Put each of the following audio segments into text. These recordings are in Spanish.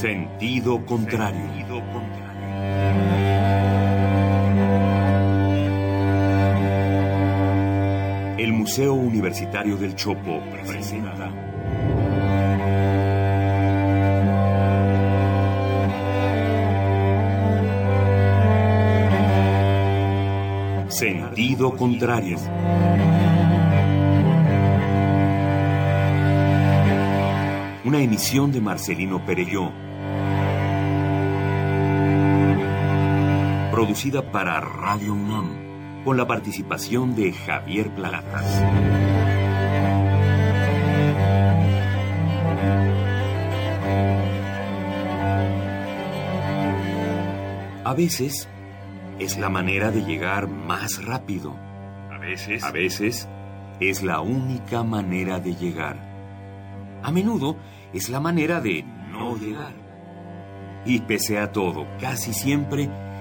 Sentido contrario. El Museo Universitario del Chopo presenta. Sentido contrario. Una emisión de Marcelino Perelló. Producida para Radio UNAM, con la participación de Javier Platas. A veces es la manera de llegar más rápido. A veces. A veces es la única manera de llegar. A menudo es la manera de no llegar. Y pese a todo, casi siempre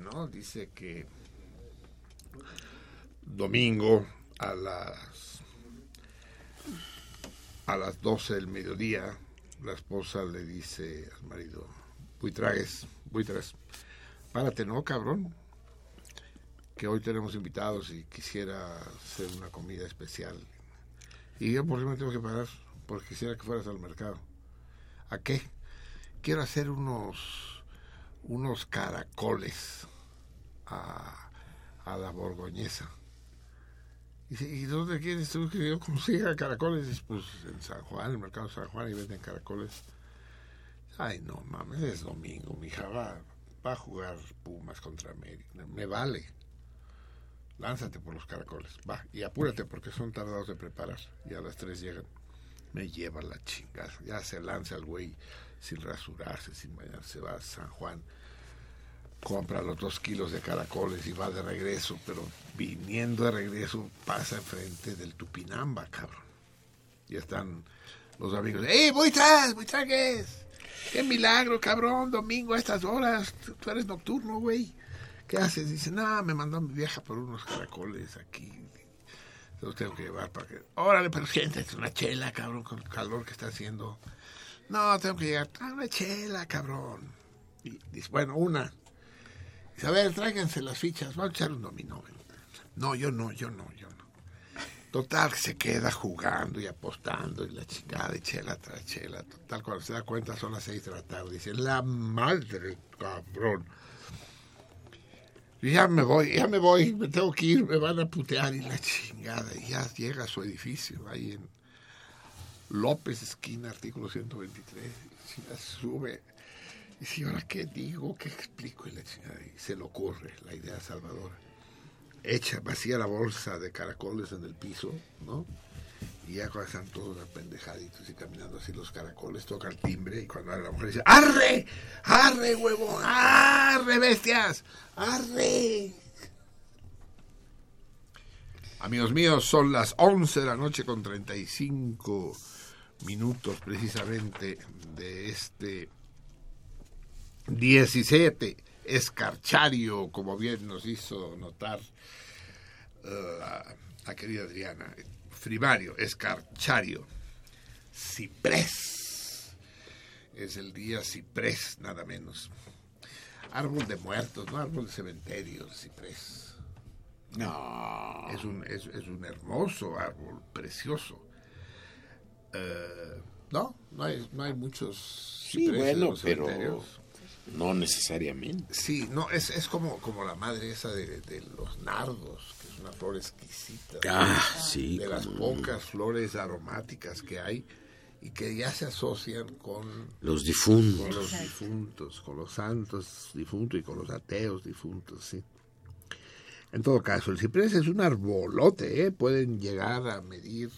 ¿No? Dice que domingo a las a las 12 del mediodía la esposa le dice al marido, buitragues, buitres, párate, ¿no, cabrón? Que hoy tenemos invitados y quisiera hacer una comida especial. Y yo por qué me tengo que parar, porque quisiera que fueras al mercado. ¿A qué? Quiero hacer unos unos caracoles a, a la borgoñesa. Y, dice, ¿y dónde quieres tú que yo consiga caracoles? Dice, pues en San Juan, en el mercado de San Juan, y venden caracoles. Ay, no mames, es domingo, mi hija va, va a jugar Pumas contra América. Me vale. Lánzate por los caracoles, va, y apúrate porque son tardados de preparar. Y a las tres llegan. Me lleva la chingada. Ya se lanza el güey sin rasurarse, sin bañarse, se va a San Juan, compra los dos kilos de caracoles y va de regreso, pero viniendo de regreso pasa enfrente del Tupinamba, cabrón. Y están los amigos, ¡eh, voy tras, ¿qué es? ¡Qué milagro, cabrón! Domingo a estas horas, tú, eres nocturno, güey. ¿Qué haces? Dice, no, me mandó mi vieja por unos caracoles aquí. Los tengo que llevar para que... Órale, pero siéntate una chela, cabrón, con el calor que está haciendo. No, tengo que llegar. Ah, una chela, cabrón. Y dice, bueno, una. Dice, a ver, tráiganse las fichas. Vamos a echar un dominó. No, yo no, yo no, yo no. Total, se queda jugando y apostando y la chingada y chela tras chela. Total, cuando se da cuenta son las seis de la tarde. Dice, la madre, cabrón. Ya me voy, ya me voy, me tengo que ir, me van a putear y la chingada. Y ya llega a su edificio, ahí en López, esquina, artículo 123. Y la sube. Y si ahora qué digo, qué explico, y la chingada. Y se le ocurre la idea salvadora. Echa, vacía la bolsa de caracoles en el piso, ¿no? Y ya cuando están todos apendejaditos y caminando así los caracoles, toca el timbre y cuando la mujer dice, ¡arre! ¡arre, huevón! ¡arre, bestias! ¡arre! Amigos míos, son las 11 de la noche con 35 minutos precisamente de este 17 escarchario, como bien nos hizo notar uh, la, la querida Adriana. Frimario, escarchario, ciprés. Es el día ciprés, nada menos. Árbol de muertos, no árbol de cementerio, ciprés. No. Es un, es, es un hermoso árbol, precioso. No, no hay, no hay muchos Sí, bueno, pero no necesariamente. Sí, no, es, es como, como la madre esa de, de, los nardos, que es una flor exquisita. Ah, sí. De las pocas flores aromáticas que hay y que ya se asocian con los difuntos, con los difuntos, con los santos difuntos y con los ateos difuntos, sí. En todo caso, el ciprés es un arbolote, ¿eh? pueden llegar a medir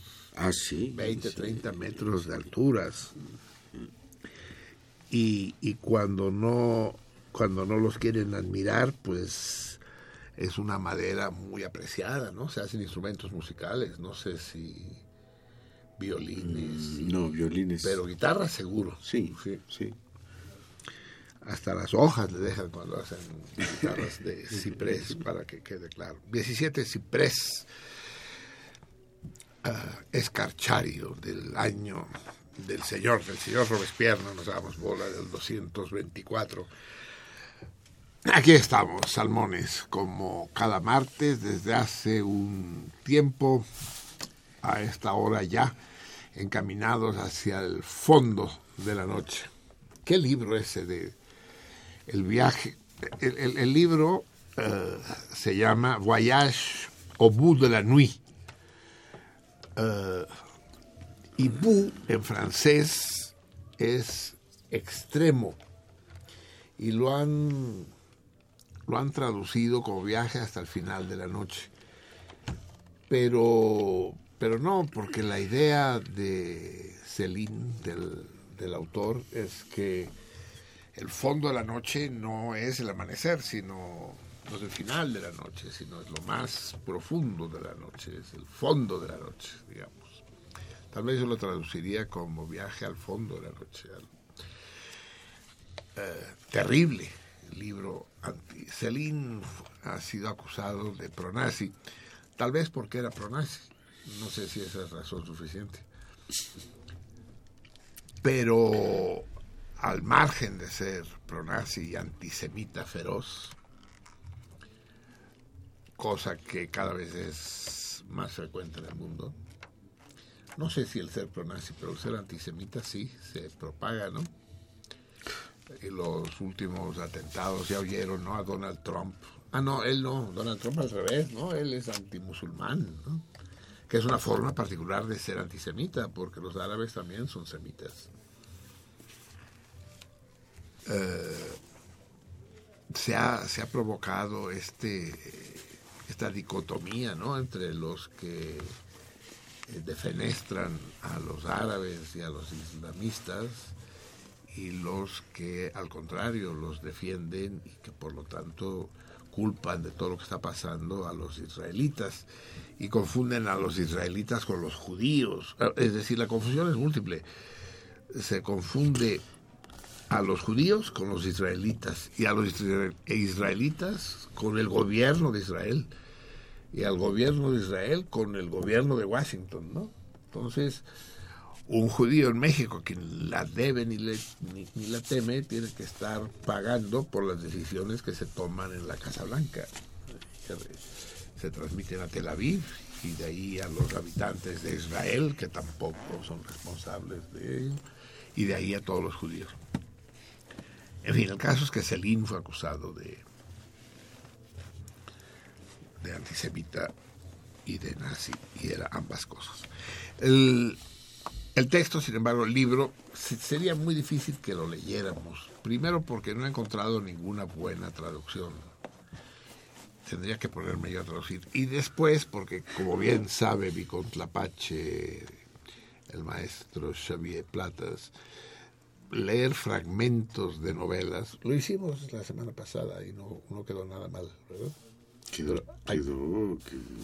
ah, sí, 20, 30 metros de alturas. Y, y cuando no cuando no los quieren admirar, pues es una madera muy apreciada, ¿no? Se hacen instrumentos musicales, no sé si violines. Mm, no, violines. Pero guitarra seguro. Sí, sí, sí. Hasta las hojas le dejan cuando hacen guitarras de ciprés, para que quede claro. 17 ciprés escarchario del año del señor, del señor Robespierre, no nos damos bola, del 224. Aquí estamos, Salmones, como cada martes desde hace un tiempo, a esta hora ya, encaminados hacia el fondo de la noche. ¿Qué libro ese de el viaje? El, libro eh, se llama Voyage au bout de la nuit. Uh, y en francés es extremo. Y lo han lo han traducido como viaje hasta el final de la noche. Pero, pero no, porque la idea de Celine, del, del autor, es que el fondo de la noche no es el amanecer, sino no es el final de la noche, sino es lo más profundo de la noche, es el fondo de la noche, digamos. Tal vez yo lo traduciría como viaje al fondo de la noche. Eh, terrible libro anti. Ha sido acusado de pronazi, tal vez porque era pronazi, no sé si esa es razón suficiente. Pero al margen de ser pronazi y antisemita feroz, cosa que cada vez es más frecuente en el mundo, no sé si el ser pronazi, pero el ser antisemita sí se propaga, ¿no? los últimos atentados, ya oyeron, ¿no? A Donald Trump. Ah, no, él no, Donald Trump al revés, ¿no? Él es antimusulmán, ¿no? Que es una forma particular de ser antisemita, porque los árabes también son semitas. Eh, se, ha, se ha provocado este, esta dicotomía, ¿no? Entre los que eh, defenestran a los árabes y a los islamistas y los que al contrario los defienden y que por lo tanto culpan de todo lo que está pasando a los israelitas y confunden a los israelitas con los judíos. Es decir, la confusión es múltiple. Se confunde a los judíos con los israelitas y a los israelitas con el gobierno de Israel y al gobierno de Israel con el gobierno de Washington, ¿no? Entonces, un judío en México, quien la debe ni, ni, la teme, tiene que estar pagando por las decisiones que se toman en la Casa Blanca. Se, transmiten a Tel Aviv y de ahí a los habitantes de Israel, que tampoco son responsables de ello, y de ahí a todos los judíos. En fin, el caso es que Celín fue acusado de, de antisemita y de nazi, y era ambas cosas. El, el texto, sin embargo, el libro, sería muy difícil que lo leyéramos. Primero porque no he encontrado ninguna buena traducción. Tendría que ponerme yo a traducir. Y después porque, como bien sabe mi Tlapache, el maestro Xavier Platas, leer fragmentos de novelas, lo hicimos la semana pasada y no, no quedó nada mal, ¿verdad? Quedó, quedó,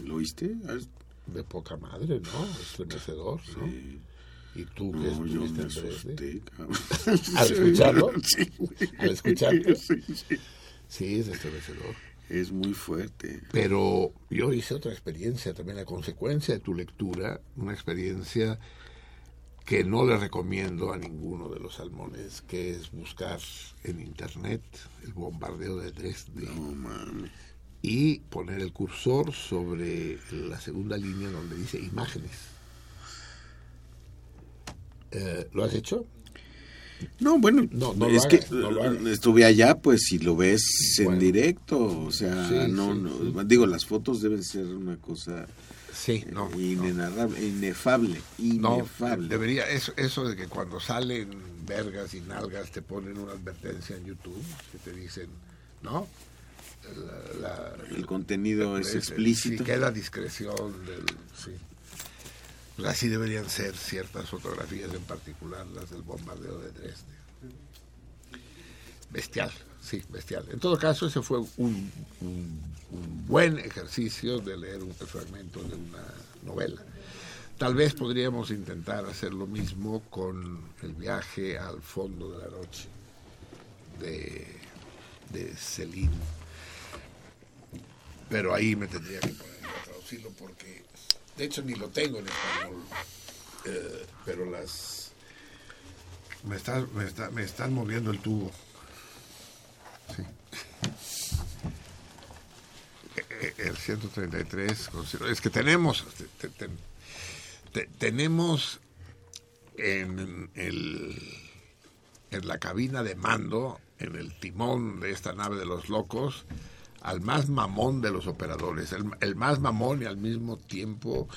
¿Lo oíste? De poca madre, ¿no? Estremecedor, ¿no? Sí. ¿Y tú qué no, estuviste en ¿Al escucharlo? Sí. ¿Al escucharlo? Sí, sí. sí es estremecedor. Es muy fuerte. Pero yo hice otra experiencia también a consecuencia de tu lectura, una experiencia que no le recomiendo a ninguno de los salmones, que es buscar en internet el bombardeo de Dresde. No mames. Y poner el cursor sobre la segunda línea donde dice imágenes eh, ¿Lo has hecho? No, bueno, no, es que estuve allá, pues si lo ves en directo, o sea, no, no, digo, las fotos deben ser una cosa Sí, no. Inenarrable, inefable, inefable. No, debería, eso, eso de que cuando salen vergas y nalgas te ponen una advertencia en YouTube que te dicen, ¿no? El contenido es explícito. Sí, queda discreción del... Sí. Pues así deberían ser ciertas fotografías, en particular las del bombardeo de Dresde. Bestial, sí, bestial. En todo caso, ese fue un, un, buen ejercicio de leer un fragmento de una novela. Tal vez podríamos intentar hacer lo mismo con el viaje al fondo de la noche de, de Celine. Pero ahí me tendría que poner a traducirlo porque de hecho, ni lo tengo en español. Eh, pero las. Me, está, me, está, me están moviendo el tubo. Sí. Eh, el 133. Es que tenemos. tenemos en, el, en la cabina de mando, en el timón de esta nave de los locos, al más mamón de los operadores, el, más mamón y al mismo tiempo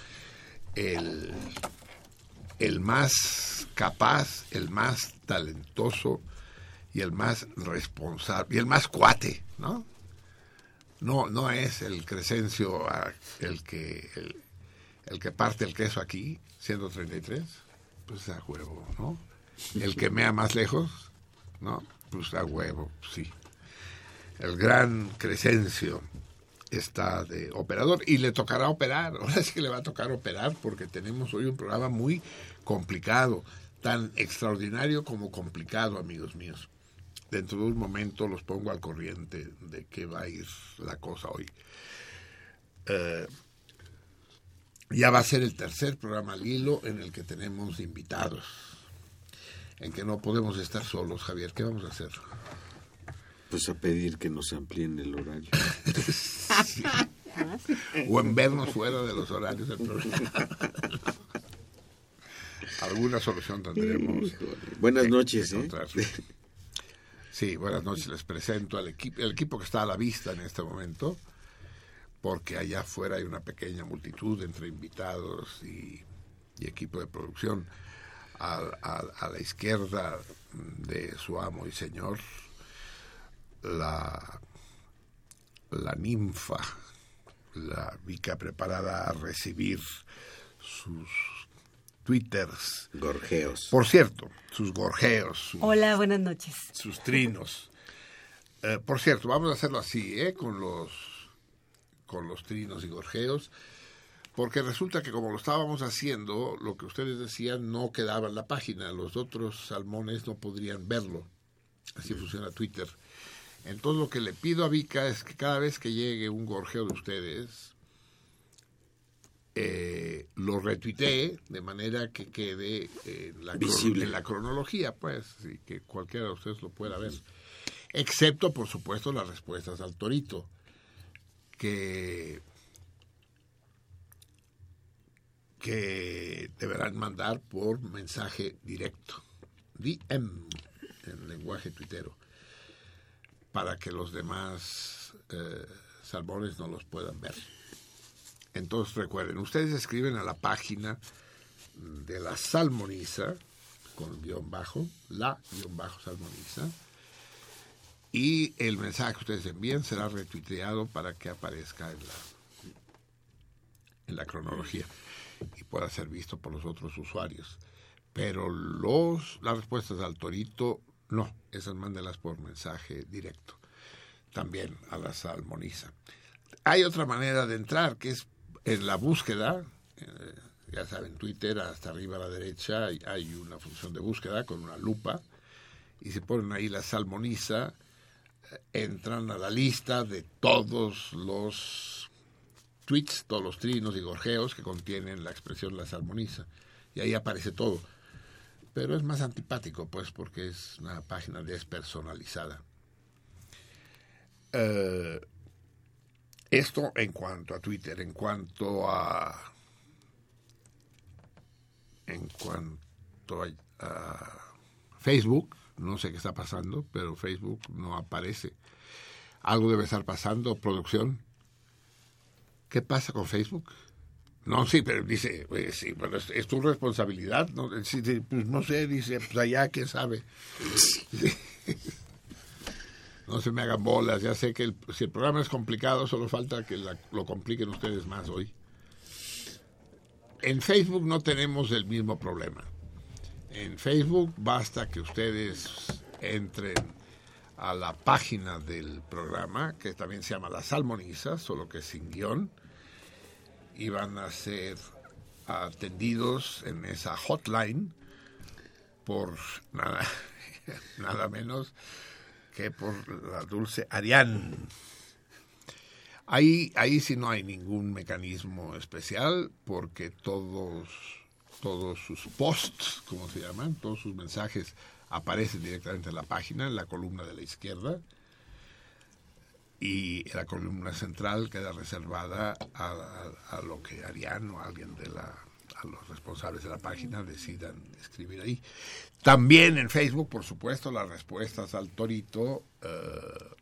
el, el más capaz, el más talentoso y el más responsable y el más cuate, ¿no? No, no es el Crescencio el que el, que parte el queso aquí, siendo 33, pues a huevo, ¿no? El que mea más lejos, ¿no? Pues a huevo, sí el gran Crescencio está de operador y le tocará operar. Ahora sí que le va a tocar operar porque tenemos hoy un programa muy complicado, tan extraordinario como complicado, amigos míos. Dentro de un momento los pongo al corriente de qué va a ir la cosa hoy. Eh, ya va a ser el tercer programa al hilo en el que tenemos invitados, en que no podemos estar solos, Javier. ¿Qué vamos a hacer? Pues a pedir que nos amplíen el horario. O en vernos fuera de los horarios del programa. Alguna solución tendremos. Buenas noches. ¿eh? Sí, buenas noches. Les presento al equipo, el equipo que está a la vista en este momento, porque allá afuera hay una pequeña multitud entre invitados y, equipo de producción. a la izquierda de su amo y señor, la, la ninfa, la Vica preparada a recibir sus twitters. Gorjeos. Por cierto, sus gorjeos. Hola, buenas noches. Sus trinos. Eh, por cierto, vamos a hacerlo así, ¿eh? Con los, con los trinos y gorjeos. Porque resulta que como lo estábamos haciendo, lo que ustedes decían no quedaba en la página. Los otros salmones no podrían verlo. Así funciona Twitter. Entonces lo que le pido a Vika es que cada vez que llegue un gorjeo de ustedes, eh, lo retuitee de manera que quede en la, Visible. en la cronología, pues, y que cualquiera de ustedes lo pueda ver. Excepto, por supuesto, las respuestas al torito, que, que deberán mandar por mensaje directo, DM, en lenguaje tuitero para que los demás eh, salmones no los puedan ver. Entonces recuerden, ustedes escriben a la página de la salmoniza, con guion bajo, la guion bajo salmoniza, y el mensaje que ustedes envíen será retuiteado para que aparezca en la, en la cronología y pueda ser visto por los otros usuarios. Pero los, las respuestas al torito no, esas mándelas por mensaje directo. También a la salmoniza. Hay otra manera de entrar, que es en la búsqueda. Eh, ya saben, Twitter, hasta arriba a la derecha hay una función de búsqueda con una lupa. Y se ponen ahí la salmoniza, eh, entran a la lista de todos los tweets, todos los trinos y gorjeos que contienen la expresión la salmoniza. Y ahí aparece todo pero es más antipático, pues, porque es una página despersonalizada. Eh, esto en cuanto a Twitter, en cuanto a en cuanto a, Facebook, no sé qué está pasando, pero Facebook no aparece. Algo debe estar pasando, producción. ¿Qué pasa con Facebook? No, sí, pero dice, sí, bueno, es, tu responsabilidad. No, pues, no sé, dice, pues allá, ¿quién sabe? no se me hagan bolas, ya sé que si el programa es complicado, solo falta que lo compliquen ustedes más hoy. En Facebook no tenemos el mismo problema. En Facebook basta que ustedes entren a la página del programa, que también se llama La Salmoniza, solo que sin guion, y van a ser atendidos en esa hotline por nada, nada menos que por la dulce Ariane. Ahí, ahí sí no hay ningún mecanismo especial porque todos, todos sus posts, como se llaman, todos sus mensajes aparecen directamente en la página, en la columna de la izquierda, y la columna central queda reservada a, lo que Ariane o alguien de la a los responsables de la página decidan escribir ahí. También en Facebook, por supuesto, las respuestas al torito, eh,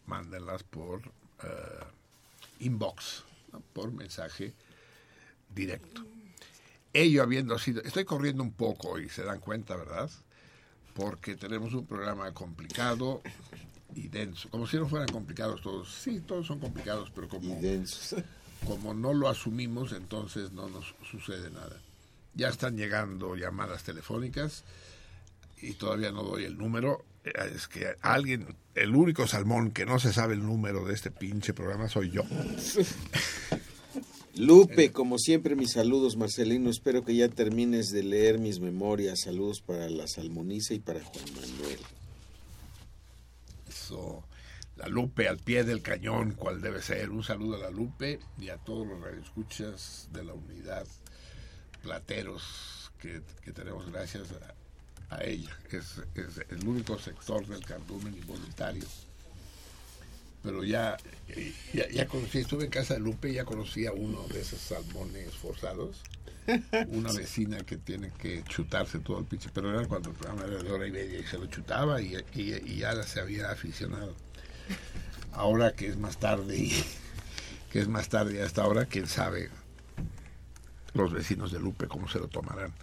mándenlas por eh, inbox, por mensaje directo. Ello habiendo sido, estoy corriendo un poco y se dan cuenta, ¿verdad? Porque tenemos un programa complicado y denso, como si no fueran complicados todos. Sí, todos son complicados, pero como, como no lo asumimos, entonces no nos sucede nada. Ya están llegando llamadas telefónicas y todavía no doy el número. Es que alguien, el único salmón que no se sabe el número de este pinche programa soy yo. Lupe, como siempre, mis saludos, Marcelino. Espero que ya termines de leer mis memorias. Saludos para la salmoniza y para Juan Manuel. Eso, la Lupe al pie del cañón, cual debe ser. Un saludo a la Lupe y a todos los radioescuchas de la unidad plateros que, tenemos gracias a, ella. Es, es, el único sector del cardumen involuntario. Pero ya, ya, ya, conocí, estuve en casa de Lupe y ya conocí a uno de esos salmones forzados. Una vecina que tiene que chutarse todo el pinche, pero era cuando el programa era de hora y media y se lo chutaba y, y, ya se había aficionado. Ahora que es más tarde y que es más tarde hasta ahora, quién sabe los vecinos de Lupe cómo se lo tomarán.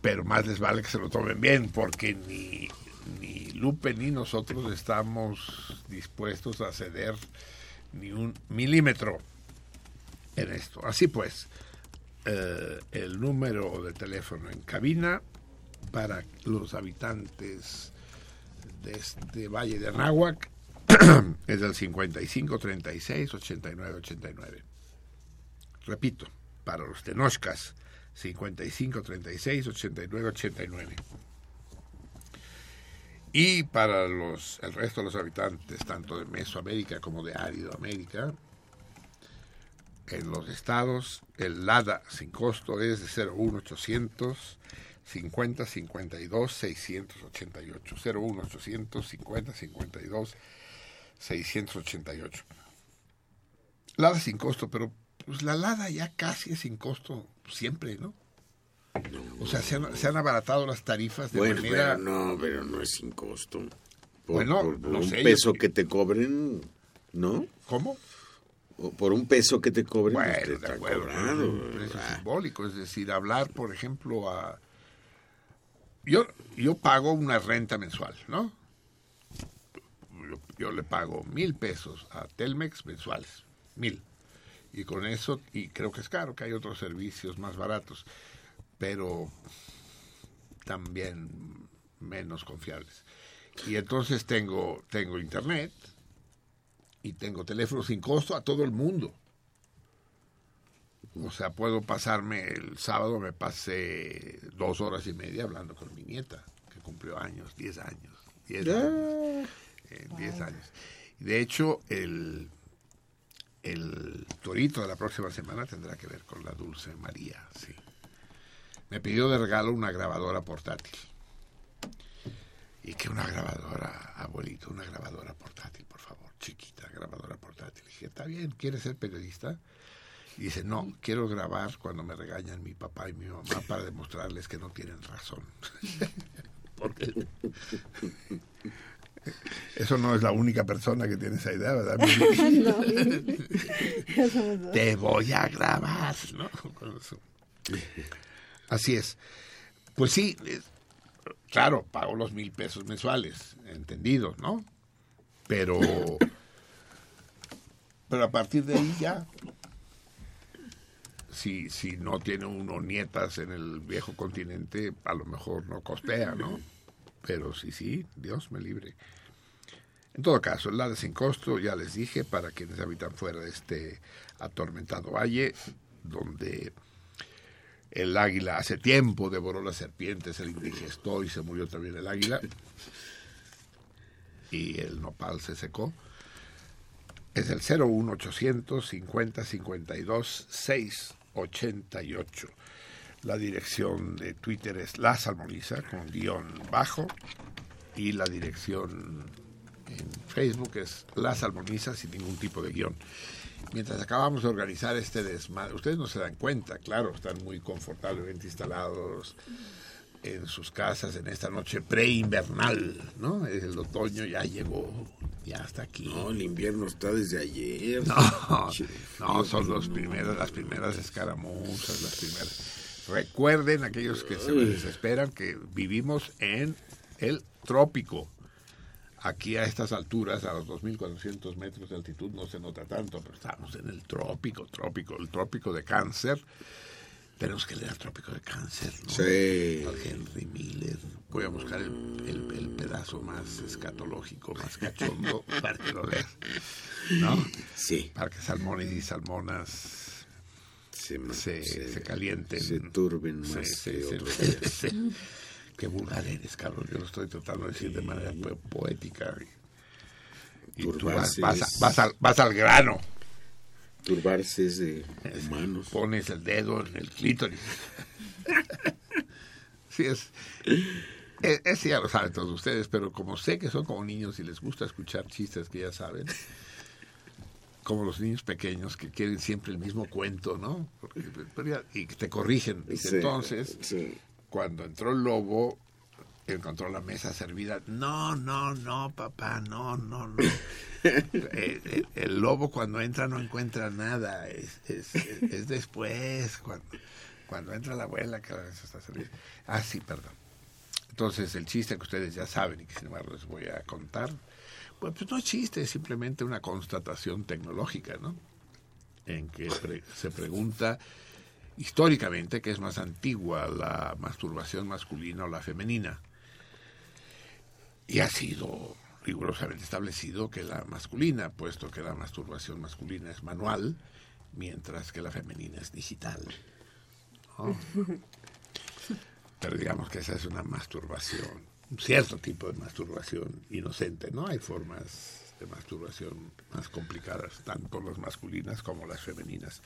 Pero más les vale que se lo tomen bien, porque ni, ni Lupe ni nosotros estamos dispuestos a ceder ni un milímetro en esto. Así pues, eh, el número de teléfono en cabina para los habitantes de este Valle de Anáhuac es el 55 36 89 89. Repito, para los Tenochcas, 55 36 89 89. Y para los, el resto de los habitantes, tanto de Mesoamérica como de Árido América, en los estados, el LADA sin costo es de 01800 50 52 688. 01800 50 52 688. LADA sin costo, pero pues la LADA ya casi es sin costo siempre, ¿no? o sea, se han, abaratado las tarifas de bueno, manera... Pero no, pero no es sin costo. bueno, un peso que te cobren, ¿no? ¿Cómo? Por un peso que te cobren, pues, bueno, un precio ah. simbólico, es decir, hablar, por ejemplo, a... Yo, yo pago una renta mensual, ¿no? yo le pago mil pesos a Telmex mensuales, mil y con eso, y creo que es caro, que hay otros servicios más baratos, pero también menos confiables. Y entonces tengo, tengo internet y tengo teléfono sin costo a todo el mundo. O sea, puedo pasarme el sábado, me pasé dos horas y media hablando con mi nieta, que cumplió años, diez años, diez años, eh, diez años. De hecho, el, el torito de la próxima semana tendrá que ver con la Dulce María, sí. Me pidió de regalo una grabadora portátil. Y que una grabadora, abuelito, una grabadora portátil, por favor, chiquita, grabadora portátil. Y dije, está bien, ¿quieres ser periodista? Y dice, no, quiero grabar cuando me regañan mi papá y mi mamá para demostrarles que no tienen razón. Porque Eso no es la única persona que tiene esa idea, ¿verdad? Te voy a grabar, ¿no? Así es. Pues sí, claro, pago los mil pesos mensuales, entendido, ¿no? Pero, pero a partir de ahí ya, si, si no tiene uno nietas en el viejo continente, a lo mejor no costea, ¿no? Pero sí, sí, Dios me libre. En todo caso, el de sin costo, ya les dije, para quienes habitan fuera de este atormentado valle, donde el águila hace tiempo devoró las serpientes, se indigestó y se murió también el águila. Y el nopal se secó. Es el 01800 50 52 688. La dirección de Twitter es La Salmoniza con guion bajo. Y la dirección en Facebook es La Salmoniza sin ningún tipo de guion. Mientras acabamos de organizar este desmadre, ustedes no se dan cuenta, claro, están muy confortablemente instalados en sus casas en esta noche pre-invernal, ¿no? El otoño ya llegó, ya está aquí. No, el invierno está desde ayer. No, son los primeros, las primeras escaramuzas, las primeras. Recuerden, aquellos que se desesperan, que vivimos en el trópico. Aquí a estas alturas, a los 2.400 metros de altitud, no se nota tanto, pero estamos en el trópico, trópico, el trópico de cáncer. Tenemos que leer el trópico de cáncer, ¿no? Sí. Henry Miller. Voy a buscar el, pedazo más escatológico, más cachondo, para que lo veas. ¿No? Sí. Para que salmones y salmonas se, se, calienten. Se turben más Qué vulgar eres, cabrón. Yo lo estoy tratando de decir de manera poética. Y, tú vas, vas, al, grano. Turbarse es de humanos. Pones el dedo en el clítoris. sí, es, Ese ya lo saben todos ustedes, pero como sé que son como niños y les gusta escuchar chistes que ya saben, como los niños pequeños que quieren siempre el mismo cuento, ¿no? y te corrigen. entonces, cuando entró el lobo, encontró la mesa servida. No, no, no, papá, no, no, no. Eh, el, lobo cuando entra no encuentra nada, es, es, después, cuando, cuando entra la abuela que la mesa está servida. Ah, sí, perdón. Entonces, el chiste que ustedes ya saben y que sin embargo les voy a contar, pues, pues no es chiste, es simplemente una constatación tecnológica, ¿no? En que se pregunta históricamente que es más antigua la masturbación masculina o la femenina. Y ha sido rigurosamente establecido que la masculina, puesto que la masturbación masculina es manual, mientras que la femenina es digital. Pero digamos que esa es una masturbación, un cierto tipo de masturbación inocente, ¿no? Hay formas de masturbación más complicadas, tanto las masculinas como las femeninas.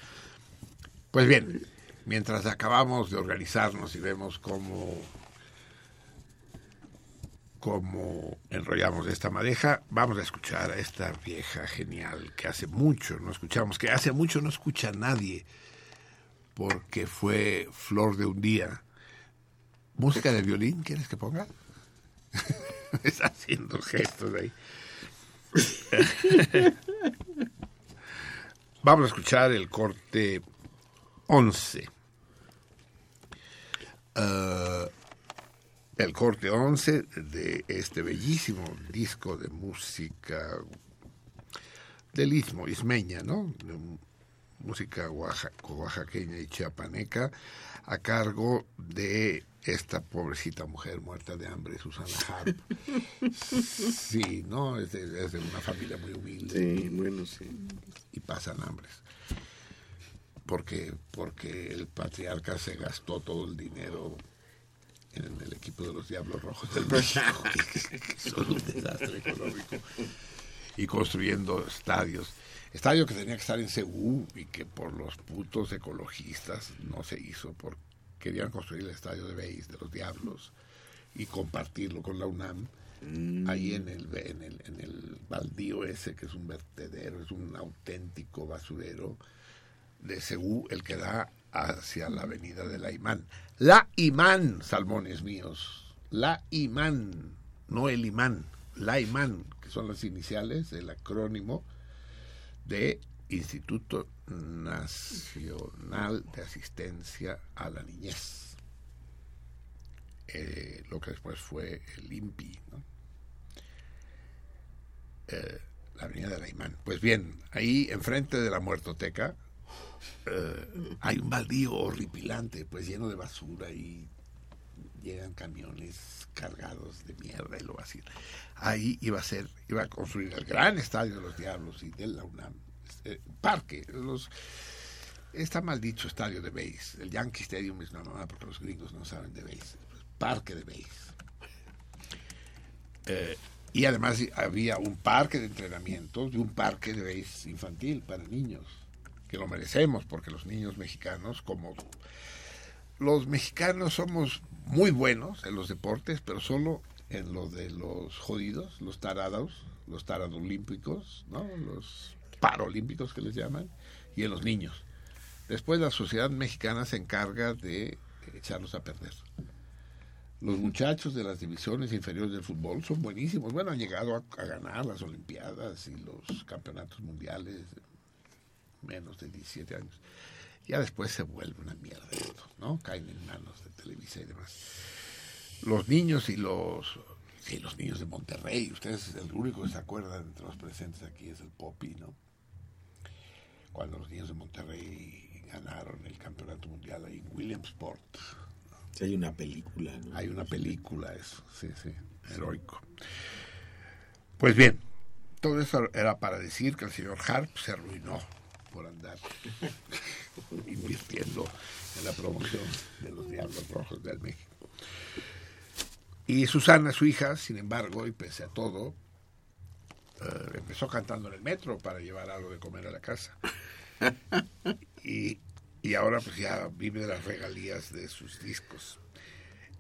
Pues bien, mientras acabamos de organizarnos y vemos cómo, cómo enrollamos esta madeja, vamos a escuchar a esta vieja genial que hace mucho no escuchamos, que hace mucho no escucha nadie, porque fue Flor de un día. ¿Música de violín quieres que ponga? Está haciendo gestos ahí. Vamos a escuchar el corte 11 eh, el corte 11 de este bellísimo disco de música del istmo, ismeña, ¿no? música oaxaqueña y chiapaneca, a cargo de esta pobrecita mujer muerta de hambre, Susana Harp. Sí, ¿no? Es de, es de una familia muy humilde. Sí, bueno, sí. Y pasan hambres porque, porque el patriarca se gastó todo el dinero en el equipo de los Diablos Rojos del México, que son un desastre económico, y construyendo estadios. Estadio que tenía que estar en Seúl y que por los putos ecologistas no se hizo, porque querían construir el estadio de Beis, de los Diablos, y compartirlo con la UNAM. Mm. Ahí en el, en, el, en el baldío ese, que es un vertedero, es un auténtico basurero, de Seúl, el que da hacia la avenida de la Imán. La Imán, salmones míos. La Imán, no el imán. LAIMAN, que son las iniciales del acrónimo de Instituto Nacional de Asistencia a la Niñez. Eh, lo que después fue el INPI, ¿no? Eh, la avenida de Laimán. Pues bien, ahí enfrente de la muertoteca eh, hay un baldío horripilante, pues lleno de basura y llegan camiones cargados de mierda y lo vacío. Ahí iba a ser, iba a construir el gran estadio de los Diablos y de la UNAM, este, parque, está mal dicho estadio de base. El Yankee Stadium es una mamá porque los gringos no saben de base. Parque de base. Eh, y además había un parque de entrenamientos y un parque de base infantil para niños, que lo merecemos porque los niños mexicanos, como los mexicanos somos muy buenos en los deportes, pero solo en lo de los jodidos, los tarados, los taradolímpicos, ¿no? los paralímpicos que les llaman, y en los niños. Después la sociedad mexicana se encarga de echarlos a perder. Los muchachos de las divisiones inferiores del fútbol son buenísimos. Bueno, han llegado a, ganar las Olimpiadas y los campeonatos mundiales menos de 17 años. Ya después se vuelve una mierda esto, ¿no? Caen en manos de Televisa y demás. Los niños y los sí, los niños de Monterrey, ustedes el único que se acuerdan entre los presentes aquí es el Popi, ¿no? Cuando los niños de Monterrey ganaron el campeonato mundial ahí en Williamsport hay una película, ¿no? Hay una película, eso, sí, sí, heroico. Pues bien, todo eso era para decir que el señor Harp se arruinó por andar invirtiendo en la promoción de los Diablos Rojos del México. Y Susana, su hija, sin embargo, y pese a todo, eh, empezó cantando en el metro para llevar algo de comer a la casa. Y y ahora pues ya vive de las regalías de sus discos.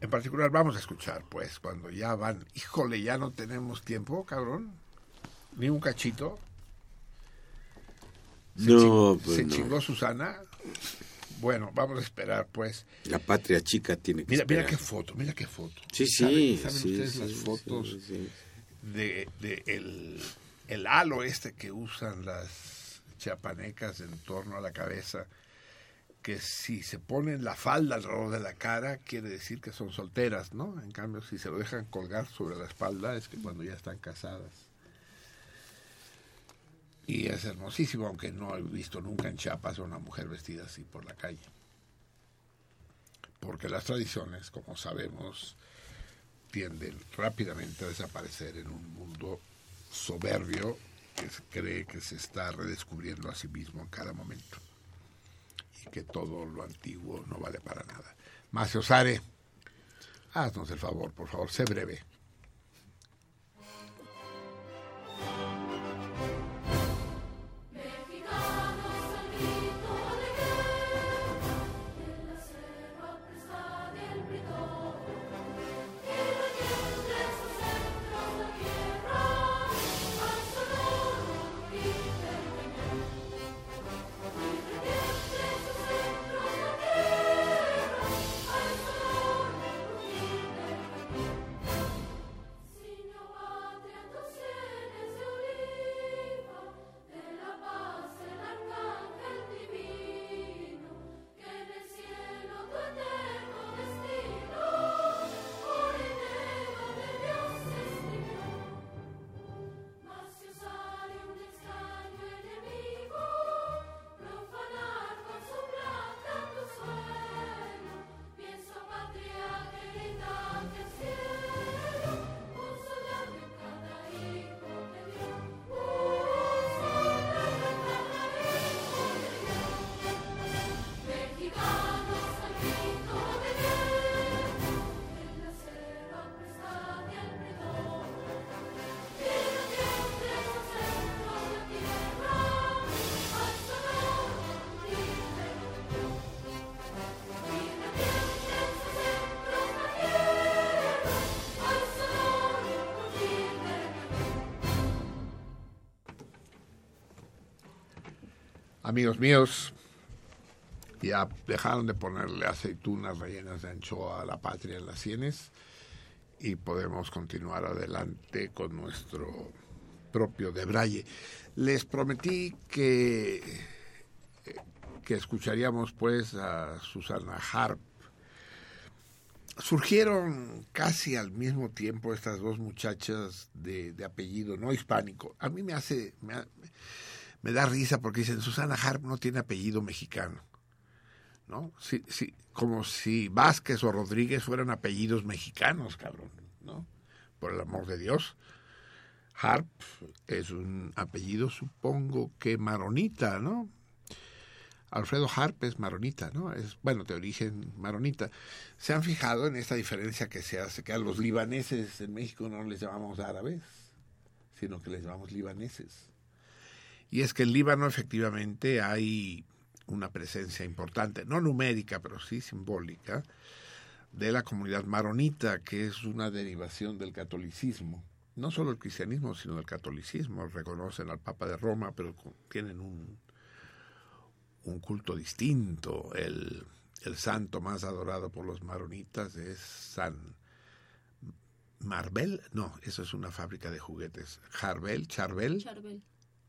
En particular vamos a escuchar pues cuando ya van, híjole, ya no tenemos tiempo, cabrón, ni un cachito. Se no, pues se chingó Susana. Bueno, vamos a esperar, pues. La patria chica tiene que Mira, mira qué foto, mira qué foto. Sí, sí. ¿Saben, sí, ustedes las fotos de, de el, el halo este que usan las chapanecas en torno a la cabeza? que si se ponen la falda alrededor de la cara, quiere decir que son solteras, ¿no? En cambio, si se lo dejan colgar sobre la espalda, es que cuando ya están casadas. Y es hermosísimo, aunque no he visto nunca en Chiapas a una mujer vestida así por la calle. Porque las tradiciones, como sabemos, tienden rápidamente a desaparecer en un mundo soberbio que cree que se está redescubriendo a sí mismo en cada momento que todo lo antiguo no vale para nada. Macio Sare, haznos el favor, por favor, sé breve. Amigos míos, ya dejaron de ponerle aceitunas rellenas de anchoa a la patria en las sienes y podemos continuar adelante con nuestro propio de Braille. Les prometí que, que escucharíamos pues a Susana Harp. Surgieron casi al mismo tiempo estas dos muchachas de, apellido no hispánico. A mí me hace, da risa porque dicen Susana Harp no tiene apellido mexicano. ¿no? Sí, sí, como si Vázquez o Rodríguez fueran apellidos mexicanos, cabrón, ¿no? Por el amor de Dios. Harp es un apellido, supongo que maronita, ¿no? Alfredo Harp es maronita, ¿no? Es, bueno, de origen maronita. ¿Se han fijado en esta diferencia que se hace? Que a los libaneses en México no les llamamos árabes, sino que les llamamos libaneses. Y es que en Líbano efectivamente hay una presencia importante, no numérica, pero sí simbólica, de la comunidad maronita, que es una derivación del catolicismo. No solo el cristianismo, sino el catolicismo. Reconocen al Papa de Roma, pero tienen un, un culto distinto. El, el santo más adorado por los maronitas es San Marbel. No, eso es una fábrica de juguetes. Charbel. Charbel.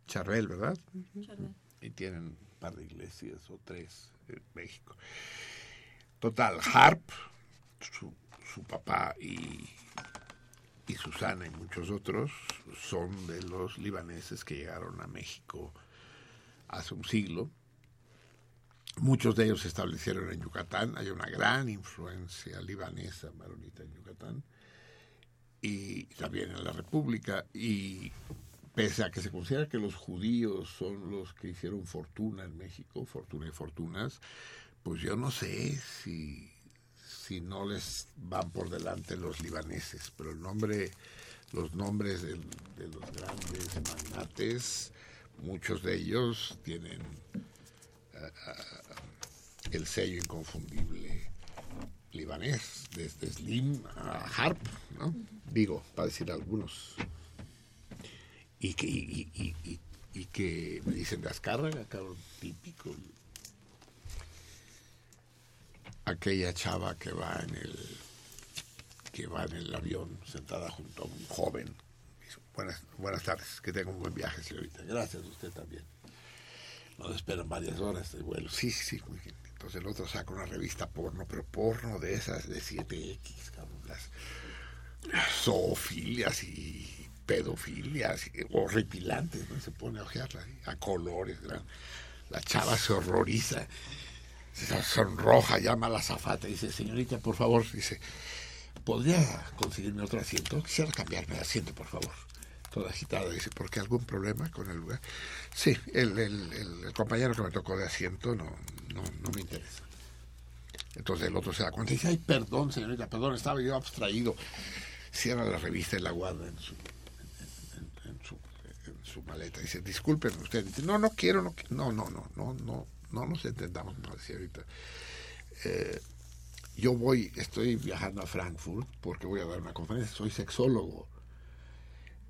Charbel, ¿verdad? Charbel. Y tienen par de iglesias o tres en México. Total, Harp, su, su papá y, y Susana y muchos otros son de los libaneses que llegaron a México hace un siglo. Muchos de ellos se establecieron en Yucatán. Hay una gran influencia libanesa maronita en Yucatán y también en la República. Y pese a que se considera que los judíos son los que hicieron fortuna en México, fortuna y fortunas, pues yo no sé si, si no les van por delante los libaneses, pero el nombre, los nombres de, los grandes magnates, muchos de ellos tienen eh, el sello inconfundible libanés, desde Slim a Harp. Digo, para decir algunos y que, y, y, y, que me dicen Azcárraga, cabrón, típico. Aquella chava que va en el que va en el avión sentada junto a un joven. Buenas, buenas tardes, que tenga un buen viaje, señorita. Gracias, usted también. Nos esperan varias horas de vuelo. Sí, sí, muy bien. Entonces el otro saca una revista porno, pero porno de esas de 7X, cabrón, las zoofilias y pedofilia horripilantes, ¿no? se pone a ojearla a colores. La chava se horroriza, se sonroja, llama a la zafata y dice, señorita, por favor, dice, ¿podría conseguirme otro asiento? Quisiera cambiarme de asiento, por favor. Toda agitada, dice, ¿por qué algún problema con el lugar? Sí, el, compañero que me tocó de asiento no, no, no me interesa. Entonces el otro se da cuenta y dice, ay, perdón, señorita, perdón, estaba yo abstraído. Cierra la revista y la guarda en su maleta. Dice, disculpen usted. No, no quiero, no, no, no, no, no, no, no nos entendamos más, ahorita. Eh, yo voy, estoy viajando a Frankfurt porque voy a dar una conferencia, soy sexólogo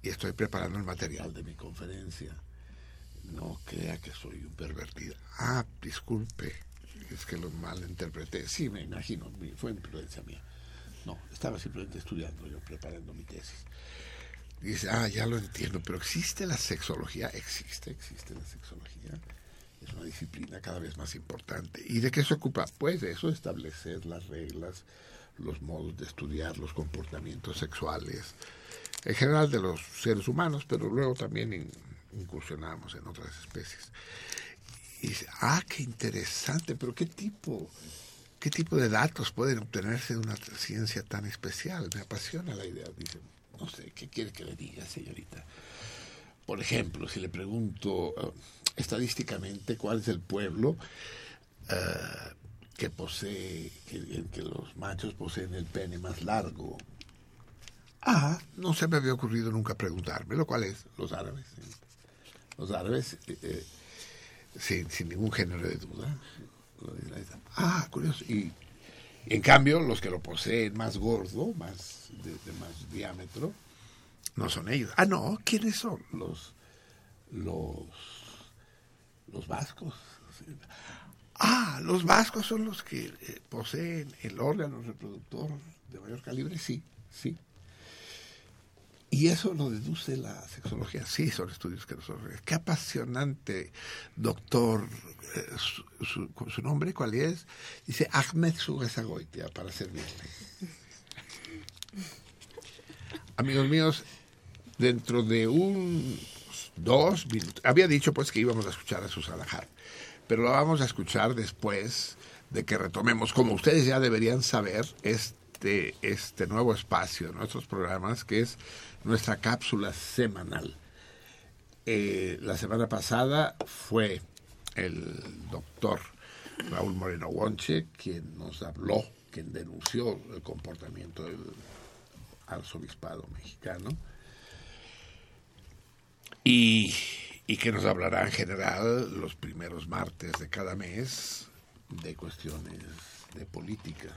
y estoy preparando el material de mi conferencia. No crea que soy un pervertido. Ah, disculpe, es que lo malinterpreté. Sí, me imagino, fue imprudencia mía. No, estaba simplemente estudiando, yo preparando mi tesis dice, ah, ya lo entiendo, pero existe la sexología, existe, existe la sexología. Es una disciplina cada vez más importante. ¿Y de qué se ocupa? Pues de eso, establecer las reglas, los modos de estudiar los comportamientos sexuales, en general de los seres humanos, pero luego también incursionamos en otras especies. Dice, ah, qué interesante, pero qué tipo, qué tipo de datos pueden obtenerse de una ciencia tan especial. Me apasiona la idea, dice no sé, ¿qué quiere que le diga, señorita? Por ejemplo, si le pregunto eh, estadísticamente cuál es el pueblo eh, que posee, que, los machos poseen el pene más largo. Ah, no se me había ocurrido nunca preguntarme, lo cual es los árabes. Los árabes, eh, sin, sin, ningún género de duda. Ah, curioso. Y en cambio, los que lo poseen más gordo, más de, más diámetro, no son ellos. Ah, no, ¿quiénes son? Los, los, los vascos. Ah, los vascos son los que eh, poseen el órgano reproductor de mayor calibre, sí, sí, Y eso lo deduce la sexología. Sí, son estudios que nosotros... Qué apasionante, doctor. eh, su, su- su nombre cuál es? Dice Ahmed Sugesagoitia, para servirle. Amigos míos, dentro de un dos minutos, había dicho pues que íbamos a escuchar a Susana Hart, pero lo vamos a escuchar después de que retomemos, como ustedes ya deberían saber, este, este nuevo espacio de nuestros programas, que es nuestra cápsula semanal. Eh, la semana pasada fue el doctor Raúl Moreno Wonche quien nos habló, quien denunció el comportamiento del arzobispado mexicano y, que nos hablará en general los primeros martes de cada mes de cuestiones de política,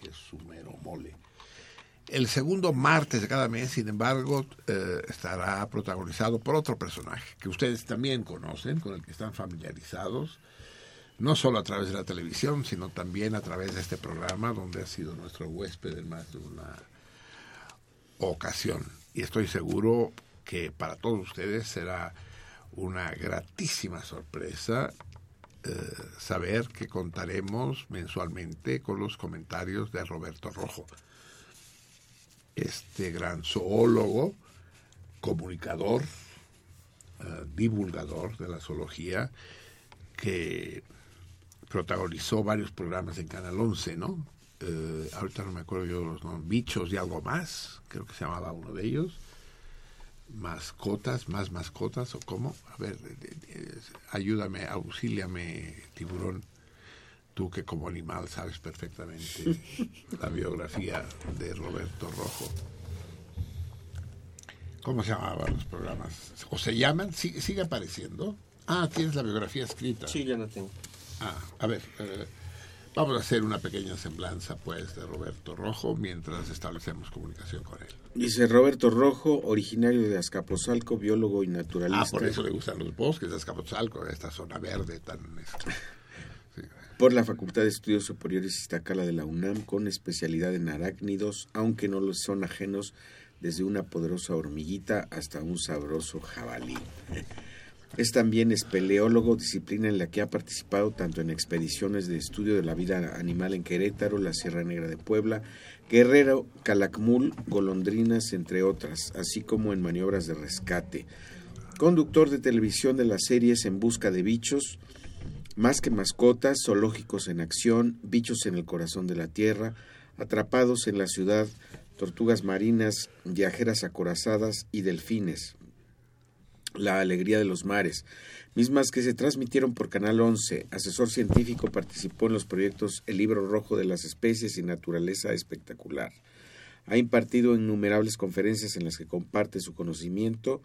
que es su mero mole. El segundo martes de cada mes, sin embargo, eh, estará protagonizado por otro personaje que ustedes también conocen, con el que están familiarizados, no solo a través de la televisión, sino también a través de este programa, donde ha sido nuestro huésped en más de una ocasión. Y estoy seguro que para todos ustedes será una gratísima sorpresa eh, saber que contaremos mensualmente con los comentarios de Roberto Rojo, este gran zoólogo, comunicador, eh, divulgador de la zoología, que protagonizó varios programas en Canal 11, ¿no? Eh, ahorita no me acuerdo yo los nombres, Bichos y algo más, creo que se llamaba uno de ellos. Mascotas, más mascotas, o cómo. A ver, ayúdame, auxíliame, tiburón. Tú que como animal sabes perfectamente la biografía de Roberto Rojo. ¿Cómo se llamaban los programas? ¿O se llaman? ¿Sigue, sigue apareciendo? Ah, tienes la biografía escrita. Sí, ya no tengo. Ah, a ver, eh, vamos a hacer una pequeña semblanza, pues, de Roberto Rojo mientras establecemos comunicación con él. Dice Roberto Rojo, originario de Azcapotzalco, biólogo y naturalista. Ah, por eso le gustan los bosques de Azcapotzalco, esta zona verde tan... este, sí. por la Facultad de Estudios Superiores Iztacala de la UNAM con especialidad en arácnidos, aunque no los son ajenos desde una poderosa hormiguita hasta un sabroso jabalí. Es también espeleólogo, disciplina en la que ha participado tanto en expediciones de estudio de la vida animal en Querétaro, la Sierra Negra de Puebla, Guerrero, Calakmul, Golondrinas, entre otras, así como en maniobras de rescate. Conductor de televisión de las series En Busca de Bichos, más que mascotas, zoológicos en acción, bichos en el corazón de la tierra, atrapados en la ciudad, tortugas marinas, viajeras acorazadas y delfines. La alegría de los mares, mismas que se transmitieron por Canal 11. Asesor científico participó en los proyectos El libro rojo de las especies y naturaleza espectacular. Ha impartido innumerables conferencias en las que comparte su conocimiento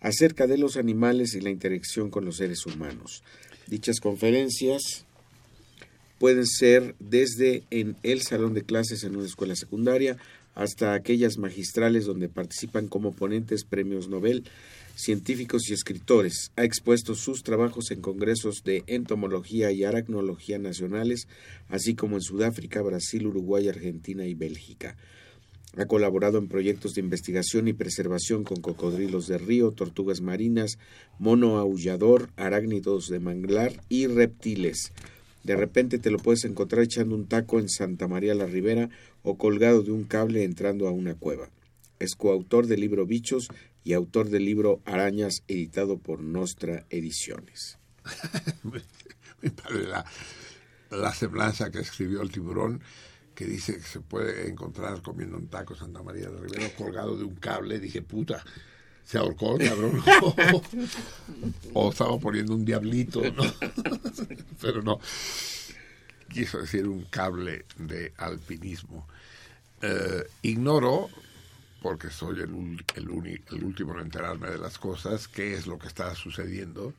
acerca de los animales y la interacción con los seres humanos. Dichas conferencias pueden ser desde en el salón de clases en una escuela secundaria hasta aquellas magistrales donde participan como ponentes premios Nobel, científicos y escritores. Ha expuesto sus trabajos en congresos de entomología y aracnología nacionales, así como en Sudáfrica, Brasil, Uruguay, Argentina y Bélgica. Ha colaborado en proyectos de investigación y preservación con cocodrilos de río, tortugas marinas, mono aullador, arácnidos de manglar y reptiles. De repente te lo puedes encontrar echando un taco en Santa María la Ribera o colgado de un cable entrando a una cueva. Es coautor del libro Bichos y autor del libro Arañas, editado por Nostra Ediciones. Mi padre, la, la semblanza que escribió el tiburón, que dice que se puede encontrar comiendo un taco Santa María de Rivera colgado de un cable, dije, puta, se ahorcó, cabrón. o estaba poniendo un diablito, ¿no? Pero no. Quiso decir un cable de alpinismo. Eh, ignoro, porque soy el, el, uni- el último en enterarme de las cosas, qué es lo que está sucediendo.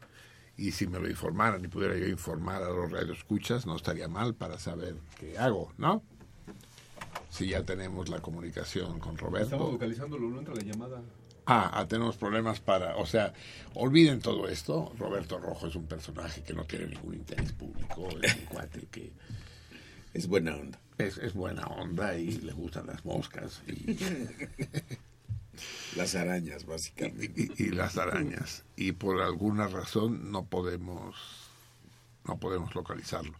Y si me lo informaran y pudiera yo informar a los radioescuchas, no estaría mal para saber qué hago, ¿no? Si ya tenemos la comunicación con Roberto. Estamos localizándolo, no entra la llamada. Ah, ah, tenemos problemas para, o sea, olviden todo esto. Roberto Rojo es un personaje que no tiene ningún interés público, es un cuate que Es buena onda. es, es buena onda y le gustan las moscas. Y Las arañas, básicamente. Y, y, las arañas. Y por alguna razón no podemos, no podemos localizarlo.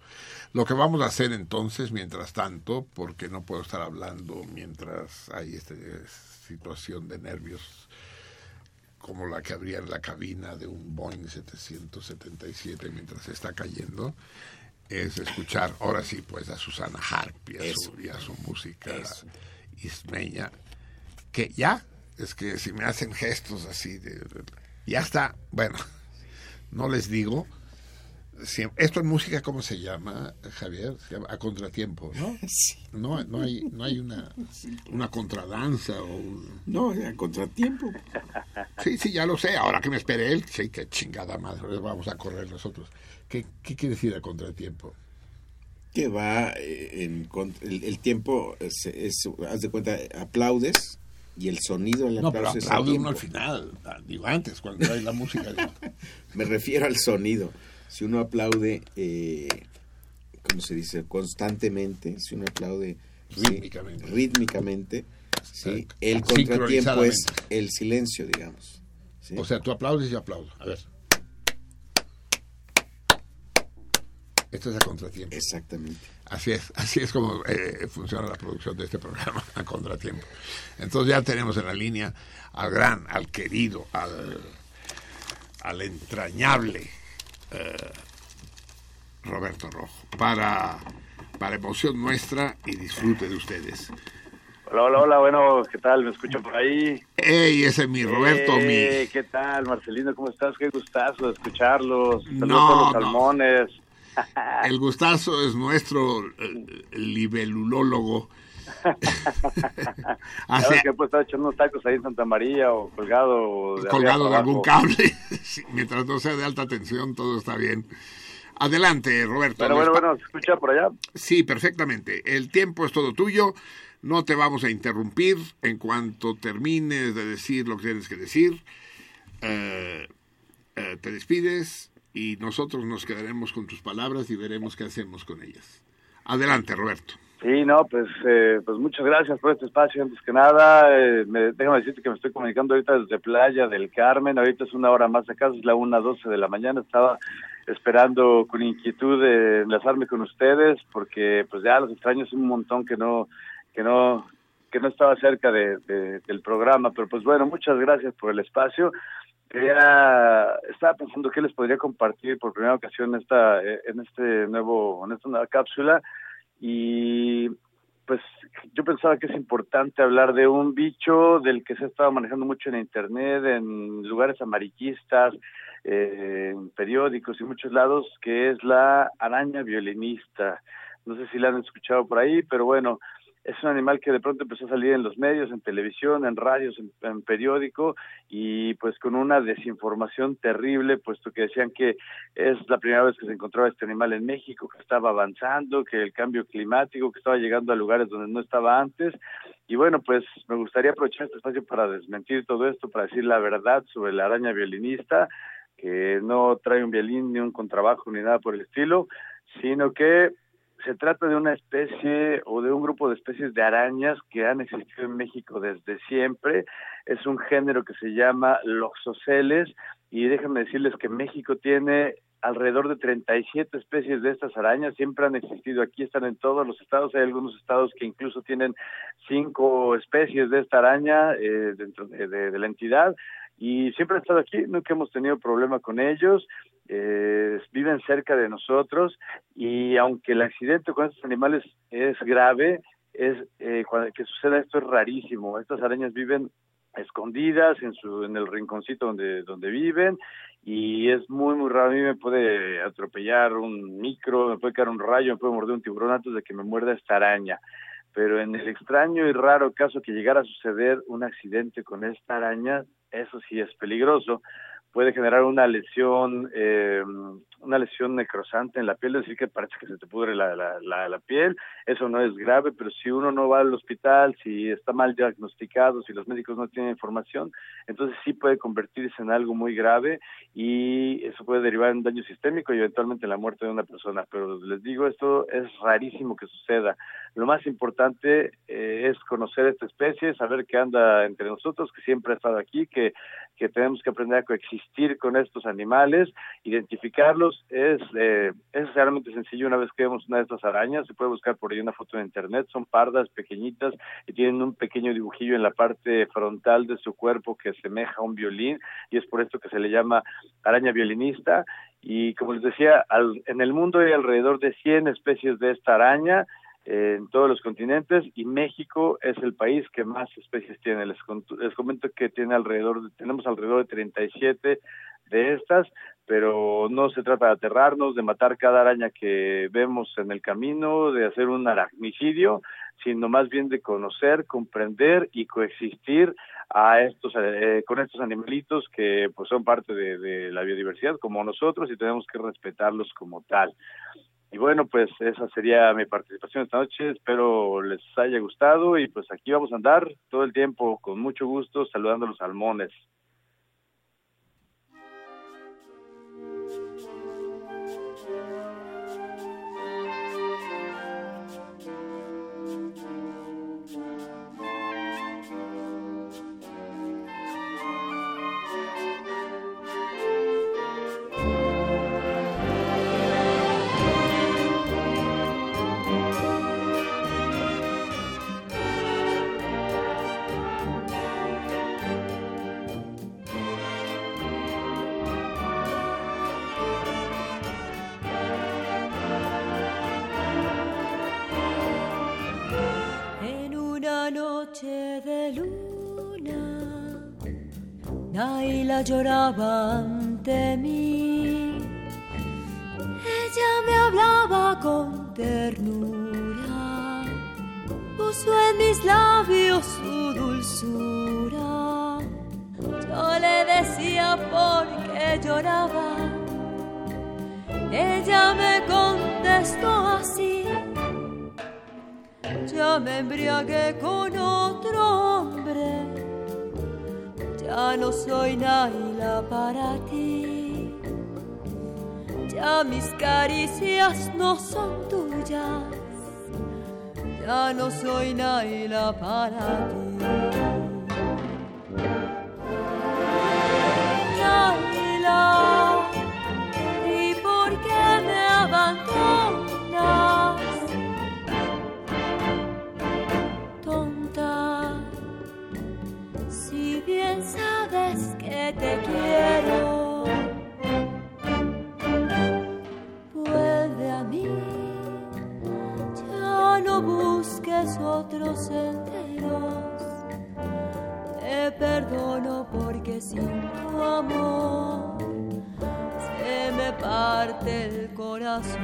Lo que vamos a hacer entonces, mientras tanto, porque no puedo estar hablando mientras hay esta situación de nervios como la que habría en la cabina de un Boeing 777 mientras está cayendo, es escuchar ahora sí pues a Susana Harp y a, su, y a su, música ismeña, que ya, es que si me hacen gestos así, de, ya está, bueno, no les digo, esto en música, ¿cómo se llama, Javier? Se llama a contratiempo, ¿no? No, no hay, no hay una, una contradanza o... No, a contratiempo. Sí, sí, ya lo sé. Ahora que me espere él, sí, qué chingada madre, vamos a correr nosotros. ¿Qué, qué quiere decir a contratiempo? Que va eh, en... El, tiempo, es, haz de cuenta, aplaudes y el sonido del aplauso no, pero uno al final, digo antes, cuando hay la música. me refiero al sonido si uno aplaude, eh, ¿cómo se dice? Constantemente, si uno aplaude rítmicamente, rítmicamente ¿sí? el contratiempo es el silencio, digamos. O sea, tú aplaudes y yo aplaudo. A ver. Esto es a contratiempo. Exactamente. Así es, así es como eh, funciona la producción de este programa, a contratiempo. Entonces ya tenemos en la línea al gran, al querido, al, al entrañable eh, Roberto Rojo, para, para emoción nuestra y disfrute de ustedes. Hola, hola, hola, bueno, ¿qué tal? ¿Me escuchan por ahí? ¡Ey, ese es mi Roberto, mi! ¿Qué tal, Marcelino? ¿Cómo estás? Qué gustazo de escucharlos. Saludos no, a los salmones. El gustazo es nuestro eh, libelulólogo. Hace... que pues estar echando unos tacos ahí en Santa María o colgado de colgado de algún cable. Mientras no sea de alta tensión todo está bien. Adelante Roberto bueno bueno bueno se escucha por allá sí perfectamente. El tiempo es todo tuyo. No te vamos a interrumpir en cuanto termines de decir lo que tienes que decir. Eh, eh, te despides y nosotros nos quedaremos con tus palabras y veremos qué hacemos con ellas. Adelante Roberto Sí, no, pues, eh, pues muchas gracias por este espacio. Antes que nada, eh, me, déjame decirte que me estoy comunicando ahorita desde Playa del Carmen. Ahorita es una hora más acá, es la una doce de la mañana. Estaba esperando con inquietud de enlazarme con ustedes porque, pues, ya los extraños un montón que no, que no, que no estaba cerca de, del programa. Pero, pues, bueno, muchas gracias por el espacio. Quería, estaba pensando que les podría compartir por primera ocasión esta, eh, en este nuevo, en esta nueva cápsula y pues yo pensaba que es importante hablar de un bicho del que se ha estado manejando mucho en internet, en lugares amarillistas, eh, en periódicos y muchos lados, que es la araña violinista. No sé si la han escuchado por ahí, pero bueno, es un animal que de pronto empezó a salir en los medios, en televisión, en radios, en, periódico y pues con una desinformación terrible, puesto que decían que es la primera vez que se encontraba este animal en México, que estaba avanzando, que el cambio climático, que estaba llegando a lugares donde no estaba antes. Y bueno, pues me gustaría aprovechar este espacio para desmentir todo esto, para decir la verdad sobre la araña violinista, que no trae un violín ni un contrabajo ni nada por el estilo, sino que se trata de una especie o de un grupo de especies de arañas que han existido en México desde siempre. Es un género que se llama Loxoceles y déjenme decirles que México tiene alrededor de 37 especies de estas arañas, siempre han existido aquí, están en todos los estados, hay algunos estados que incluso tienen cinco especies de esta araña eh, dentro de, la entidad. Y siempre han estado aquí, nunca hemos tenido problema con ellos, eh, viven cerca de nosotros y aunque el accidente con estos animales es grave, es eh, cuando que suceda esto es rarísimo. Estas arañas viven escondidas en su en el rinconcito donde donde viven y es muy muy raro. A mí me puede atropellar un micro me puede caer un rayo me puede morder un tiburón antes de que me muerda esta araña. Pero en el extraño y raro caso que llegara a suceder un accidente con esta araña eso sí es peligroso puede generar una lesión eh, una lesión necrosante en la piel, es decir, que parece que se te pudre la, la, la, piel. Eso no es grave, pero si uno no va al hospital, si está mal diagnosticado, si los médicos no tienen información, entonces sí puede convertirse en algo muy grave y eso puede derivar en daño sistémico y eventualmente en la muerte de una persona. Pero les digo, esto es rarísimo que suceda. Lo más importante eh, es conocer esta especie, saber que anda entre nosotros, que siempre ha estado aquí, que, que tenemos que aprender a coexistir con estos animales, identificarlos. Es, eh, es realmente sencillo una vez que vemos una de estas arañas, se puede buscar por ahí una foto en internet, son pardas pequeñitas y tienen un pequeño dibujillo en la parte frontal de su cuerpo que semeja a un violín y es por esto que se le llama araña violinista. Y como les decía, en el mundo hay alrededor de 100 especies de esta araña en todos los continentes y México es el país que más especies tiene. Les, comento que tiene alrededor, tenemos alrededor de 37 de estas, pero no se trata de aterrarnos, de matar cada araña que vemos en el camino, de hacer un aracnicidio, sino más bien de conocer, comprender y coexistir a estos eh, con estos animalitos que pues son parte de, de la biodiversidad como nosotros y tenemos que respetarlos como tal. Y bueno, pues esa sería mi participación esta noche. Espero les haya gustado y pues aquí vamos a andar todo el tiempo con mucho gusto saludando a los salmones. Lloraba ante mí. Ella me hablaba con ternura, puso en mis labios su dulzura. Yo le decía por qué lloraba. Ella me contestó así. Ya me embriagué con otro hombre ya no soy Naila para ti. Ya mis caricias no son tuyas. Ya no soy Naila para ti. Te quiero. Vuelve a mí, ya no busques otros senderos. Te perdono porque sin tu amor se me parte el corazón.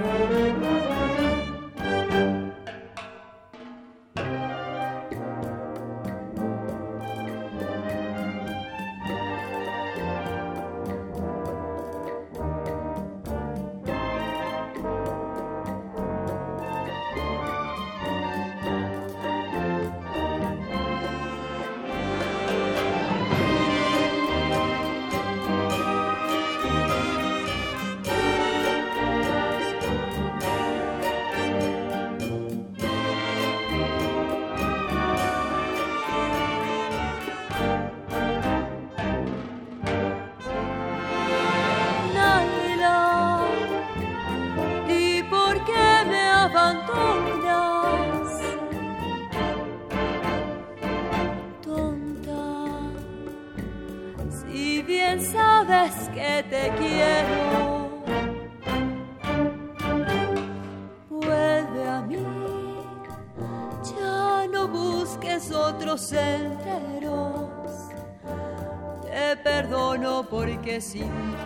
Sin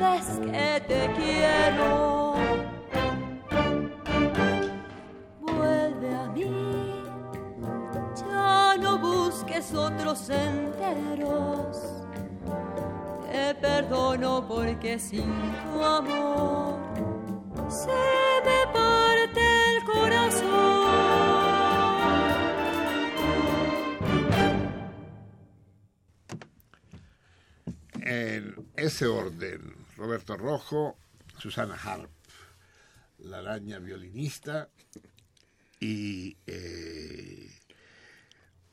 es que te quiero. Vuelve a mí, ya no busques otros senderos. Te perdono porque sin tu amor ese orden, Roberto Rojo, Susana Harp, la araña violinista y eh,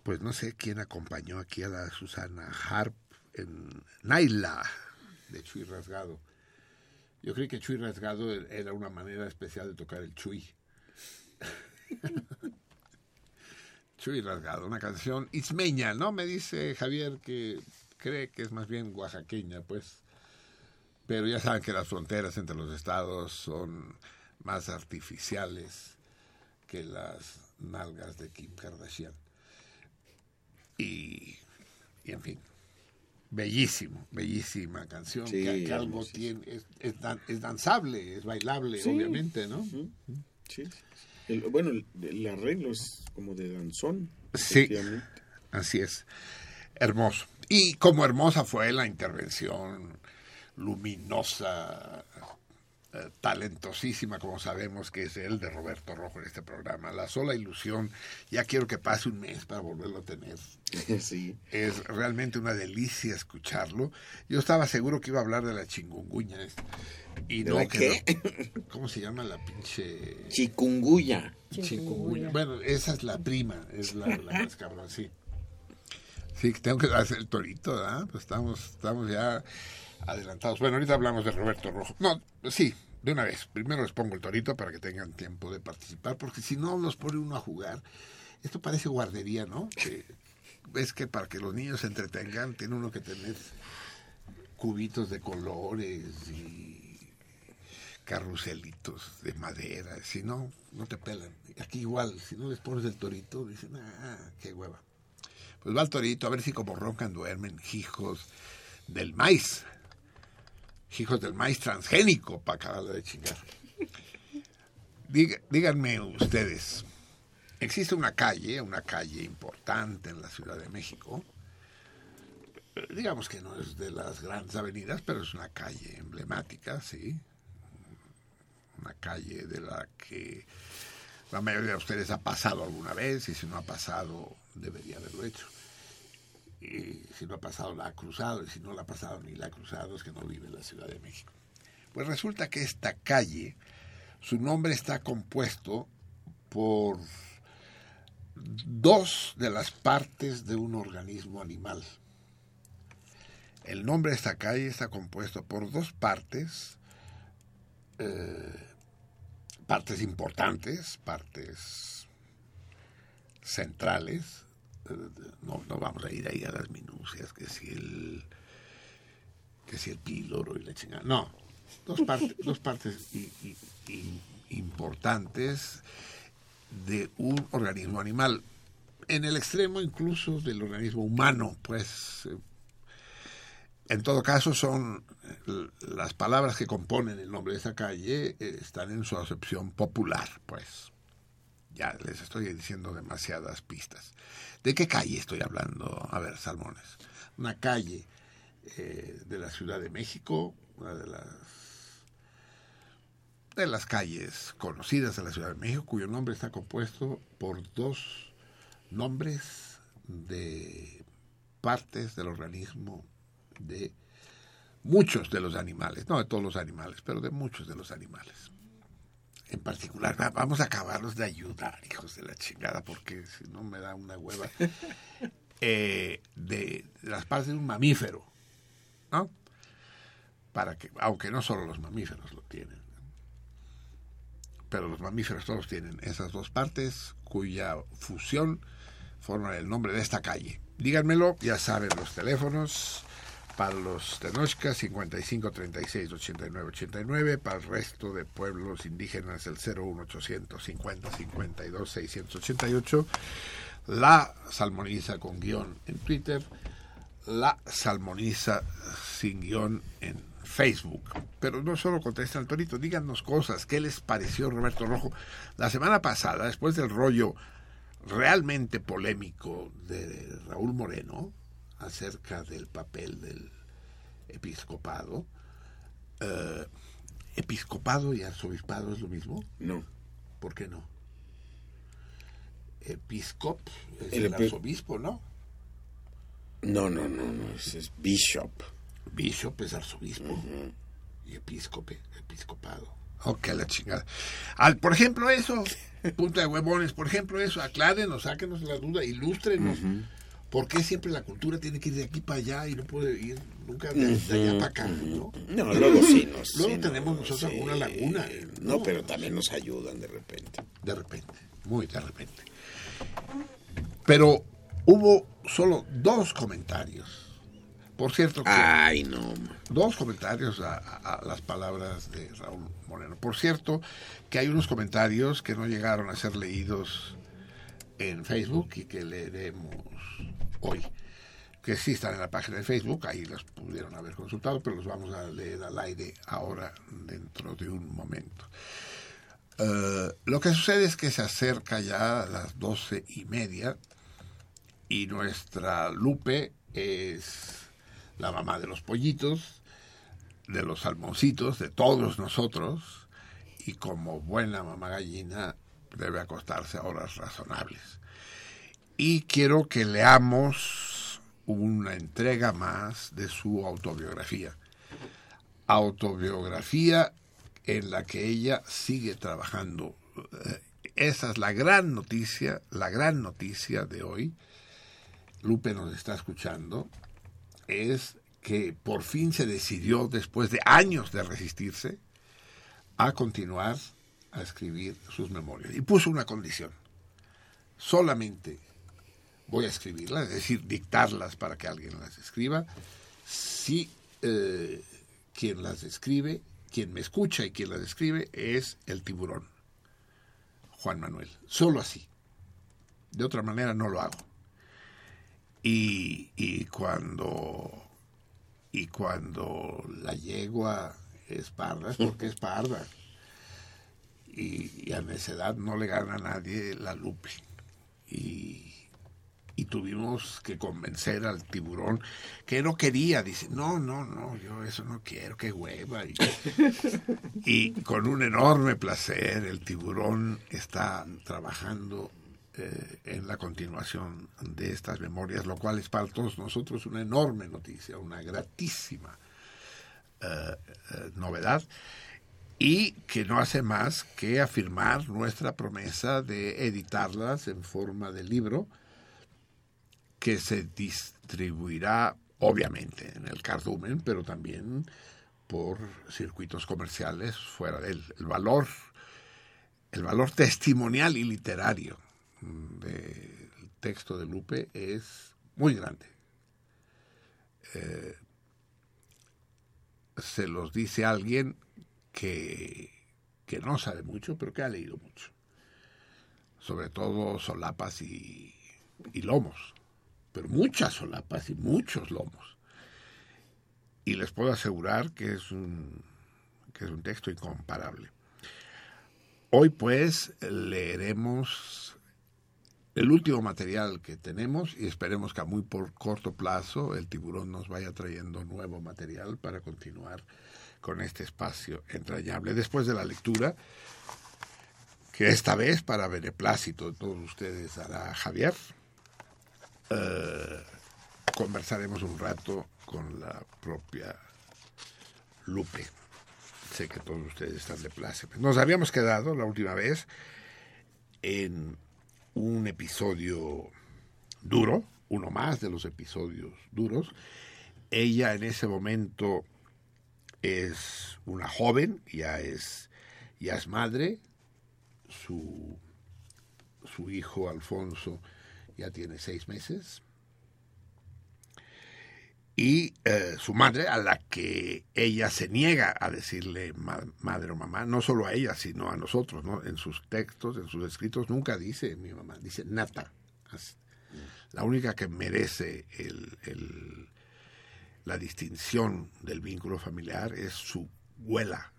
pues no sé quién acompañó aquí a la Susana Harp en Naila de Chuy Rasgado. Yo creí que Chuy Rasgado era una manera especial de tocar el Chuy. Chuy Rasgado, una canción ismeña, ¿no? Me dice Javier que cree que es más bien oaxaqueña, pues. Pero ya saben que las fronteras entre los estados son más artificiales que las nalgas de Kim Kardashian. Y, y en fin, bellísimo, bellísima canción, Sí, que, que algo tiene, es, es, dan- es danzable, es bailable, Sí. obviamente, ¿no? Sí. El- bueno, el, el arreglo es como de danzón. Sí. Así es. Hermoso. Y como hermosa fue la intervención luminosa, eh, talentosísima, como sabemos que es el de Roberto Rojo en este programa. La sola ilusión, ya quiero que pase un mes para volverlo a tener. sí. Es realmente una delicia escucharlo. Yo estaba seguro que iba a hablar de la chingunguña. esta. Y ¿De no, qué? no. ¿Cómo se llama la pinche Chikungunya. chikungunya? Bueno, esa es la prima, es la, la más cabrón, sí. Sí, que tengo que hacer el torito, ¿verdad? Pues estamos, estamos ya adelantados. Bueno, ahorita hablamos de Roberto Rojo. No, sí, de una vez. Primero les pongo el torito para que tengan tiempo de participar, porque si no los pone uno a jugar, esto parece guardería, ¿no? Que, ves que para que los niños se entretengan, tiene uno que tener cubitos de colores y carruselitos de madera. Si no, no te pelan. Aquí igual, si no les pones el torito, dicen, ah, qué hueva. Pues va el torito, a ver si como roncan duermen hijos del maíz. Hijos del maíz transgénico, para acabarla de chingar. Díganme ustedes, existe una calle, una calle importante en la Ciudad de México, digamos que no es de las grandes avenidas, pero es una calle emblemática, sí, una calle de la que la mayoría de ustedes ha pasado alguna vez y si no ha pasado debería haberlo hecho. Si no ha pasado la ha cruzado y si no la ha pasado ni la ha cruzado es que no vive en la Ciudad de México. Pues resulta que esta calle, su nombre está compuesto por dos de las partes de un organismo animal. El nombre de esta calle está compuesto por dos partes eh, partes importantes, partes centrales. No, no vamos a ir ahí a las minucias, que si el que si el píloro y la chingada. No, dos, partes dos partes i- i- i- importantes de un organismo animal. En el extremo incluso del organismo humano, pues eh, en todo caso, son eh, las palabras que componen el nombre de esa calle eh, están en su acepción popular, pues. Ya les estoy diciendo demasiadas pistas. ¿De qué calle estoy hablando? A ver, Salmones. Una calle eh, de la Ciudad de México, una de las de las calles conocidas de la Ciudad de México, cuyo nombre está compuesto por dos nombres de partes del organismo de muchos de los animales, no de todos los animales, pero de muchos de los animales. En particular, va- vamos a acabarlos de ayudar, hijos de la chingada, porque si no me da una hueva. Eh, de las partes de un mamífero, ¿no? Para que, aunque no solo los mamíferos lo tienen, pero los mamíferos todos tienen esas dos partes cuya fusión forma el nombre de esta calle. Díganmelo, ya saben los teléfonos. Para los Tenochca, 55 36 89 89. Para el resto de pueblos indígenas, el 01800 50 52 688. La salmoniza con guion en Twitter. La salmoniza sin guion en Facebook. Pero no solo contestan al torito, díganos cosas. ¿Qué les pareció Roberto Rojo? La semana pasada, después del rollo realmente polémico de Raúl Moreno acerca del papel del episcopado, eh, ¿episcopado y arzobispado es lo mismo? No. ¿Por qué no? Episcop es El arzobispo, ¿no? No, no, no, no. Es Bishop. Bishop es arzobispo y episcope, episcopado. Ok, la chingada. Al, por ejemplo, eso, punta de huevones, por ejemplo, eso, aclárenos, sáquenos la duda, ilústrenos. ¿Por qué siempre la cultura tiene que ir de aquí para allá y no puede ir nunca de, de allá para acá? ¿no? No, luego sí nos. Luego sí tenemos nos- nosotros sí. alguna laguna. No, pero también nos ayudan de repente. De repente, muy de repente. Pero hubo solo dos comentarios. Por cierto, que Ay, no. dos comentarios a, a- a las palabras de Raúl Moreno. Por cierto, que hay unos comentarios que no llegaron a ser leídos en Facebook y que leeremos hoy. Que sí están en la página de Facebook, ahí los pudieron haber consultado, pero los vamos a leer al aire ahora, dentro de un momento. Eh, lo que sucede es que se acerca ya a las doce y media y nuestra Lupe es la mamá de los pollitos, de los salmoncitos, de todos nosotros, y como buena mamá gallina debe acostarse a horas razonables. Y quiero que leamos una entrega más de su autobiografía. Autobiografía en la que ella sigue trabajando. Eh, Esa es la gran noticia, la gran noticia de hoy. Lupe nos está escuchando es que por fin se decidió, después de años de resistirse, a continuar a escribir sus memorias. Y puso una condición. Solamente voy a escribirlas, es decir, dictarlas para que alguien las escriba, si eh, quien las escribe, quien me escucha y quien las escribe es el tiburón, Juan Manuel. Solo así. De otra manera no lo hago. Y, y cuando y cuando la yegua es parda es porque es parda y, y a necedad no le gana a nadie la lupe y, y tuvimos que convencer al tiburón que no quería. Dice no no no yo eso no quiero qué hueva y, y con un enorme placer el tiburón está trabajando eh, en la continuación de estas memorias, lo cual es para todos nosotros una enorme noticia, una gratísima eh, eh, novedad y que no hace más que afirmar nuestra promesa de editarlas en forma de libro que se distribuirá obviamente en el cardumen, pero también por circuitos comerciales fuera de él. El valor, el valor testimonial y literario del texto de Lupe es muy grande. Eh, se los dice alguien que, que no sabe mucho, pero que ha leído mucho. Sobre todo solapas y lomos, pero muchas solapas y muchos lomos. Y les puedo asegurar que es un, que es un texto incomparable. Hoy pues leeremos el último material que tenemos y esperemos que a muy por corto plazo el tiburón nos vaya trayendo nuevo material para continuar con este espacio entrañable. Después de la lectura, que esta vez para beneplácito de todos ustedes hará Javier, eh, conversaremos un rato con la propia Lupe. Sé que todos ustedes están de pláceme. Nos habíamos quedado la última vez en un episodio duro, uno más de los episodios duros. Ella en ese momento es una joven, ya es, ya es madre, su, su hijo Alfonso ya tiene seis meses. Y eh, su madre, a la que ella se niega a decirle ma- madre o mamá, no solo a ella, sino a nosotros, ¿no? En sus textos, en sus escritos, nunca dice mi mamá, dice nata. La única que merece el, la distinción del vínculo familiar es su huela.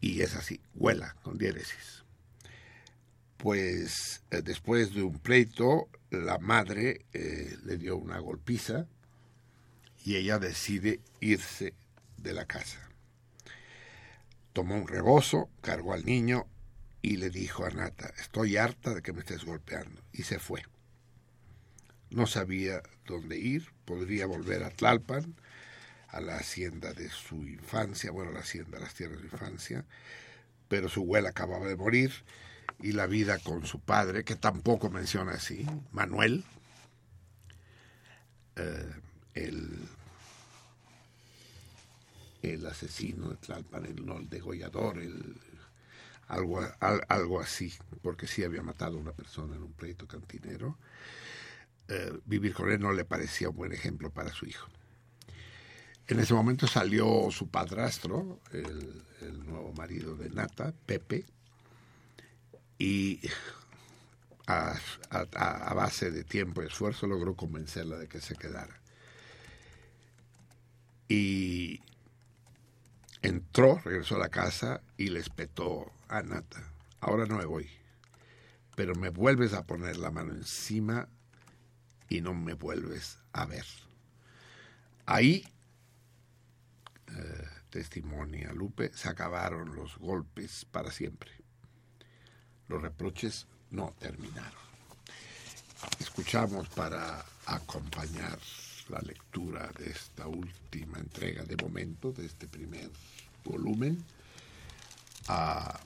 Y es así, huela, con diéresis. Pues después de un pleito, la madre eh, le dio una golpiza y ella decide irse de la casa. Tomó un rebozo, cargó al niño y le dijo a Nata, estoy harta de que me estés golpeando. Y se fue. No sabía dónde ir, podría volver a Tlalpan, a la hacienda de su infancia, bueno, la hacienda, las tierras de infancia, pero su abuela acababa de morir y la vida con su padre, que tampoco menciona así, Manuel, eh, el, el asesino de Tlalpan, el, no, el degollador, el, algo, algo así, porque sí había matado a una persona en un pleito cantinero. Eh, vivir con él no le parecía un buen ejemplo para su hijo. En ese momento salió su padrastro, el, nuevo marido de Nata, Pepe, y a, base de tiempo y esfuerzo logró convencerla de que se quedara. Y entró, regresó a la casa y le espetó a Nata. Ahora no me voy, pero me vuelves a poner la mano encima y no me vuelves a ver. Ahí, eh, testimonia Lupe, se acabaron los golpes para siempre. Los reproches no terminaron. Escuchamos para acompañar la lectura de esta última entrega de momento, de este primer volumen, a,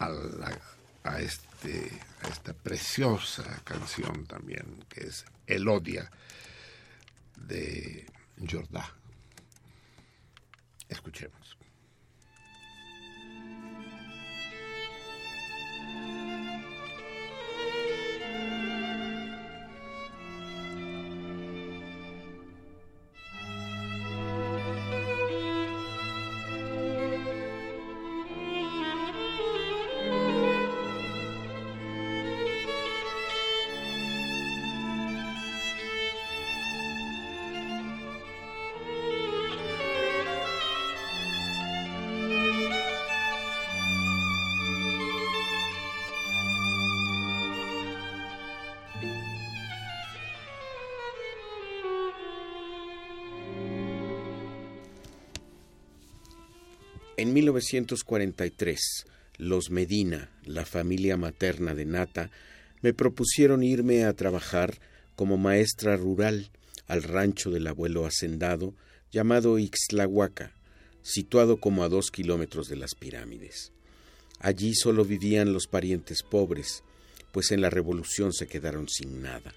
a la a, este, esta preciosa canción también, que es Elodia de Jordá. Escuchemos. En 1943, los Medina, la familia materna de Nata, me propusieron irme a trabajar como maestra rural al rancho del abuelo hacendado llamado Ixtlahuaca, situado como a dos kilómetros de las pirámides. Allí solo vivían los parientes pobres, pues en la revolución se quedaron sin nada.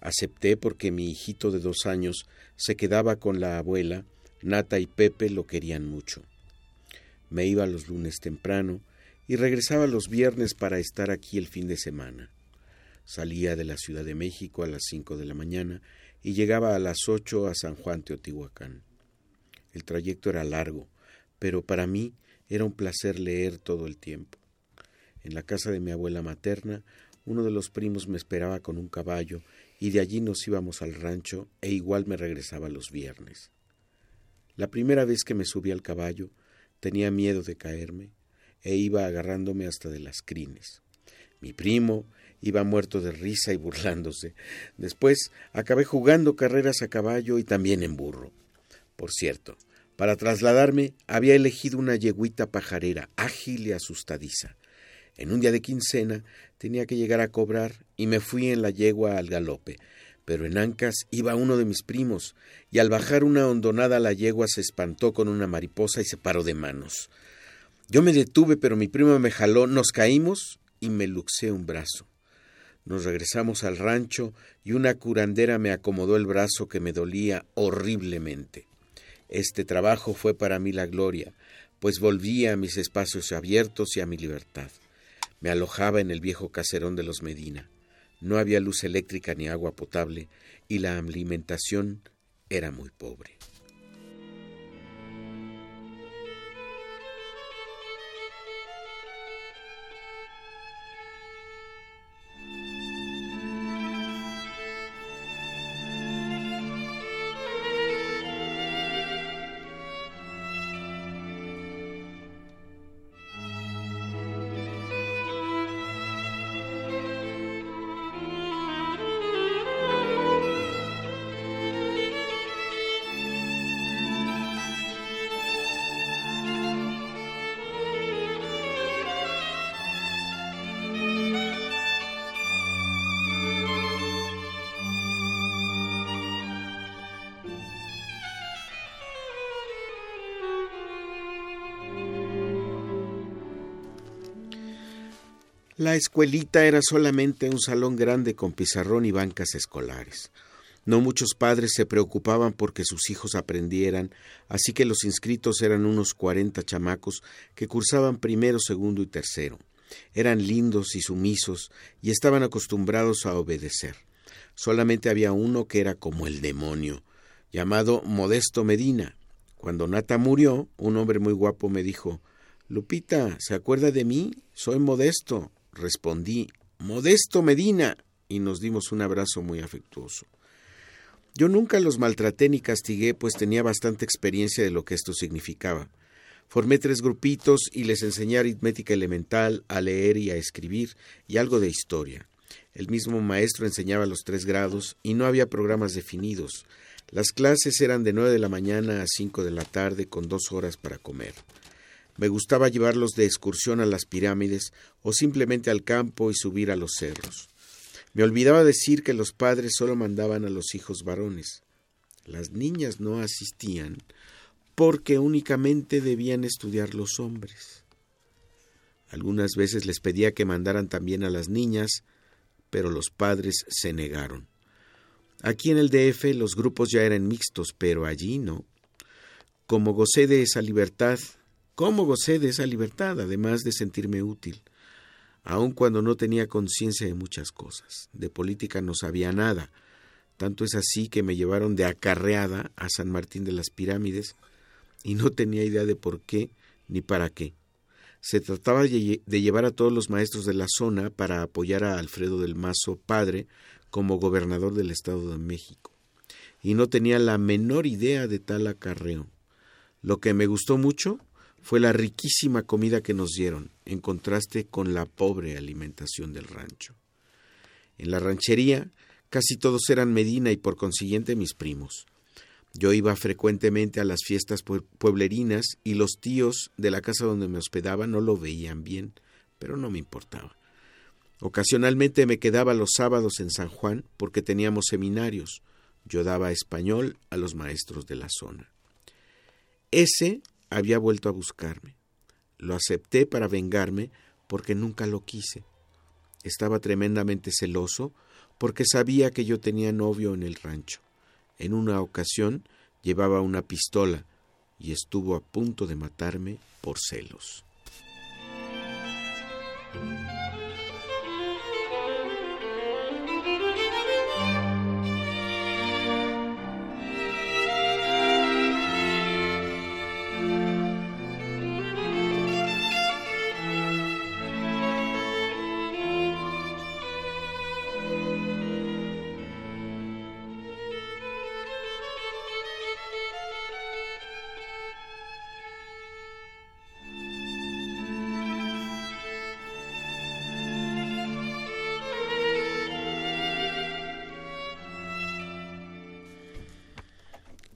Acepté porque mi hijito de dos años se quedaba con la abuela, Nata y Pepe lo querían mucho. Me iba los lunes temprano y regresaba los viernes para estar aquí el fin de semana. Salía de la Ciudad de México a las cinco de la mañana y llegaba a las ocho a San Juan Teotihuacán. El trayecto era largo, pero para mí era un placer leer todo el tiempo. En la casa de mi abuela materna, uno de los primos me esperaba con un caballo y de allí nos íbamos al rancho e igual me regresaba los viernes. La primera vez que me subí al caballo, Tenía miedo de caerme e iba agarrándome hasta de las crines. Mi primo iba muerto de risa y burlándose. Después acabé jugando carreras a caballo y también en burro. Por cierto, para trasladarme había elegido una yeguita pajarera, ágil y asustadiza. En un día de quincena tenía que llegar a cobrar y me fui en la yegua al galope, pero en Ancas iba uno de mis primos, y al bajar una hondonada la yegua se espantó con una mariposa y se paró de manos. Yo me detuve, pero mi primo me jaló, nos caímos y me luxé un brazo. Nos regresamos al rancho y una curandera me acomodó el brazo que me dolía horriblemente. Este trabajo fue para mí la gloria, pues volvía a mis espacios abiertos y a mi libertad. Me alojaba en el viejo caserón de los Medina. No había luz eléctrica ni agua potable y la alimentación era muy pobre. La escuelita era solamente un salón grande con pizarrón y bancas escolares. No muchos padres se preocupaban porque sus hijos aprendieran, así que los inscritos eran unos cuarenta chamacos que cursaban primero, segundo y tercero. Eran lindos y sumisos y estaban acostumbrados a obedecer. Solamente había uno que era como el demonio, llamado Modesto Medina. Cuando Nata murió, un hombre muy guapo me dijo Lupita, ¿se acuerda de mí? Soy Modesto. Respondí Modesto Medina y nos dimos un abrazo muy afectuoso. Yo nunca los maltraté ni castigué, pues tenía bastante experiencia de lo que esto significaba. Formé tres grupitos y les enseñé aritmética elemental, a leer y a escribir, y algo de historia. El mismo maestro enseñaba los tres grados y no había programas definidos. Las clases eran de nueve de la mañana a cinco de la tarde con dos horas para comer. Me gustaba llevarlos de excursión a las pirámides o simplemente al campo y subir a los cerros. Me olvidaba decir que los padres solo mandaban a los hijos varones. Las niñas no asistían porque únicamente debían estudiar los hombres. Algunas veces les pedía que mandaran también a las niñas, pero los padres se negaron. Aquí en el DF los grupos ya eran mixtos, pero allí no. Como gocé de esa libertad, ¿cómo gocé de esa libertad, además de sentirme útil? Aun cuando no tenía conciencia de muchas cosas. De política no sabía nada. Tanto es así que me llevaron de acarreada a San Martín de las Pirámides y no tenía idea de por qué ni para qué. Se trataba de llevar a todos los maestros de la zona para apoyar a Alfredo del Mazo padre como gobernador del Estado de México. Y no tenía la menor idea de tal acarreo. Lo que me gustó mucho fue la riquísima comida que nos dieron, en contraste con la pobre alimentación del rancho. En la ranchería casi todos eran Medina y por consiguiente mis primos. Yo iba frecuentemente a las fiestas pueblerinas y los tíos de la casa donde me hospedaba no lo veían bien, pero no me importaba. Ocasionalmente me quedaba los sábados en San Juan porque teníamos seminarios. Yo daba español a los maestros de la zona. Ese había vuelto a buscarme. Lo acepté para vengarme porque nunca lo quise. Estaba tremendamente celoso porque sabía que yo tenía novio en el rancho. En una ocasión llevaba una pistola y estuvo a punto de matarme por celos.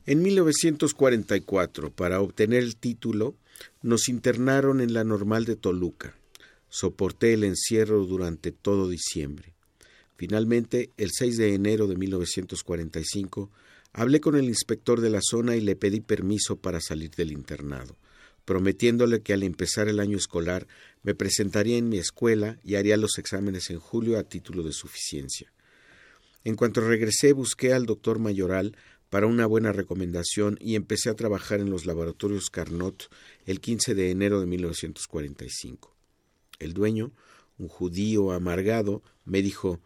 En 1944, para obtener el título, nos internaron en la normal de Toluca. Soporté el encierro durante todo diciembre. Finalmente, el 6 de enero de 1945, hablé con el inspector de la zona y le pedí permiso para salir del internado, prometiéndole que al empezar el año escolar me presentaría en mi escuela y haría los exámenes en julio a título de suficiencia. En cuanto regresé, busqué al doctor Mayoral para una buena recomendación y empecé a trabajar en los laboratorios Carnot el 15 de enero de 1945. El dueño, un judío amargado, me dijo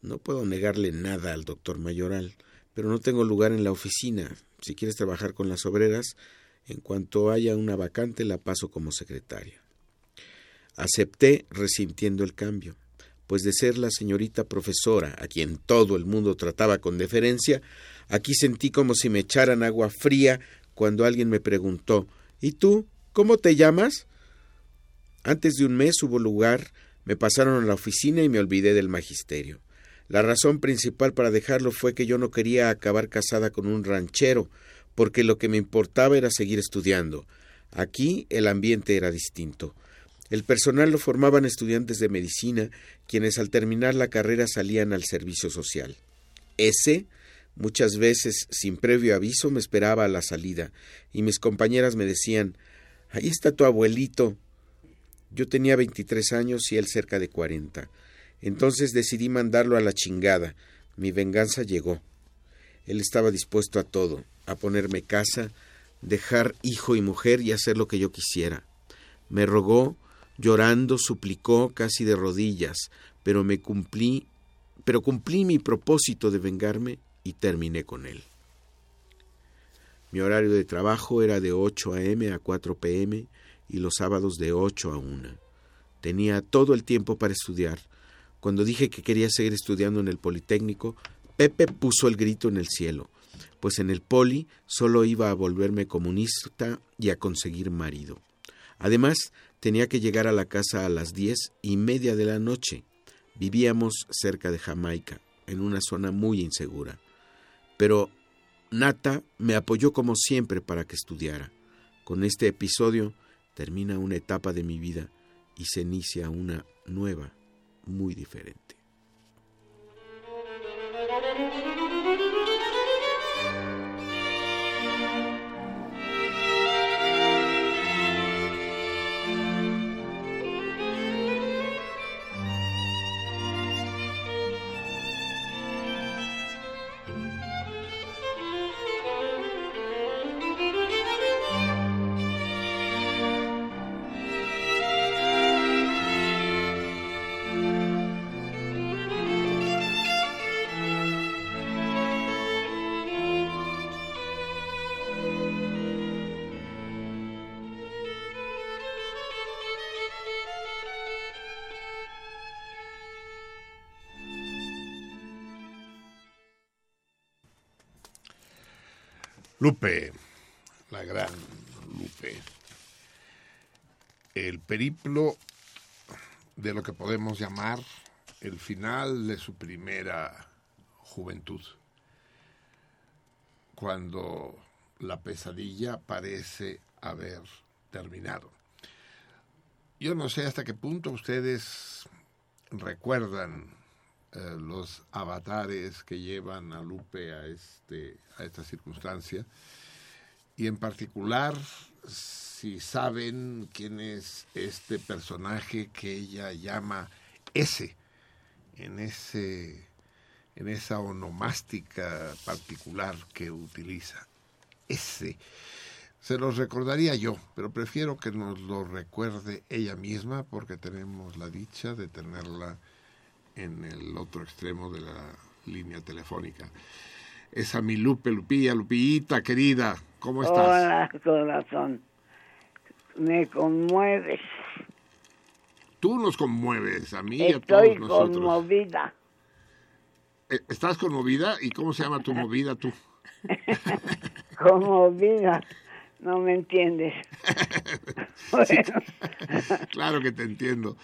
No puedo negarle nada al doctor Mayoral, pero no tengo lugar en la oficina. Si quieres trabajar con las obreras, en cuanto haya una vacante la paso como secretaria. Acepté resintiendo el cambio, pues de ser la señorita profesora, a quien todo el mundo trataba con deferencia, Aquí sentí como si me echaran agua fría cuando alguien me preguntó ¿Y tú? ¿Cómo te llamas? Antes de un mes hubo lugar, me pasaron a la oficina y me olvidé del magisterio. La razón principal para dejarlo fue que yo no quería acabar casada con un ranchero, porque lo que me importaba era seguir estudiando. Aquí el ambiente era distinto. El personal lo formaban estudiantes de medicina, quienes al terminar la carrera salían al servicio social. Ese Muchas veces, sin previo aviso, me esperaba a la salida, y mis compañeras me decían Ahí está tu abuelito. Yo tenía 23 años y él cerca de 40. Entonces decidí mandarlo a la chingada. Mi venganza llegó. Él estaba dispuesto a todo, a ponerme casa, dejar hijo y mujer y hacer lo que yo quisiera. Me rogó, llorando, suplicó casi de rodillas, pero me cumplí, pero cumplí mi propósito de vengarme y terminé con él. Mi horario de trabajo era de 8 a.m. a 4 p.m. y los sábados de 8 a 1. Tenía todo el tiempo para estudiar. Cuando dije que quería seguir estudiando en el Politécnico, Pepe puso el grito en el cielo, pues en el Poli solo iba a volverme comunista y a conseguir marido. Además, tenía que llegar a la casa a las diez y media de la noche. Vivíamos cerca de Jamaica, en una zona muy insegura. Pero Nata me apoyó como siempre para que estudiara. Con este episodio termina una etapa de mi vida y se inicia una nueva, muy diferente. Lupe, la gran Lupe. El periplo de lo que podemos llamar el final de su primera juventud, cuando la pesadilla parece haber terminado. Yo no sé hasta qué punto ustedes recuerdan eh, los avatares que llevan a Lupe a, este, a esta circunstancia. Y en particular si saben quién es este personaje que ella llama ese en ese en esa onomástica particular que utiliza. Ese se los recordaría yo, pero prefiero que nos lo recuerde ella misma porque tenemos la dicha de tenerla en el otro extremo de la línea telefónica. Es a mi Lupe, Lupilla, Lupillita, querida, ¿cómo estás? Hola, corazón. Me conmueves. Tú nos conmueves, a mí y a todos nosotros. conmovida. Eh, ¿Estás conmovida? ¿Y cómo se llama tu movida tú? Conmovida. No me entiendes. bueno, Claro que te entiendo.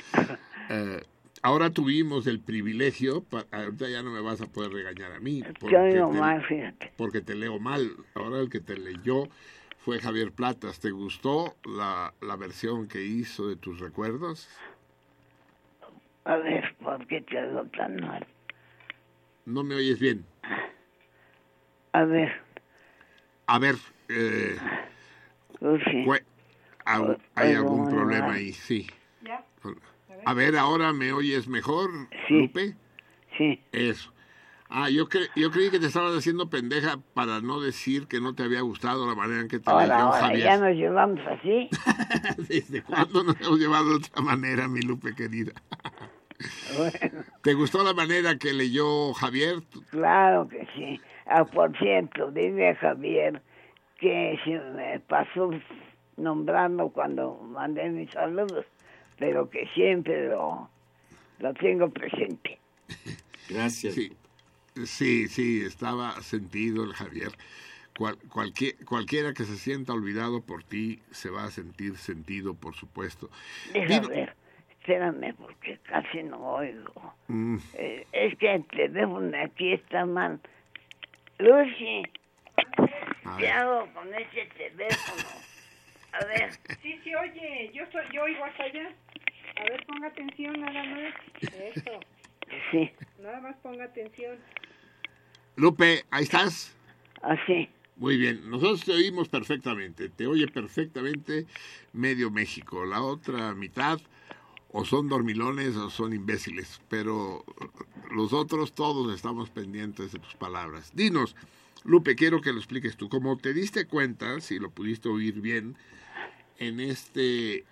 Eh, ahora tuvimos el privilegio, pa- ahorita ya no me vas a poder regañar a mí, porque yo te- más, fíjate. porque te leo mal. Ahora el que te leyó fue Javier Platas. ¿Te gustó la, la versión que hizo de tus recuerdos? A ver, ¿por qué te hago tan mal? No me oyes bien. A ver, A ver, eh, au- ¿hay algún problema mal. ahí? Sí. A ver, ahora me oyes mejor, Sí. Lupe. Sí, Eso. Ah, yo, cre- yo creí que te estabas haciendo pendeja para no decir que no te había gustado la manera en que te ahora, ya nos llevamos así. ¿Desde cuándo nos hemos llevado de otra manera, mi Lupe querida? Bueno, ¿Te gustó la manera que leyó Javier? claro que sí. Ah, por cierto, dile a Javier que se me pasó nombrando cuando mandé mis saludos, pero que siempre lo, lo tengo presente. Gracias. Sí, sí, sí, estaba sentido el Javier. Cual, cualquier, cualquiera que se sienta olvidado por ti se va a sentir sentido, por supuesto. Deja Vino- ver, espérame porque casi no oigo. Mm, Eh, es que el teléfono aquí está mal. Lucy, a ¿qué ver. hago con ese teléfono? A ver, Sí, sí, oye, yo, soy, yo oigo hasta allá. A ver, ponga atención nada más. Eso, sí, nada más ponga atención. Lupe, ahí estás. así. Muy bien, nosotros te oímos perfectamente, te oye perfectamente medio México. La otra mitad o son dormilones o son imbéciles, pero los otros todos estamos pendientes de tus palabras. Dinos, Lupe, quiero que lo expliques tú. Como te diste cuenta, si lo pudiste oír bien, en este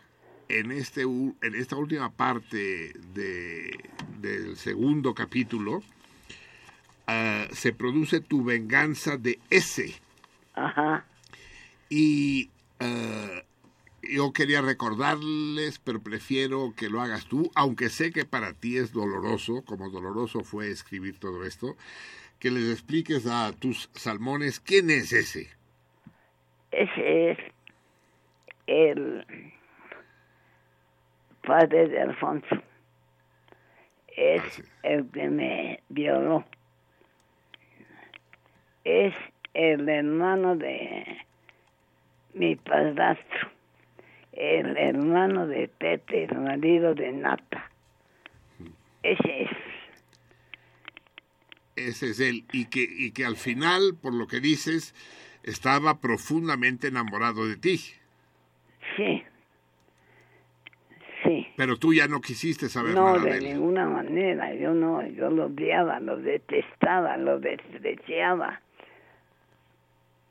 en este en esta última parte de, del segundo capítulo ah, se produce tu venganza de ese Ajá. y ah, yo quería recordarles, pero prefiero que lo hagas tú, aunque sé que para ti es doloroso, como doloroso fue escribir todo esto, que les expliques a tus salmones quién es ese. Ese es el padre de Alfonso. Es el que me violó. Es el hermano de mi padrastro. El hermano de Pepe, el marido de Nata. Ese es. Ese es él. Y que, y que al final, por lo que dices, estaba profundamente enamorado de ti. Sí. Pero tú ya no quisiste saber No, nada de de él. ninguna manera. Yo no, yo lo odiaba, lo detestaba, lo despreciaba.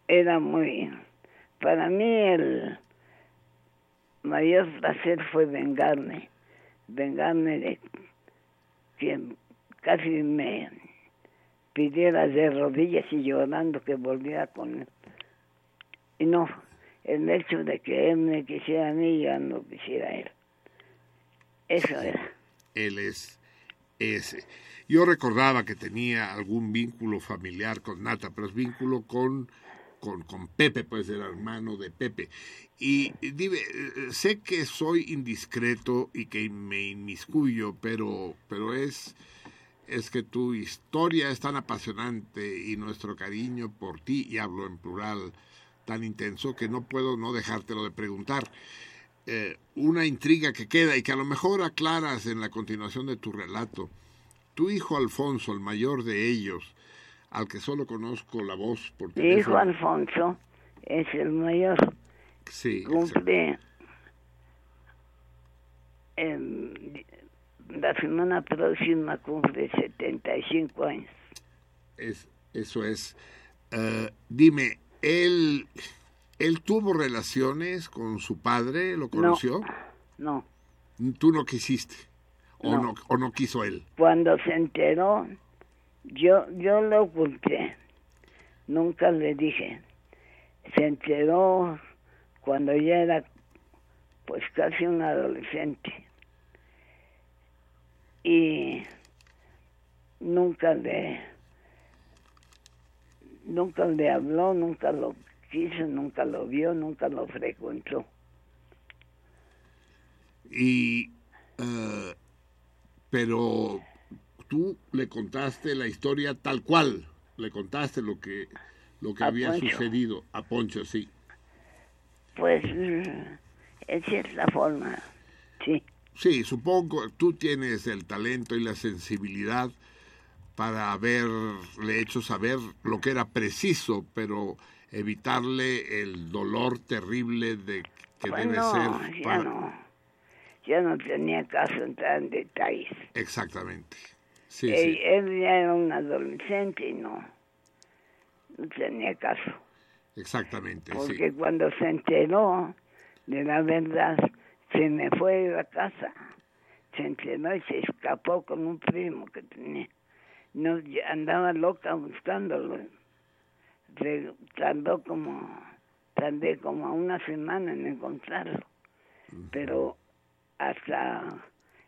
Era muy... Para mí el mayor placer fue vengarme. Vengarme de quien casi me pidiera de rodillas y llorando que volviera con él. Y no, el hecho de que él me quisiera a mí, yo no quisiera a él. Eso era. Él es ese. Yo recordaba que tenía algún vínculo familiar con Nata, pero es vínculo con, con, con Pepe, pues el hermano de Pepe. Y dime, sé que soy indiscreto y que me inmiscuyo, pero, pero es, es que tu historia es tan apasionante y nuestro cariño por ti, y hablo en plural, tan intenso que no puedo no dejártelo de preguntar eh, una intriga que queda y que a lo mejor aclaras en la continuación de tu relato. Tu hijo Alfonso, el mayor de ellos, al que solo conozco la voz por Mi hijo. Alfonso es el mayor. Sí, Cumple en- la semana próxima cumple 75 años. es, eso es. Eh, dime, ¿él, ¿él tuvo relaciones con su padre? ¿Lo conoció? No, ¿Tú no quisiste? ¿O No. no, o no quiso él? cuando se enteró, yo, yo lo oculté. Nunca le dije. Se enteró cuando ya era pues casi un adolescente. Y nunca le nunca le habló, nunca lo quiso, nunca lo vio, nunca lo frecuentó. Y, eh, pero tú le contaste la historia tal cual, le contaste lo que, lo que A había Poncho. sucedido a Poncho, sí. Pues mm, es la forma, sí. Sí, supongo tú tienes el talento y la sensibilidad para haberle hecho saber lo que era preciso, pero evitarle el dolor terrible de que debe ser ya para... no. Ya no tenía caso entrar en detalles. Exactamente. Sí, él, sí, él ya era un adolescente y no, no tenía caso. exactamente, sí. Porque cuando se enteró de la verdad, se me fue de la casa. Se enteró y se escapó con un primo que tenía. No, ya andaba loca buscándolo. Tardó como, tardé como una semana en encontrarlo. Pero hasta,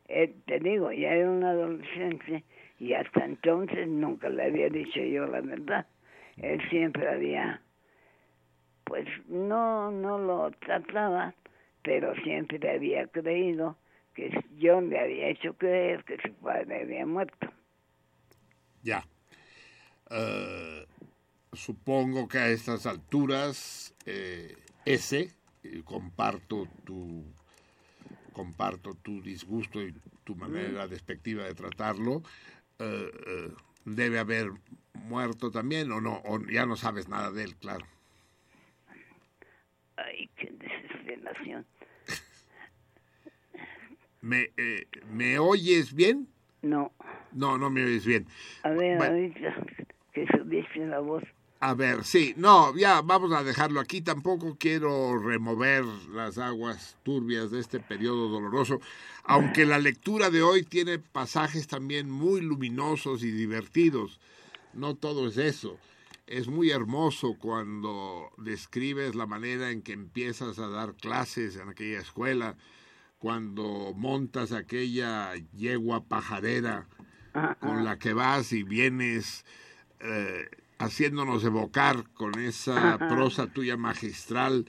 eh, te digo, ya era un adolescente y hasta entonces nunca le había dicho yo la verdad. Él siempre había pues no no lo trataba, pero siempre había creído que yo le había hecho creer que su padre había muerto. Ya. Eh, supongo que a estas alturas eh, ese eh, comparto tu comparto tu disgusto y tu manera despectiva de tratarlo eh, eh, debe haber muerto también o no o ya no sabes nada de él claro Ay, qué desesperación. ¿Me, eh, ¿Me oyes bien? No. No, no me oyes bien. A ver, Bueno. ahorita que subiste la voz. A ver, sí, no, ya vamos a dejarlo aquí. Tampoco quiero remover las aguas turbias de este periodo doloroso, aunque la lectura de hoy tiene pasajes también muy luminosos y divertidos. No todo es eso. Es muy hermoso cuando describes la manera en que empiezas a dar clases en aquella escuela, cuando montas aquella yegua pajarera con la que vas y vienes eh, haciéndonos evocar con esa prosa tuya magistral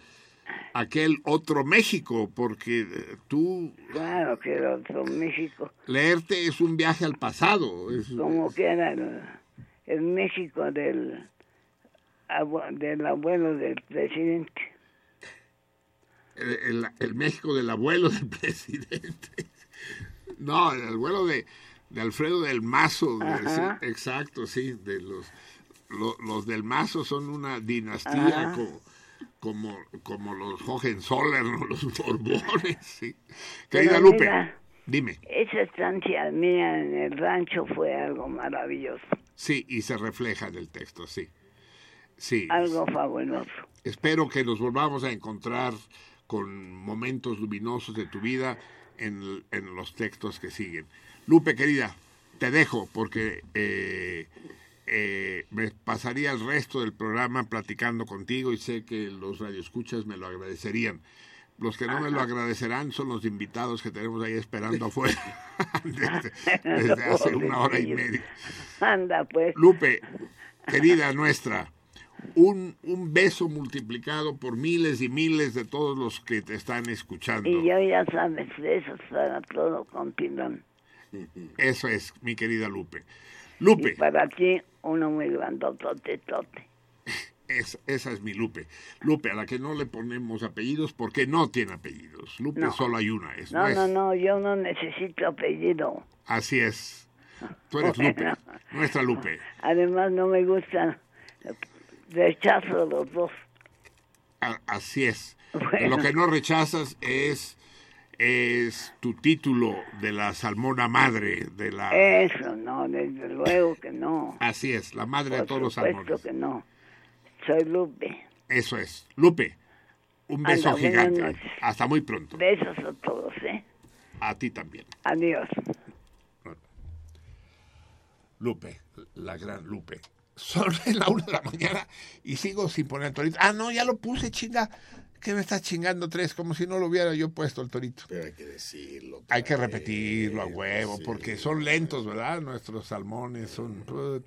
aquel otro México, porque eh, tú Claro que el otro México, leerte es un viaje al pasado. es- como que era el, el México del, del abuelo del presidente. el, el- el México del abuelo del presidente. No, el abuelo de, de Alfredo del Mazo. de- exacto, sí, de los, lo- los del Mazo son una dinastía como, como, como los Hohenzollern o los Borbones. Sí. Querida Lupe, mira, dime. Esa estancia mía en el rancho fue algo maravilloso, Sí, y se refleja en el texto, sí. Sí. algo fabuloso. Espero que nos volvamos a encontrar con momentos luminosos de tu vida en, en los textos que siguen. Lupe, querida, te dejo porque eh, eh, me pasaría el resto del programa platicando contigo y sé que los radioescuchas me lo agradecerían. Los que no me lo agradecerán son los invitados que tenemos ahí esperando afuera desde, desde hace una hora y media. Anda, pues. Lupe, querida nuestra, un, un beso multiplicado por miles y miles de todos los que te están escuchando. Y yo ya sabes, besos para todo con pilón. Eso es, mi querida Lupe. Y Lupe, para ti, uno muy grandotote, tote. es- esa es mi Lupe. Lupe, a la que no le ponemos apellidos porque no tiene apellidos. Lupe No. solo hay una. Es, No, es- no, no, yo no necesito apellido. Así es. Tú eres Lupe, nuestra Lupe. Además, no me gustan. Rechazo los dos. A- así es. Bueno. Lo que no rechazas es es tu título de la salmona madre de la Eso, no, desde luego que no. así es la madre de todos los salmones que no. Soy Lupe. eso es Lupe un beso Anda, gigante hasta muy pronto Besos a todos, ¿eh? a ti también Adiós. Lupe la gran Lupe son la una de la mañana y sigo sin poner el torito ah no ya lo puse chinga ¿Qué me estás chingando tres? Como si no lo hubiera yo puesto el torito. Pero hay que decirlo. Hay que repetirlo a huevo, sí. porque son lentos, ¿verdad? Nuestros salmones son...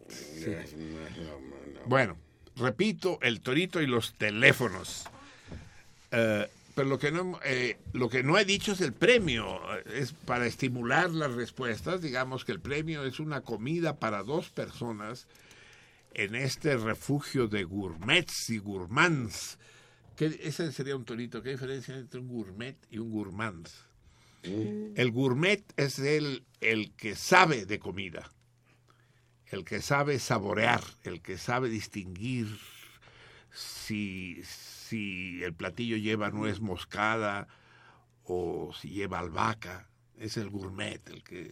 sí. No, no. Bueno, repito, el torito y los teléfonos. Eh, pero lo que, no, eh, lo que no he dicho es el premio. Es para estimular las respuestas. Digamos que el premio es una comida para dos personas en este refugio de gourmets y gourmands. ¿Qué, ese sería un torito. ¿Qué diferencia hay entre un gourmet y un gourmand? El gourmet es el, el que sabe de comida el que sabe saborear, el que sabe distinguir si, si el platillo lleva nuez moscada o si lleva albahaca, es el gourmet, el que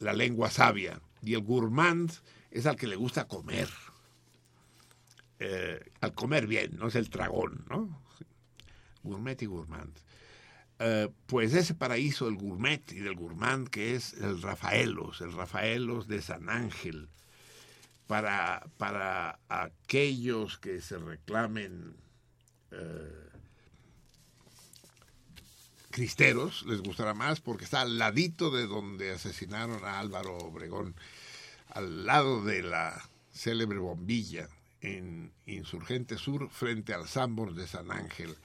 la lengua sabia. Y el gourmand es al que le gusta comer, eh, al comer bien, no es el tragón, ¿no? Gourmet y gourmand. Eh, pues ese paraíso del gourmet y del gourmand que es el Rafaelos, el Rafaelos de San Ángel, para, para aquellos que se reclamen eh, cristeros, les gustará más porque está al ladito de donde asesinaron a Álvaro Obregón, al lado de la célebre bombilla en Insurgente Sur frente al Sambor de San Ángel.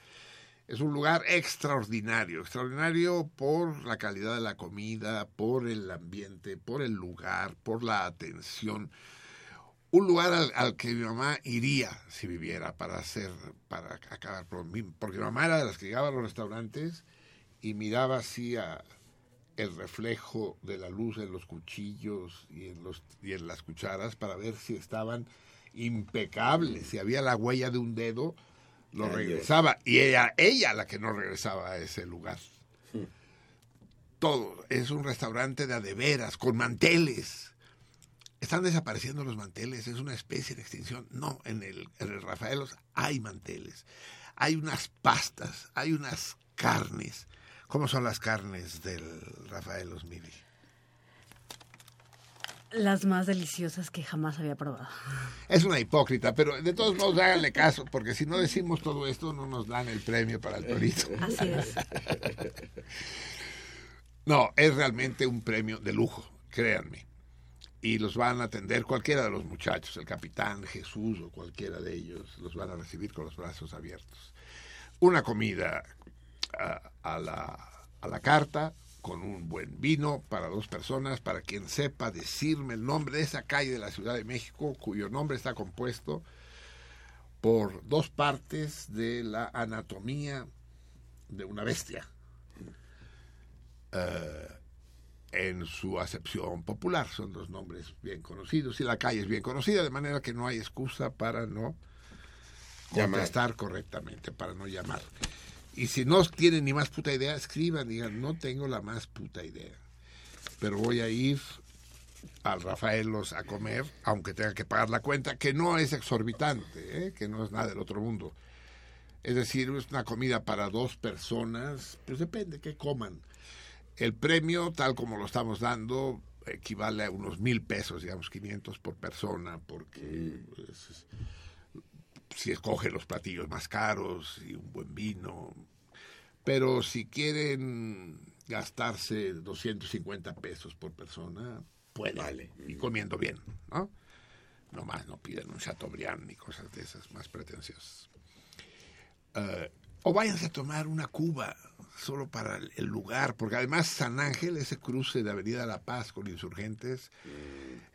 Es un lugar extraordinario, extraordinario por la calidad de la comida, por el ambiente, por el lugar, por la atención. Un lugar al, que mi mamá iría si viviera para hacer, para acabar por mí, porque mi mamá era de las que llegaba a los restaurantes y miraba así el reflejo de la luz en los cuchillos y en, los, y en las cucharas para ver si estaban impecables, si había la huella de un dedo, lo regresaba y ella, ella la que no regresaba a ese lugar. Todo, es un restaurante de adeveras, con manteles. Están desapareciendo los manteles, es una especie de extinción. No, en el, en el Rafaelos hay manteles. Hay unas pastas, hay unas carnes. ¿Cómo son las carnes del Rafaelos, Miri? Las más deliciosas que jamás había probado. Es una hipócrita, pero de todos modos háganle caso, porque si no decimos todo esto no nos dan el premio para el torito. Así es. No, es realmente un premio de lujo, créanme. Y los van a atender cualquiera de los muchachos, el capitán, Jesús o cualquiera de ellos, los van a recibir con los brazos abiertos. Una comida a, a la, a la carta, con un buen vino para dos personas, para quien sepa decirme el nombre de esa calle de la Ciudad de México, cuyo nombre está compuesto por dos partes de la anatomía de una bestia. Eh, en su acepción popular. Son dos nombres bien conocidos y la calle es bien conocida, de manera que no hay excusa para no Llamar. contestar correctamente, para no llamar. Y si no tienen ni más puta idea, escriban, digan, no tengo la más puta idea, pero voy a ir al Rafaelos a comer, aunque tenga que pagar la cuenta, que no es exorbitante, ¿eh? que no es nada del otro mundo. Es decir, es una comida para dos personas, pues depende qué coman. El premio, tal como lo estamos dando, equivale a unos mil pesos, digamos, 500 por persona, porque pues, si escoge los platillos más caros y un buen vino. Pero si quieren gastarse 250 pesos por persona, pueden. Vale. Y comiendo bien, ¿no? No más, no piden un Chateaubriand ni cosas de esas más pretenciosas. Eh, o váyanse a tomar una cuba solo para el, lugar, porque además San Ángel, ese cruce de Avenida La Paz con insurgentes,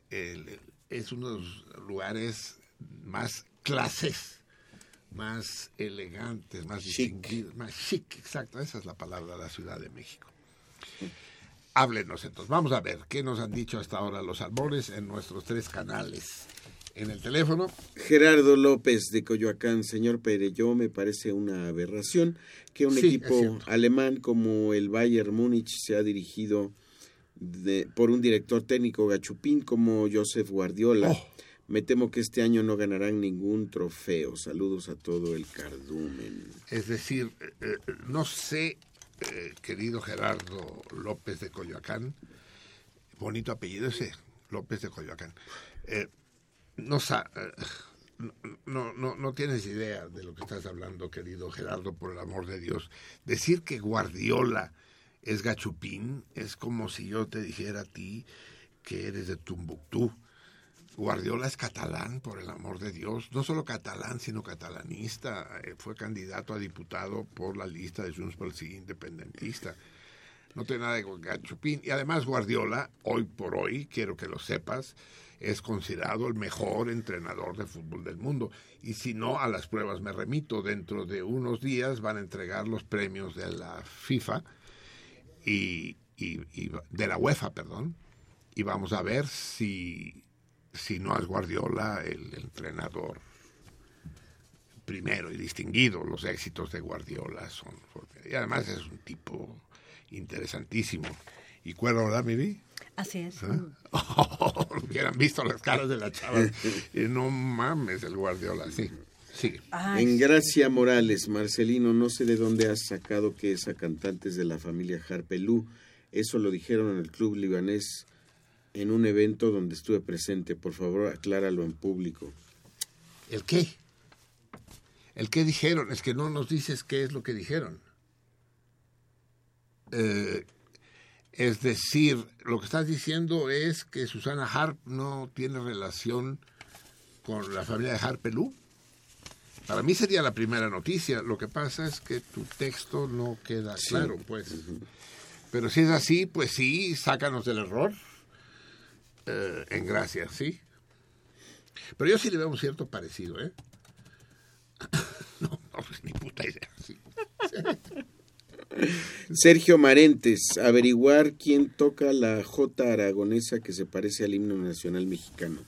el- es uno de los lugares más clases, más elegantes, más Chic. distinguidos, más chic, exacto, esa es la palabra de la Ciudad de México. Háblenos entonces, vamos a ver qué nos han dicho hasta ahora los albores en nuestros tres canales. En el teléfono, Gerardo López de Coyoacán, señor Pereyó, me parece una aberración que un Sí, equipo alemán como el Bayern Múnich sea dirigido de- por un director técnico gachupín como Joseph Guardiola. Oh. Me temo que este año no ganarán ningún trofeo. Saludos a todo el cardumen. Es decir, eh, eh, no sé, eh, querido Gerardo López de Coyoacán, bonito apellido ese, López de Coyoacán. No, no, no, no tienes idea de lo que estás hablando, querido Gerardo, por el amor de Dios. Decir que Guardiola es gachupín es como si yo te dijera a ti que eres de Tumbuctú. Guardiola es catalán, por el amor de Dios. No solo catalán, sino catalanista. Eh, fue candidato a diputado por la lista de Junts Sí independentista. No tiene nada de gachupín. Y además Guardiola, hoy por hoy, quiero que lo sepas, es considerado el mejor entrenador de fútbol del mundo. Y si no, a las pruebas me remito. Dentro de unos días van a entregar los premios de la FIFA y de la UEFA, perdón. Y vamos a ver si, si no es Guardiola el entrenador primero y distinguido. Los éxitos de Guardiola son... Y además es un tipo interesantísimo. ¿Y cuerdo, verdad, Miri? Así es. Oh, hubieran visto las caras de la chava. Y no mames, el Guardiola, sí. Sí. Ay, En Gracia Morales, Marcelino, no sé de dónde has sacado que esa cantante es de la familia Harpelú. Eso lo dijeron en el club libanés en un evento donde estuve presente. Por favor, acláralo en público. ¿El qué? ¿El qué dijeron? Es que no nos dices qué es lo que dijeron. Eh, es decir, lo que estás diciendo es que Susana Harp no tiene relación con la familia de Harpelú. Para mí sería la primera noticia. Lo que pasa es que tu texto no queda claro, pues. Pero si es así, pues sí, sácanos del error. Eh, en gracia, sí. Pero yo sí le veo un cierto parecido, ¿eh? no, no, pues ni puta idea. sí. Sergio Marentes, averiguar quién toca la jota aragonesa que se parece al himno nacional mexicano.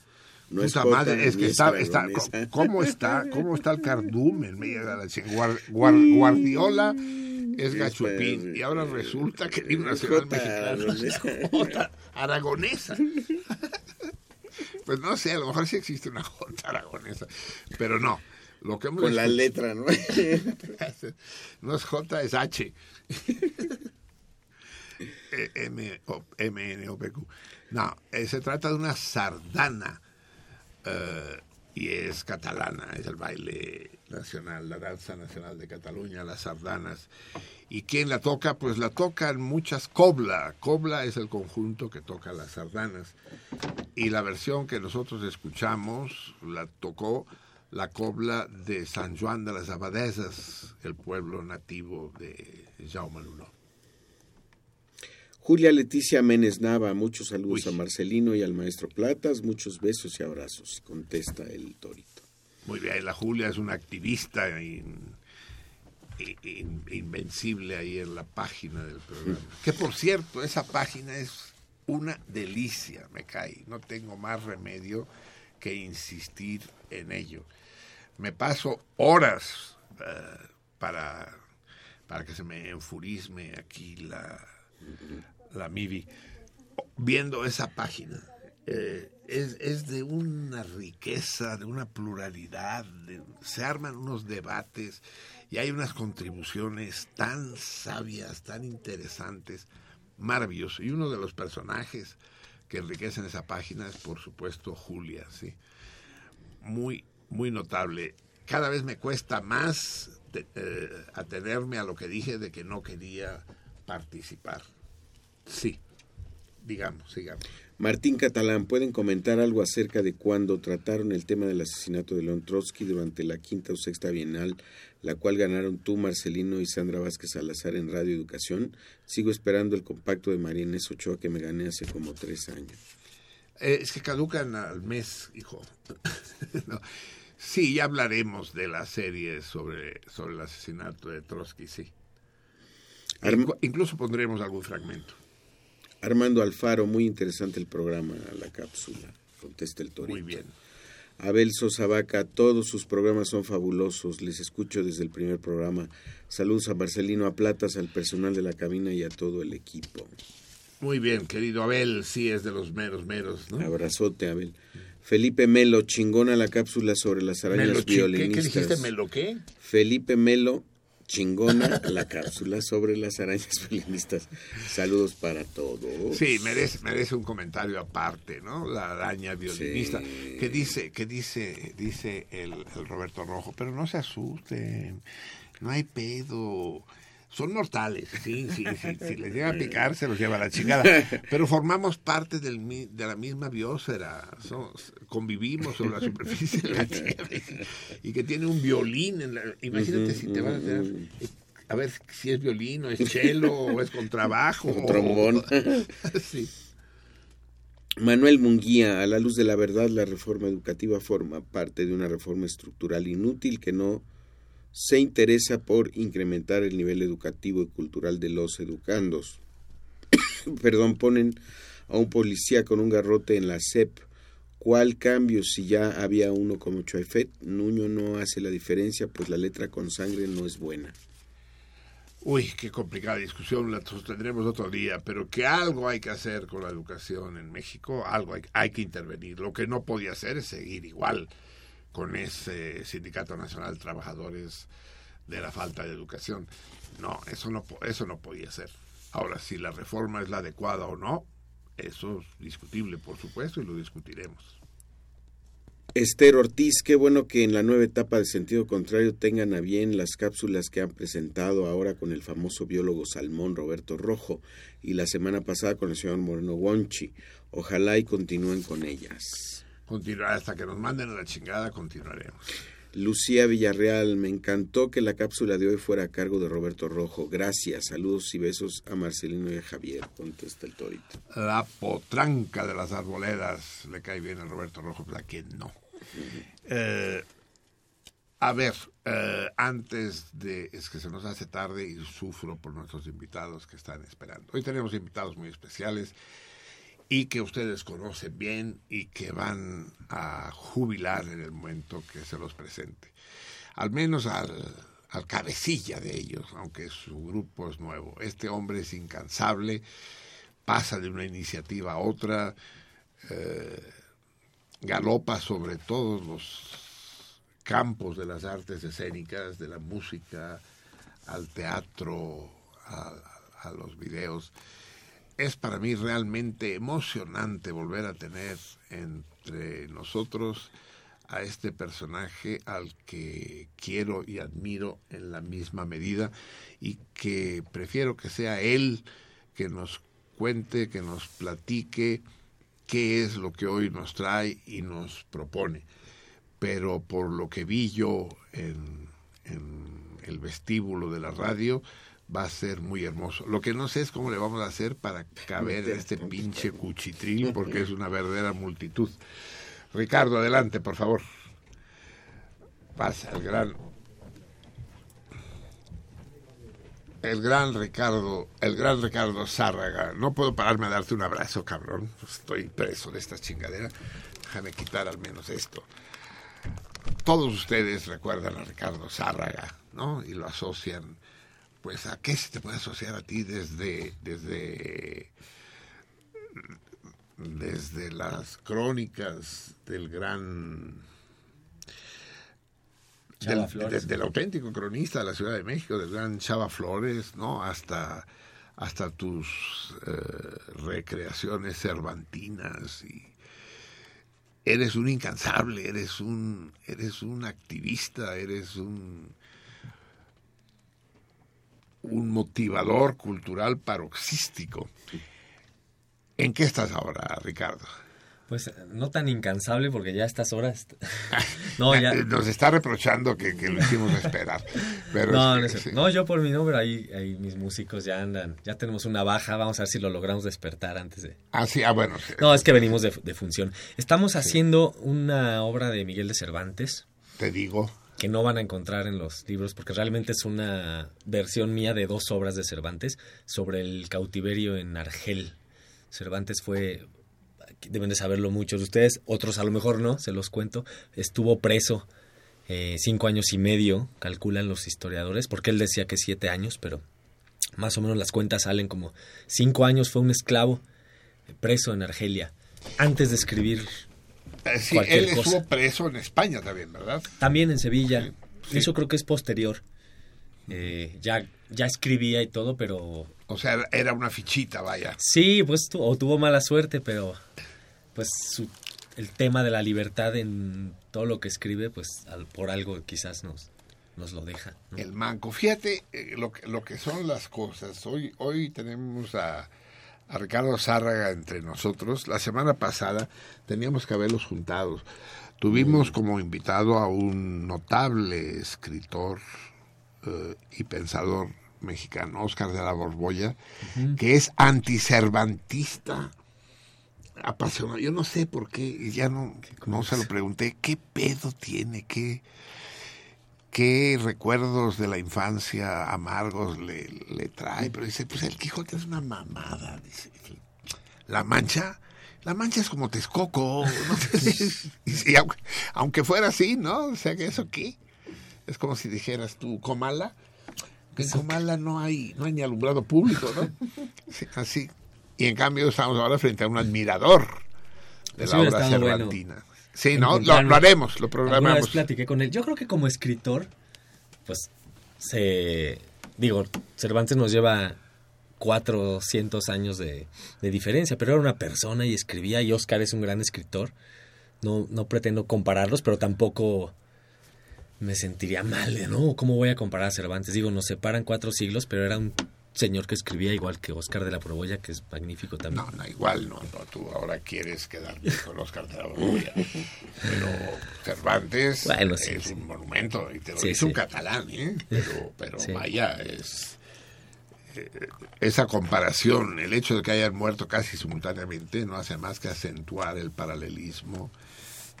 No es Puta jota, madre, es que es está, está. ¿cómo está? ¿Cómo está el cardumen? Guardiola es gachupín y ahora resulta que el himno nacional mexicano es aragonesa. jota aragonesa. Pues no sé, a lo mejor sí existe una jota aragonesa, pero no. Lo que hemos Con la letra, ¿no? no es J, es H. Eh, M, O- M, N, O, P, Q. No, eh, se trata de una sardana eh, y es catalana, es el baile nacional, la danza nacional de Cataluña, las sardanas. ¿Y quién la toca? Pues la tocan muchas cobla. Cobla es el conjunto que toca las sardanas. Y la versión que nosotros escuchamos la tocó la cobla de San Juan de las Abadesas, el pueblo nativo de Jaume. Julia Leticia Menes Nava, muchos saludos Uy. a Marcelino y al maestro Platas, muchos besos y abrazos, contesta el torito. Muy bien, la Julia es una activista in- in- in- invencible ahí en la página del programa. Que por cierto, esa página es una delicia, me cae. No tengo más remedio que insistir en ello. Me paso horas eh, para, para que se me enfurisme aquí la, la MIBI viendo esa página. Eh, es, es de una riqueza, de una pluralidad, de- se arman unos debates y hay unas contribuciones tan sabias, tan interesantes, maravilloso. Y uno de los personajes que enriquecen esa página es, por supuesto, Julia, sí. Muy, muy notable. Cada vez me cuesta más de- eh, atenerme a lo que dije de que no quería participar. Sí, digamos, sigamos. Martín Catalán, ¿pueden comentar algo acerca de cuando trataron el tema del asesinato de León Trotsky durante la quinta o sexta bienal, la cual ganaron tú, Marcelino y Sandra Vázquez Salazar en Radio Educación? Sigo esperando el compacto de María Inés Ochoa que me gané hace como tres años. Eh, es que caducan al mes, hijo. No. Sí, ya hablaremos de la serie sobre, sobre el asesinato de Trotsky, sí. Incluso pondremos algún fragmento. Armando Alfaro, muy interesante el programa, la cápsula, contesta el torito. Muy bien. Abel Sosa Vaca, todos sus programas son fabulosos, les escucho desde el primer programa. Saludos a Marcelino, a Platas, al personal de la cabina y a todo el equipo. Muy bien, querido Abel, sí es de los meros meros, ¿no? Abrazote, Abel. Felipe Melo, chingona la cápsula sobre las arañas Melo ¿qué. ¿Qué dijiste? ¿Melo qué? Felipe Melo, chingona la cápsula sobre las arañas violinistas. Saludos para todos. Sí, merece, merece un comentario aparte, ¿no? La araña violinista. Sí. Que dice, que dice, dice el, el Roberto Rojo, pero no se asusten, no hay pedo. Son mortales, sí, sí, sí. Si les llega a picar, se los lleva a la chingada. Pero formamos parte del, mi- de la misma biosfera. Convivimos sobre la superficie de la Tierra. Y, y que tiene un violín. En la, imagínate si te van a tener. eh, A ver si es violín o es cello o es contrabajo. O trombón. sí. Manuel Munguía, a la luz de la verdad, la reforma educativa forma parte de una reforma estructural inútil que no se interesa por incrementar el nivel educativo y cultural de los educandos. Perdón, ponen a un policía con un garrote en la SEP. ¿Cuál cambio si ya había uno como Choefet? Nuño no hace la diferencia, pues la letra con sangre no es buena. Uy, qué complicada discusión, la sostendremos otro día, pero que algo hay que hacer con la educación en México, algo hay, hay que intervenir. Lo que no podía hacer es seguir igual con ese Sindicato Nacional de Trabajadores de la falta de educación. No, eso no, eso no podía ser. Ahora, si la reforma es la adecuada o no, eso es discutible, por supuesto, y lo discutiremos. Esther Ortiz, qué bueno que en la nueva etapa de sentido contrario tengan a bien las cápsulas que han presentado ahora con el famoso biólogo salmón Roberto Rojo y la semana pasada con el señor Moreno Wonchi. Ojalá y continúen con ellas. Continuar hasta que nos manden a la chingada, continuaremos. Lucía Villarreal, me encantó que la cápsula de hoy fuera a cargo de Roberto Rojo. Gracias, saludos y besos a Marcelino y a Javier, contesta el torito. La potranca de las arboledas le cae bien a Roberto Rojo, la que no. Eh, a ver, eh, antes de... Es que se nos hace tarde y sufro por nuestros invitados que están esperando. Hoy tenemos invitados muy especiales y que ustedes conocen bien y que van a jubilar en el momento que se los presente. Al menos al, al cabecilla de ellos, aunque su grupo es nuevo. Este hombre es incansable, pasa de una iniciativa a otra, eh, galopa sobre todos los campos de las artes escénicas, de la música, al teatro, a, a los videos. Es para mí realmente emocionante volver a tener entre nosotros a este personaje al que quiero y admiro en la misma medida y que prefiero que sea él que nos cuente, que nos platique qué es lo que hoy nos trae y nos propone. Pero por lo que vi yo en, en el vestíbulo de la radio, va a ser muy hermoso. Lo que no sé es cómo le vamos a hacer para caber este pinche cuchitril, porque es una verdadera multitud. Ricardo, adelante, por favor. Pasa el gran. El gran Ricardo, el gran Ricardo Zárraga. No puedo pararme a darte un abrazo, cabrón. Estoy preso de esta chingadera. Déjame quitar al menos esto. Todos ustedes recuerdan a Ricardo Zárraga, ¿no? Y lo asocian, pues, ¿a qué se te puede asociar a ti desde, desde desde las crónicas del gran del, auténtico cronista de la Ciudad de México, del gran Chava Flores, ¿no? Hasta, hasta tus eh, recreaciones cervantinas y eres un incansable, eres un, eres un activista, eres un un motivador cultural paroxístico. ¿En qué estás ahora, Ricardo? Pues no tan incansable porque ya a estas horas... no, ya... Nos está reprochando que, que lo hicimos esperar. Pero no, es no, sí. no, yo por mi nombre, ahí, ahí mis músicos ya andan, ya tenemos una baja, vamos a ver si lo logramos despertar antes de... Ah, sí, ah, bueno. Sí. No, es que venimos de, de función. Estamos haciendo una obra de Miguel de Cervantes. Te digo. Que no van a encontrar en los libros porque realmente es una versión mía de dos obras de Cervantes sobre el cautiverio en Argel. Cervantes fue deben de saberlo muchos de ustedes, otros a lo mejor no, se los cuento, estuvo preso eh, cinco años y medio, calculan los historiadores, porque él decía que siete años, pero más o menos las cuentas salen como cinco años fue un esclavo preso en Argelia, antes de escribir. Eh, sí, él cosa. estuvo preso en España también, ¿verdad? También en Sevilla. Sí. Eso creo que es posterior. Eh, ya, ya escribía y todo, pero... O sea, era una fichita, vaya. Sí, pues tu, o tuvo mala suerte, pero pues su, el tema de la libertad en todo lo que escribe, pues al, por algo quizás nos, nos lo deja. ¿no? El manco. Fíjate eh, lo, que, lo que son las cosas. Hoy, hoy tenemos a, a Ricardo Zárraga entre nosotros. La semana pasada teníamos que haberlos juntados. Tuvimos como invitado a un notable escritor uh, y pensador mexicano, Oscar de la Borbolla, uh -huh. que es anticervantista apasionado. Yo no sé por qué, ya no, no se lo pregunté, ¿qué pedo tiene? ¿Qué, qué recuerdos de la infancia amargos le, le trae? Pero dice, pues el Quijote es una mamada. Dice, la mancha, la mancha es como Texcoco. ¿no? y, aunque, aunque fuera así, ¿no? O sea, que eso qué. Es como si dijeras tú, Comala. Que en Comala no hay, no hay ni alumbrado público, ¿no? Sí, así. Y en cambio estamos ahora frente a un admirador de la obra cervantina. Bueno sí, no, lo, lo, haremos, lo programamos. Vez platiqué con él. Yo creo que como escritor, pues se digo, Cervantes nos lleva 400 años de, de, diferencia, pero era una persona y escribía y Oscar es un gran escritor. No, no pretendo compararlos, pero tampoco me sentiría mal, ¿no? ¿Cómo voy a comparar a Cervantes? Digo, nos separan cuatro siglos, pero era un señor que escribía igual que Oscar de la Proboya, que es magnífico también. No, no, igual no, no tú ahora quieres quedar bien con Oscar de la Proboya. Pero Cervantes bueno, sí, es sí. un monumento, y te lo sí, dice un catalán, ¿eh? Pero, pero vaya, es eh, esa comparación, el hecho de que hayan muerto casi simultáneamente, no hace más que acentuar el paralelismo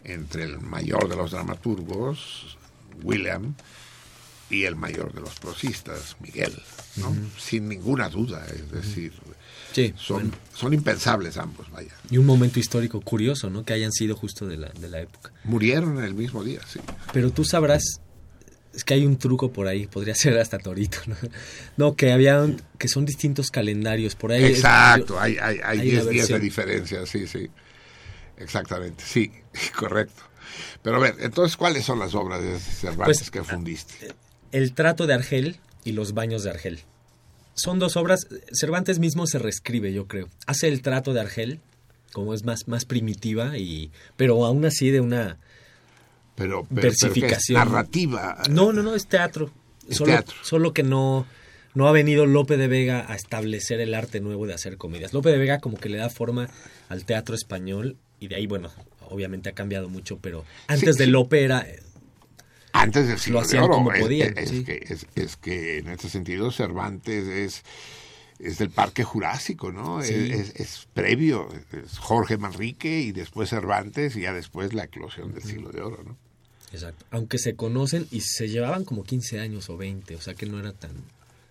entre el mayor de los dramaturgos, William, y el mayor de los prosistas, Miguel, ¿no? sin ninguna duda, es decir, Sí, son, bueno. son impensables ambos, vaya. Y un momento histórico curioso, ¿no? Que hayan sido justo de la, de la época. Murieron en el mismo día, sí. Pero tú sabrás, es que hay un truco por ahí, podría ser hasta Torito, ¿no? No, que había, que son distintos calendarios, por ahí. es- Exacto, hay, hay, hay hay 10 días de diferencia, sí, sí. Exactamente, sí, correcto. Pero a ver, entonces, ¿cuáles son las obras de Cervantes Pues, que fundiste? El trato de Argel y los baños de Argel. Son dos obras, Cervantes mismo se reescribe, yo creo. Hace el trato de Argel, como es más, más primitiva, y pero aún así de una Pero, pero, versificación. narrativa. No, no, no, es teatro. Es solo, teatro. solo que no, no ha venido Lope de Vega a establecer el arte nuevo de hacer comedias. Lope de Vega como que le da forma al teatro español y de ahí, bueno, obviamente ha cambiado mucho, pero antes Sí, de. Lope era... Antes del siglo Lo de oro. como es, podían, es sí. que, es, es que en este sentido Cervantes es, es del Parque Jurásico, ¿no? Sí. Es, previo. Es Jorge Manrique y después Cervantes y ya después la eclosión del siglo de oro, ¿no? Exacto. Aunque se conocen y se llevaban como 15 años o 20, o sea que no era tan...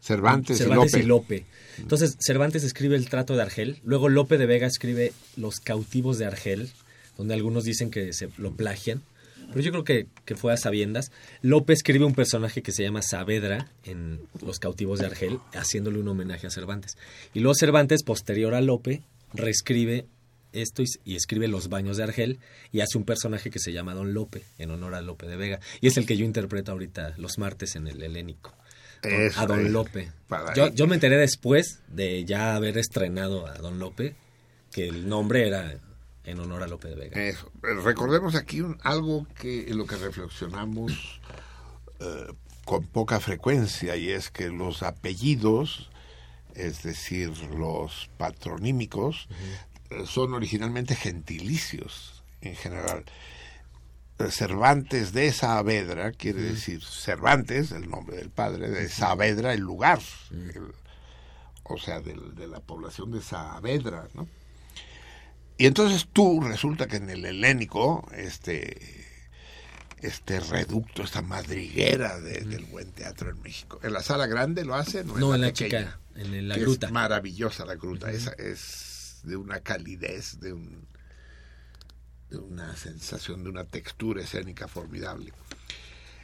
Cervantes, Cervantes y Lope. y Lope. Entonces, Cervantes escribe El trato de Argel, luego Lope de Vega escribe Los cautivos de Argel, donde algunos dicen que se lo plagian, pero yo creo que, que fue a sabiendas. Lope escribe un personaje que se llama Saavedra en Los cautivos de Argel, haciéndole un homenaje a Cervantes. Y luego Cervantes, posterior a Lope, reescribe esto y, y escribe Los baños de Argel y hace un personaje que se llama Don Lope, en honor a Lope de Vega. Y es el que yo interpreto ahorita los martes en el Helénico. Eso a Don. Lope. Yo, yo me enteré después de ya haber estrenado a Don Lope que el nombre era en honor a Lope de Vega. Eso. Recordemos aquí un- algo que en lo que reflexionamos eh, con poca frecuencia y es que los apellidos, es decir, los patronímicos, eh, son originalmente gentilicios en general. Eh, Cervantes de Saavedra quiere decir Cervantes, el nombre del padre, de Saavedra, el lugar, el- o sea, del- de la población de Saavedra, ¿no? Y entonces tú resulta que en el helénico, este, este reducto, esta madriguera de- del buen teatro en México. ¿En la sala grande lo hace? No, No, en la chica, en la gruta. Es maravillosa la gruta. Esa es de una calidez, de un de una sensación, de una textura escénica formidable.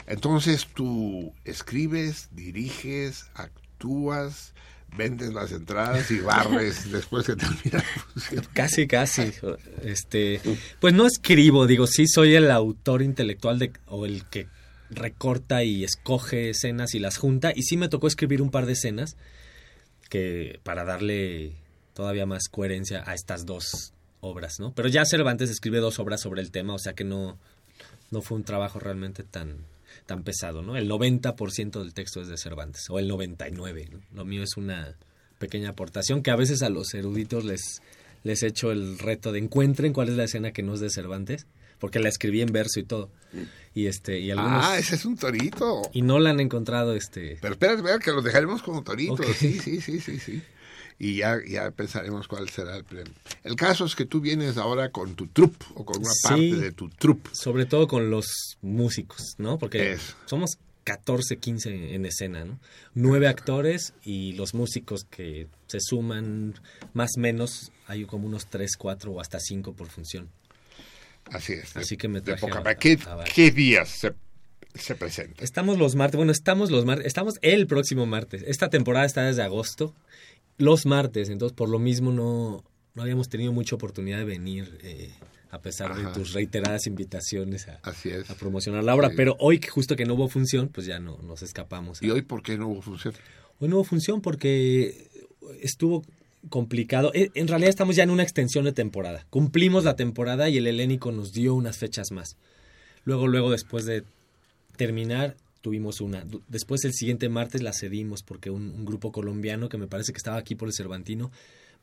Entonces tú escribes, diriges, actúas, vendes las entradas y barres después que termina la función. Casi, casi. Este, pues no escribo, digo, sí soy el autor intelectual de, o el que recorta y escoge escenas y las junta. Y sí me tocó escribir un par de escenas que para darle todavía más coherencia a estas dos obras, ¿no? Pero ya Cervantes escribe dos obras sobre el tema, o sea que no, no fue un trabajo realmente tan, tan pesado, ¿no? El 90% del texto es de Cervantes, o el 99%, ¿no? Lo mío es una pequeña aportación que a veces a los eruditos les, les echo el reto de encuentren cuál es la escena que no es de Cervantes, porque la escribí en verso y todo. Y este, y algunos... Ah, ese es un torito. Y no la han encontrado, este... Pero espérate, espérate, que lo dejaremos como torito. Ok. Sí, sí, sí, sí, sí. Y ya, ya pensaremos cuál será el premio. El caso es que tú vienes ahora con tu troupe, o con una Sí. parte de tu troupe. Sobre todo con los músicos, ¿no? Porque somos 14, 15 en escena, ¿no? Nueve actores y los músicos que se suman más o menos, hay como unos 3, 4 o hasta 5 por función. Así es. de- Así que me de traje poca a- ¿Qué, a- qué días se, se presenta? Estamos los martes, bueno, estamos los martes, estamos el próximo martes. Esta temporada está desde agosto, los martes, entonces por lo mismo no, no habíamos tenido mucha oportunidad de venir, eh, a pesar Ajá. de tus reiteradas invitaciones a, Así es. a promocionar la obra. Sí. Pero hoy, que justo que no hubo función, pues ya no nos escapamos. ¿Y hoy por qué no hubo función? Hoy no hubo función porque estuvo complicado. Eh, En realidad estamos ya en una extensión de temporada. Cumplimos la temporada y el helénico nos dio unas fechas más. Luego, luego, después de terminar, tuvimos una. Después, el siguiente martes la cedimos porque un, un grupo colombiano que me parece que estaba aquí por el Cervantino,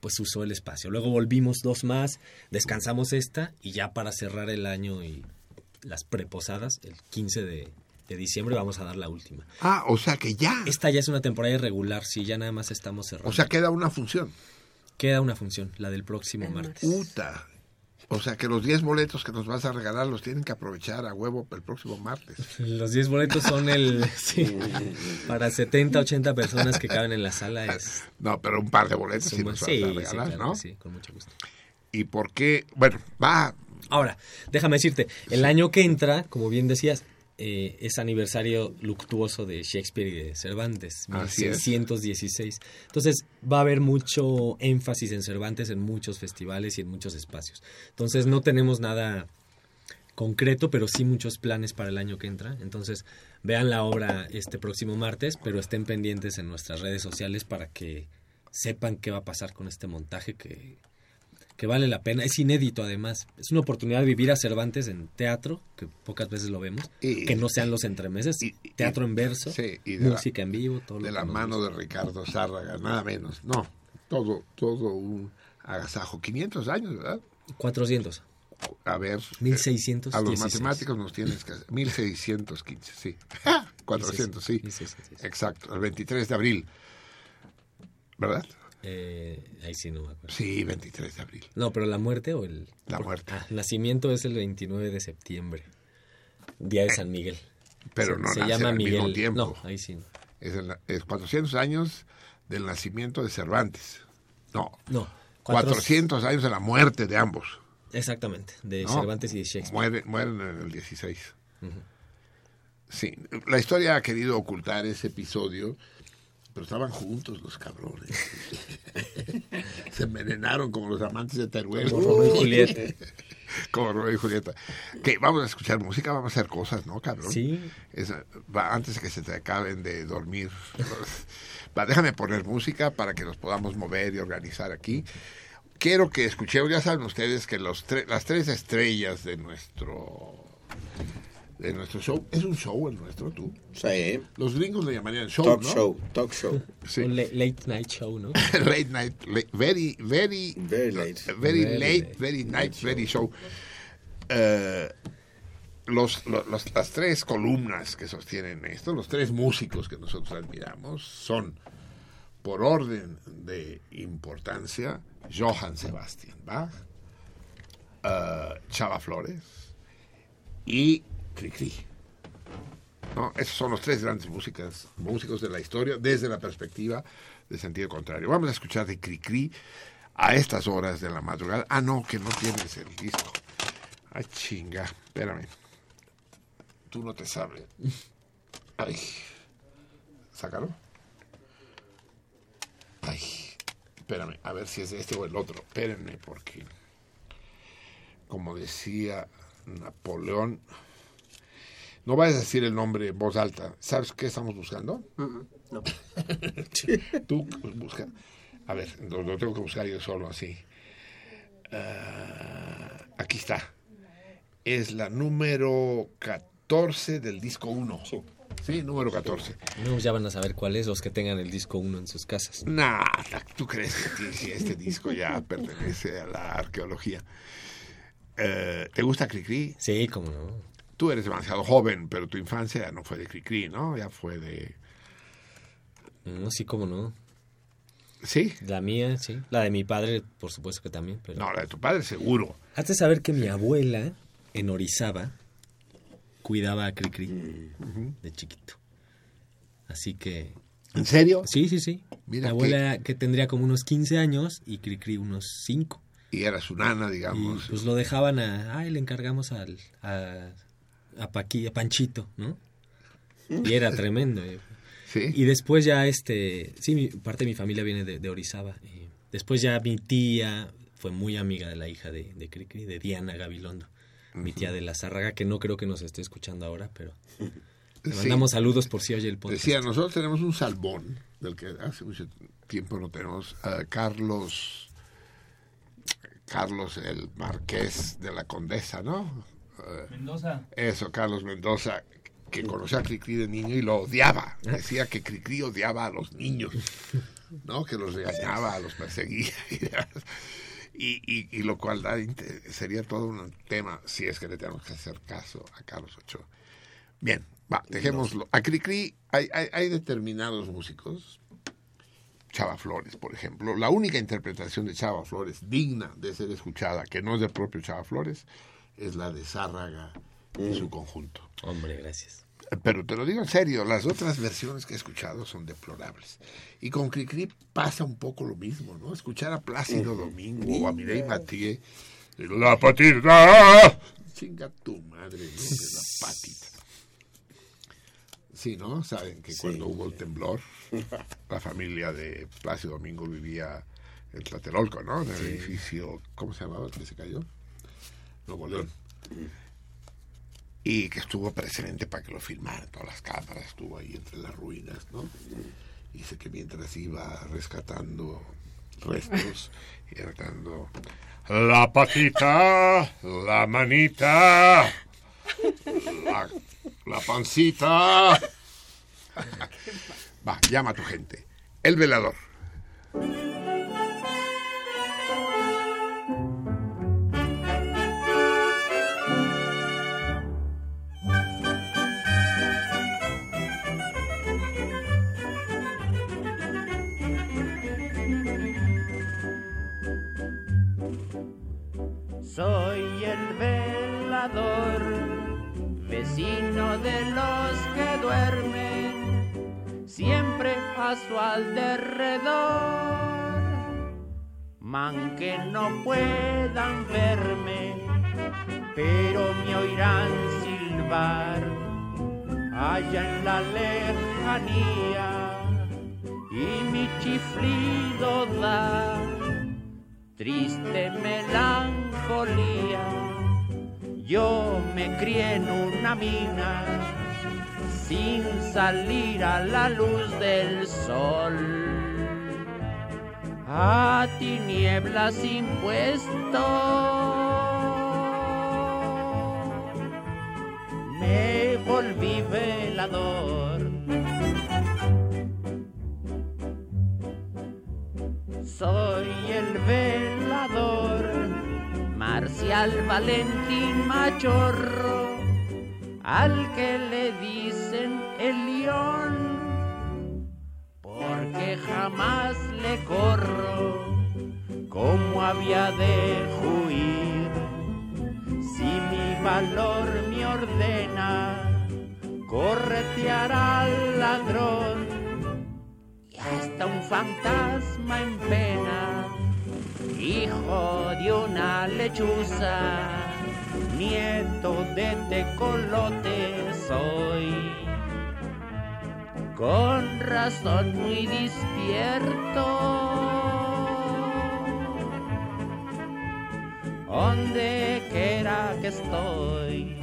pues usó el espacio. Luego volvimos dos más, descansamos esta y ya para cerrar el año y las preposadas, el 15 de, de diciembre, vamos a dar la última. Ah, o sea que ya. Esta ya es una temporada irregular, sí, ya nada más estamos cerrando. O sea, queda una función. Queda una función, la del próximo martes. Puta. O sea que los 10 boletos que nos vas a regalar los tienen que aprovechar a huevo el próximo martes. Los 10 boletos son el... sí, para 70, 80 personas que caben en la sala. Es, No, pero un par de boletos sí nos vas sí, a regalar, claro ¿no? sí, con mucho gusto. ¿Y por qué? Bueno, va. Ahora, déjame decirte, el año que entra, como bien decías, eh, es aniversario luctuoso de Shakespeare y de Cervantes, Así es. 1616. Entonces va a haber mucho énfasis en Cervantes en muchos festivales y en muchos espacios. Entonces no tenemos nada concreto, pero sí muchos planes para el año que entra. Entonces vean la obra este próximo martes, pero estén pendientes en nuestras redes sociales para que sepan qué va a pasar con este montaje que que vale la pena. Es inédito además. Es una oportunidad de vivir a Cervantes en teatro, que pocas veces lo vemos, Y- que no sean los entremeses, teatro en verso, Sí, y de la- música en vivo, todo de lo la mano de Ricardo Zárraga, nada menos. No, todo, todo un agasajo. 500 años, ¿verdad? 400. A ver. 1616. A los matemáticos nos tienes que... 1615, sí. 400, sí. Exacto, el 23 de abril. ¿Verdad? Eh, ahí sí no me acuerdo. Sí, 23 de abril. No, pero la muerte o el... La muerte. Ah, nacimiento es el 29 de septiembre, día de San Miguel. Pero Se- no se nace llama al Miguel. mismo tiempo. No, ahí sí no. Es, el- es 400 años del nacimiento de Cervantes. No. No. cuatro- 400 años de la muerte de ambos. Exactamente, de ¿no? Cervantes y de Shakespeare. Mueren, mueren en el 16. Ujú. Sí, la historia ha querido ocultar ese episodio, pero estaban juntos los cabrones. Se envenenaron como los amantes de Teruel. Como Romeo y Julieta. como Romeo y Julieta. Que vamos a escuchar música, vamos a hacer cosas, ¿no, cabrón? Sí. Va, antes de que se te acaben de dormir. Va, déjame poner música para que nos podamos mover y organizar aquí. Quiero que escuchemos, ya saben ustedes que los tre- las tres estrellas de nuestro de nuestro show, es un show el nuestro, tú. Sí. Los gringos le llamarían show, Talk ¿no? show, talk show. Sí. Un la- late night show, ¿no? late night, late- very, very, Very late. very, Very late, late. very night, very show. Eh, los, lo- los- las tres columnas que sostienen esto, los tres músicos que nosotros admiramos, son, por orden de importancia, Johann Sebastian Bach, eh, Chava Flores y Cricri. ¿no? Esos son los tres grandes músicas, músicos de la historia desde la perspectiva de sentido contrario. Vamos a escuchar de Cricri a estas horas de la madrugada. Ah, no, que no tienes el disco. Ay, chinga, espérame. Tú no te sabes. Ay, sácalo. Ay, espérame, a ver si es este o el otro. Espérenme, porque, como decía Napoleón, no vayas a decir el nombre en voz alta. ¿Sabes qué estamos buscando? No. Tú busca. A ver, lo, lo tengo que buscar yo solo así. Ah, aquí está. Es la número 14 del disco 1. Sí. número 14. No, ya van a saber cuál es los que tengan el disco 1 en sus casas. Nada, ¿tú crees que este disco ya pertenece a la arqueología? Eh, ¿Te gusta Cricri? Sí, cómo no. Tú eres demasiado joven, pero tu infancia ya no fue de Cricri, ¿no? Ya fue de... No, sí, cómo no. ¿Sí? La mía, sí. La de mi padre, por supuesto que también. Pero... No, la de tu padre seguro. Has de saber que mi abuela en Orizaba cuidaba a Cricri de chiquito. Así que... ¿En serio? Sí, sí, sí. Mira mi abuela que tendría como unos 15 años y Cricri unos 5. Y era su nana, Y digamos. pues lo dejaban a... Ay, le encargamos al, a, a, Paqui- a Panchito, ¿no? Y era tremendo. Sí. Y después ya, este... Sí, mi, parte de mi familia viene de, de Orizaba. Y después ya mi tía fue muy amiga de la hija de, de Cricri, de Diana Gabilondo. Mi tía de la Zárraga, que no creo que nos esté escuchando ahora, pero... Le Sí. mandamos saludos por si oye el podcast. Decía, nosotros tenemos un salmón, del que hace mucho tiempo no tenemos, a Carlos, Carlos el marqués de la condesa, ¿no? Eh, Mendoza. Eso, Carlos Mendoza, que conoció a Cricri de niño y lo odiaba. Decía que Cricri odiaba a los niños, ¿no? Que los regañaba, los perseguía. y demás. Y, y, y lo cual da sería todo un tema si es que le tenemos que hacer caso a Carlos Ochoa. Bien, va, dejémoslo. A Cricri hay, hay, hay determinados músicos, Chava Flores, por ejemplo. La única interpretación de Chava Flores digna de ser escuchada, que no es del propio Chava Flores, es la de Zárraga en su conjunto. Hombre, gracias. Pero te lo digo en serio, las otras versiones que he escuchado son deplorables. Y con Cricri pasa un poco lo mismo, ¿no? Escuchar a Plácido Domingo o a Mireille Mathieu, la patita, chinga tu madre, ¿no? De la patita. Sí, ¿no? Saben que cuando hubo el temblor, la familia de Plácido Domingo vivía en Tlatelolco, ¿no? En el Sí. edificio, ¿cómo se llamaba el que se cayó? Nuevo León. Y que estuvo presente para que lo filmaran todas las cámaras, estuvo ahí entre las ruinas, ¿no? Dice que mientras iba rescatando restos, y rescatando la patita, la manita, la, la pancita. Va, llama a tu gente. El velador. Soy el velador, vecino de los que duermen, siempre a su alrededor. Man que no puedan verme, pero me oirán silbar allá en la lejanía y mi chiflido da triste melancolía. Yo me crié en una mina sin salir a la luz del sol. A tinieblas impuesto. Me volví velador. Soy el velador, Marcial Valentín Machorro, al que le dicen el león, porque jamás le corro, como había de huir, si mi valor me ordena, corretear al ladrón hasta un fantasma en pena, hijo de una lechuza, nieto de tecolote soy. Con razón muy despierto, donde quiera que estoy.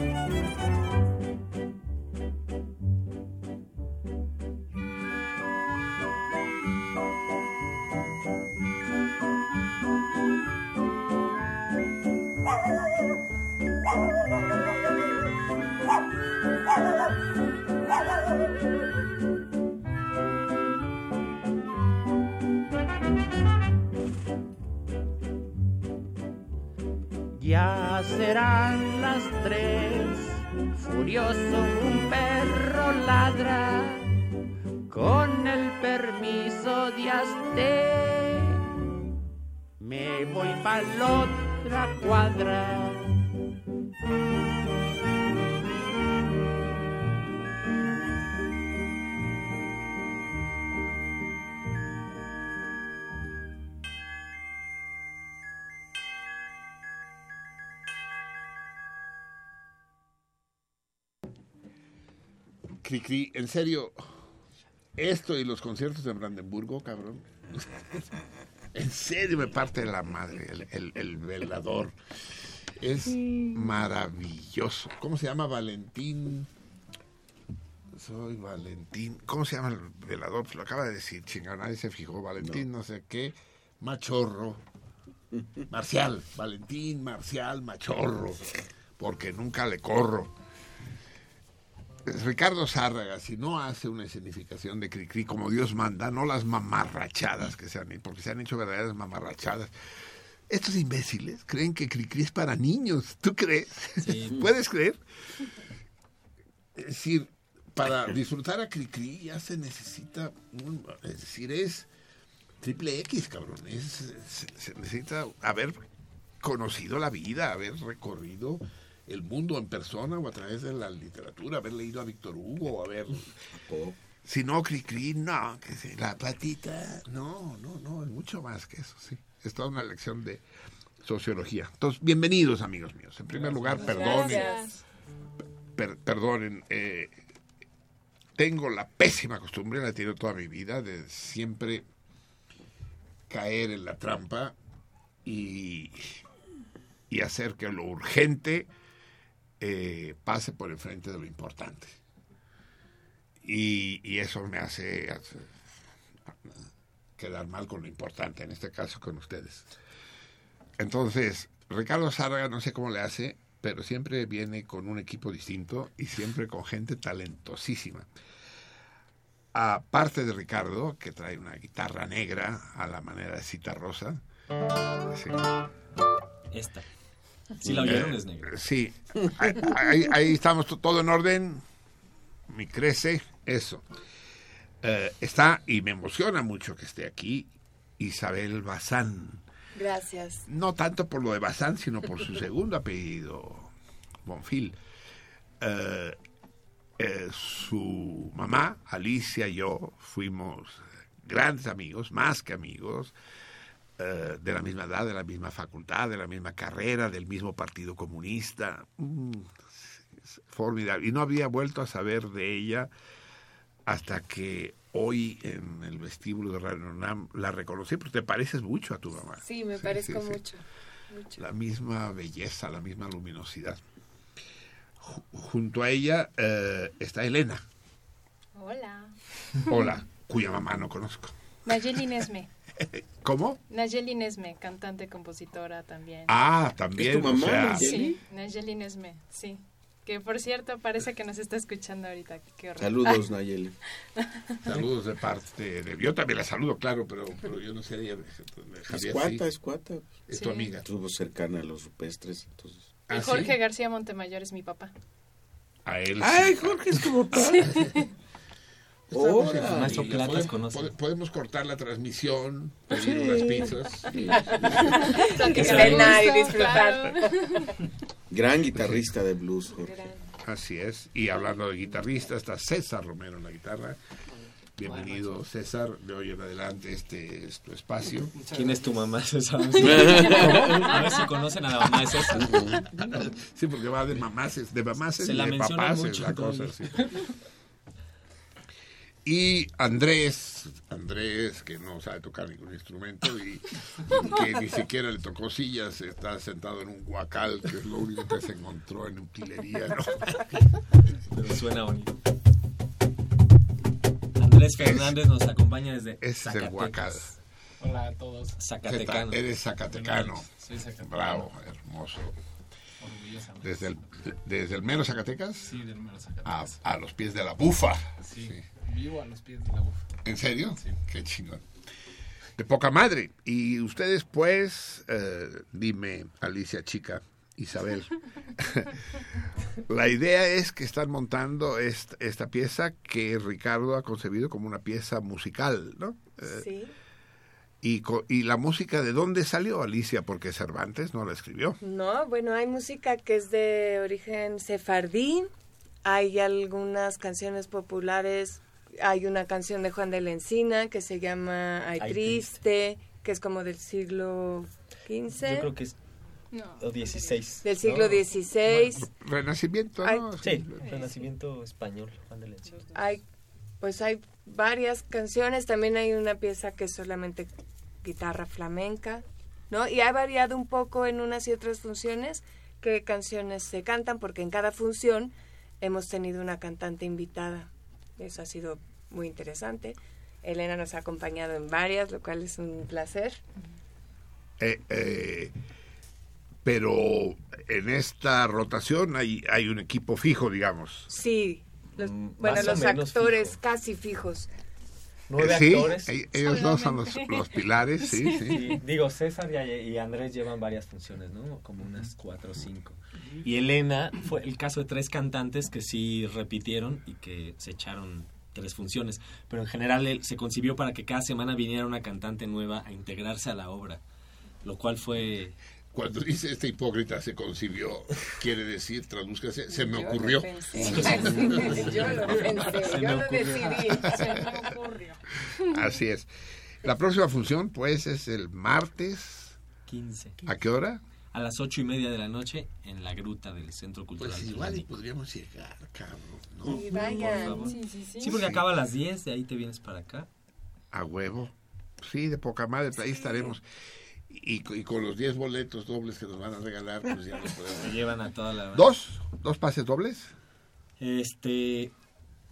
Ya serán las tres, furioso un perro ladra, con el permiso de Aste, me voy pa' la otra cuadra. Cricri, en serio, esto y los conciertos de Brandenburgo, cabrón. en serio me parte de la madre, el, el- el velador. Es maravilloso. ¿Cómo se llama Valentín? Soy Valentín. ¿Cómo se llama el velador? Pues lo acaba de decir, chingada, nadie se fijó. Valentín, no, sé qué. Machorro. Marcial. Valentín, Marcial, Machorro. Porque nunca le corro. Ricardo Zárraga, si no hace una escenificación de Cricri como Dios manda, no las mamarrachadas que se han hecho, porque se han hecho verdaderas mamarrachadas. Estos imbéciles creen que Cricri es para niños. ¿Tú crees? ¿Puedes creer? Es decir, para disfrutar a Cricri ya se necesita, un- es decir, es triple X, cabrón. Es- se, se necesita haber conocido la vida, haber recorrido el mundo en persona o a través de la literatura, haber leído a Víctor Hugo, haber... Si no, cri cri, no, que se- la patita, no, no, no, es mucho más que eso, sí. Es toda una lección de sociología. Entonces, bienvenidos, amigos míos. En primer lugar, perdonen, Gracias. per- perdonen, eh, tengo la pésima costumbre, la he tenido toda mi vida, de siempre caer en la trampa y, y hacer que lo urgente eh, pase por enfrente de lo importante. Y, eso me hace, quedar mal con lo importante, en este caso con ustedes. Entonces, Ricardo Sárga, no sé cómo le hace, pero siempre viene con un equipo distinto y siempre con gente talentosísima. Aparte de Ricardo, que trae una guitarra negra a la manera de Cita Rosa. Esta. Si la oyeron Eh, es negra. Sí, ahí, ahí- ahí estamos to- todo en orden. Mi crece, eso. Eh, está, y me emociona mucho que esté aquí, Isabel Bazán. Gracias. No tanto por lo de Bazán, sino por su segundo apellido, Bonfil. Eh, eh, su mamá, Alicia y yo fuimos grandes amigos, más que amigos, eh, de la misma edad, de la misma facultad, de la misma carrera, del mismo partido comunista. Mm, es formidable. Y no había vuelto a saber de ella hasta que hoy en el vestíbulo de Radio UNAM la reconocí, porque te pareces mucho a tu mamá. Sí, me Sí, parezco sí, sí. mucho. mucho. La misma belleza, la misma luminosidad. Ju- junto a ella eh, está Elena, Hola. hola, cuya mamá no conozco. Nayeli Nesme. ¿Cómo? Nayeli Nesme, cantante, compositora también. Ah, también. ¿Es tu mamá, o sea, Nayeli? Sí, Nayeli Nesme, sí. Que por cierto parece que nos está escuchando ahorita. Qué horror. Saludos, Nayeli. Saludos de parte de... Yo también la saludo, claro, pero, pero yo no sé ella. Es cuata, sí. es cuata. Es tu amiga. Estuvo cercana a los rupestres, entonces. ¿Ah, Jorge sí? García Montemayor es mi papá. A él ¡Ay, sí. Jorge es tu papá! Maestro. Platas Podemos, conoce. pode- podemos cortar la transmisión, pedir Sí. unas pizzas. Cenar y Gusto, disfrutar. Gran guitarrista de blues, Jorge. Así es. Y hablando de guitarrista, está César Romero en la guitarra. Bienvenido, César. De hoy en adelante este es tu espacio. ¿Quién es tu mamá, César? A ver si conocen a la mamá de César. Sí, porque va de mamás, de mamás Se y la de papás es la cosa. sí. Y Andrés, Andrés, que no sabe tocar ningún instrumento y, y que ni siquiera le tocó sillas, está sentado en un guacal, que es lo único que se encontró en utilería. ¿no? Pero suena bonito. Andrés Fernández nos acompaña desde es el guacal. Hola a todos. Zacatecano. Eres zacatecano. Soy zacatecano. Bravo, hermoso. Orgullosamente. Desde el, desde el mero Zacatecas Sí, del mero a, Zacatecas. a los pies de la bufa. Sí, Sí. Vivo a los pies de la bufa. ¿En serio? Sí. Qué chingón. De poca madre. Y ustedes, pues, eh, dime, Alicia Chica, Isabel. La idea es que están montando esta, esta pieza que Ricardo ha concebido como una pieza musical, ¿no? Eh, Sí. y, co- y la música, ¿de dónde salió Alicia? Porque Cervantes no la escribió. No, bueno, hay música que es de origen sefardí, hay algunas canciones populares, hay una canción de Juan de la Encina que se llama Ay, Ay, triste, que es como del siglo XV, Yo creo que es No. o 16. del siglo ¿no? XVI. Renacimiento, Ay, ¿no? Sí, Renacimiento español, Juan de la Encina. Hay, pues hay varias canciones, también hay una pieza que es solamente guitarra flamenca, ¿no? Y ha variado un poco en unas y otras funciones qué canciones se cantan, porque en cada función hemos tenido una cantante invitada. Eso ha sido muy interesante. Elena nos ha acompañado en varias, lo cual es un placer. Eh, eh, pero en esta rotación hay, hay un equipo fijo, digamos. Sí, los- Mm, bueno, los actores fijo. casi fijos. Nueve Eh, sí, actores. ellos dos son los, los pilares, sí, sí. Sí, digo, César y, y Andrés llevan varias funciones, ¿no? Como unas cuatro o cinco. Y Elena fue el caso de tres cantantes que sí repitieron y que se echaron tres funciones, pero en general él- se concibió para que cada semana viniera una cantante nueva a integrarse a la obra, lo cual fue... Cuando dice este hipócrita se concibió, quiere decir, tradúzcase, se me Yo ocurrió. lo pensé. Yo lo pensé, Se yo lo ocurrió. decidí. Se me ocurrió. Así es. La próxima función, pues, es el martes. 15. ¿A qué hora? A las ocho y media de la noche en la gruta del Centro Cultural. Pues igual y podríamos llegar, cabrón. ¿no? Y vayan. Por favor. Sí, sí, sí. Sí, porque acaba a las 10, de ahí te vienes para acá. A huevo. Sí, de poca madre, ahí estaremos. Y, y con los 10 boletos dobles que nos van a regalar, pues ya nos podemos... Se llevan a toda la... ¿Dos? ¿Dos pases dobles? Este...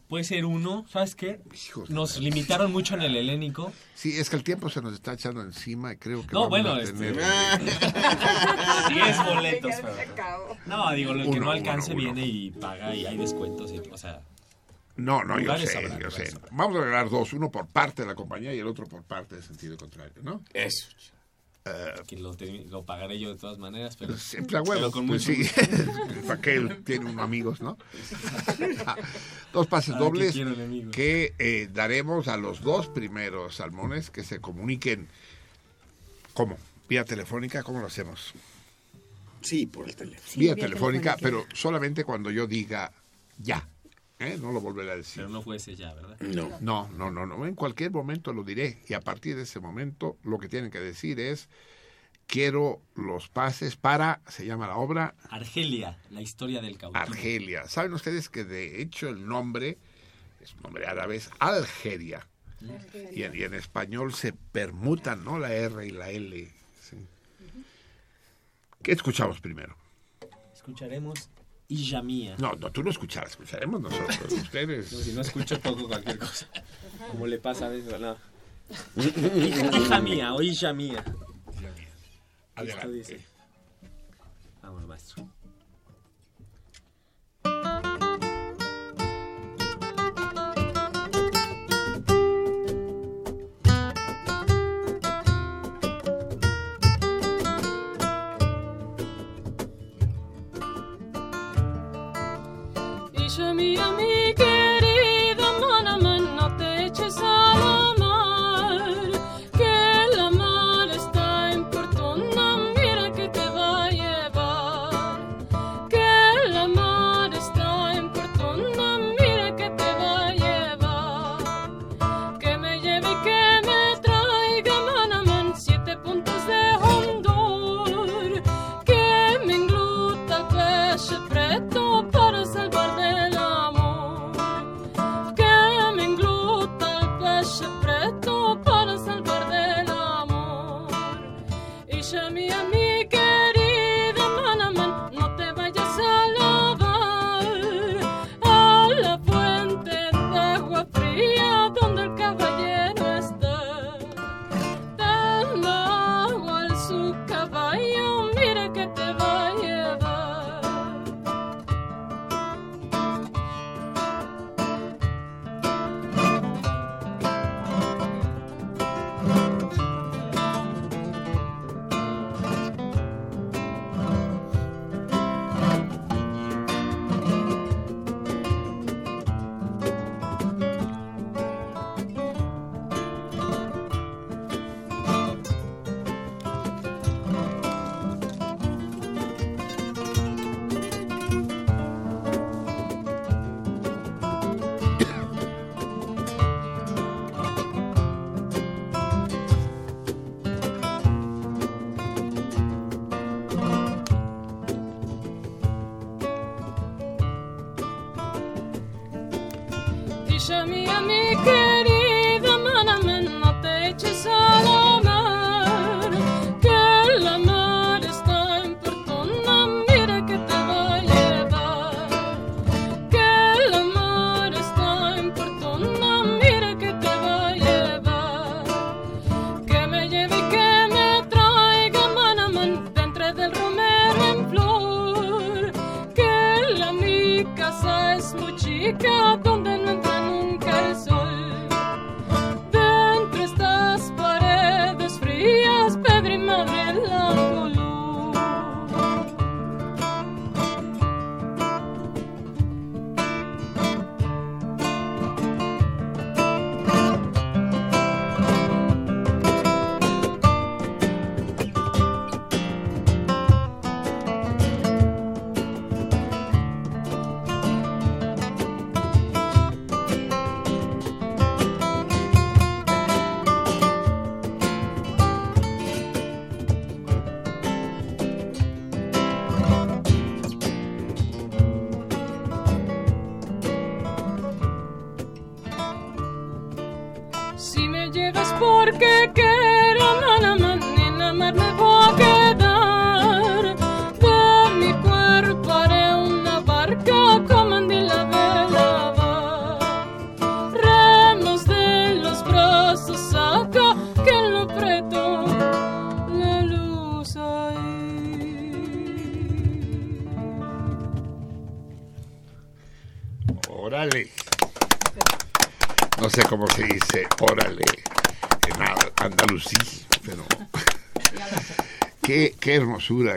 Puede ser uno, ¿sabes qué? Nos limitaron mucho en el helénico. Sí, es que el tiempo se nos está echando encima y creo que No, vamos bueno, a este... tener... 10 boletos. Pero-. No, digo, el que Uno, no alcance uno, uno. viene y paga y hay descuentos. y- o sea, No, no, yo sé, yo sé. Vamos a regalar dos, uno por parte de la compañía y el otro por parte del sentido contrario, ¿no? Eso. Que lo, te- lo pagaré yo de todas maneras, pero... Siempre a pero huevo. con Pues mucho sí. Raquel tiene unos amigos, ¿no? dos pases ¿Para qué dobles que eh, daremos a los dos primeros salmones que se comuniquen. ¿Cómo? ¿Vía telefónica? ¿Cómo lo hacemos? Sí, por el teléfono. vía, telefónica, pero solamente cuando yo diga ya. ¿Eh? No lo volveré a decir. Pero no fuese ya, ¿verdad? No. No, no, no, no. En cualquier momento lo diré. Y a partir de ese momento lo que tienen que decir es, quiero los pases para, se llama la obra, Argelia, la historia del cautivo. Argelia. ¿Saben ustedes que de hecho el nombre, es un nombre árabe, es Algeria? Y en, y en español se permutan, ¿no? La R y la L. sí. ¿Qué escuchamos primero? Escucharemos Ijamía. No, no, tú no escucharás, escucharemos nosotros. Ustedes. No, si no escucho, toco cualquier cosa. Como le pasa a veces, no. Hija mía o hija mía. Esto Adelante. dice. Vamos, maestro. Isha mía,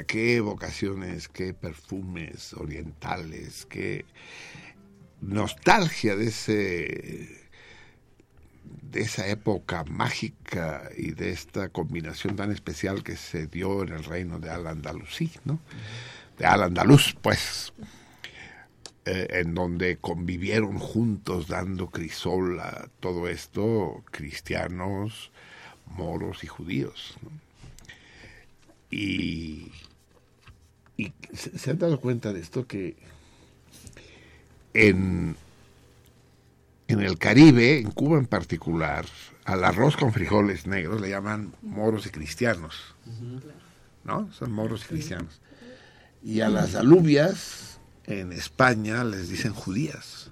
qué vocaciones, qué perfumes orientales, qué nostalgia de ese de esa época mágica y de esta combinación tan especial que se dio en el reino de Al Andalusí, ¿no? De Al Andaluz, pues eh, en donde convivieron juntos dando crisola, todo esto, cristianos, moros y judíos. ¿no? Y, y se, se han dado cuenta de esto que en, en el Caribe, en Cuba en particular, al arroz con frijoles negros le llaman moros y cristianos, ¿no? Son moros y cristianos. Y a las alubias en España les dicen judías.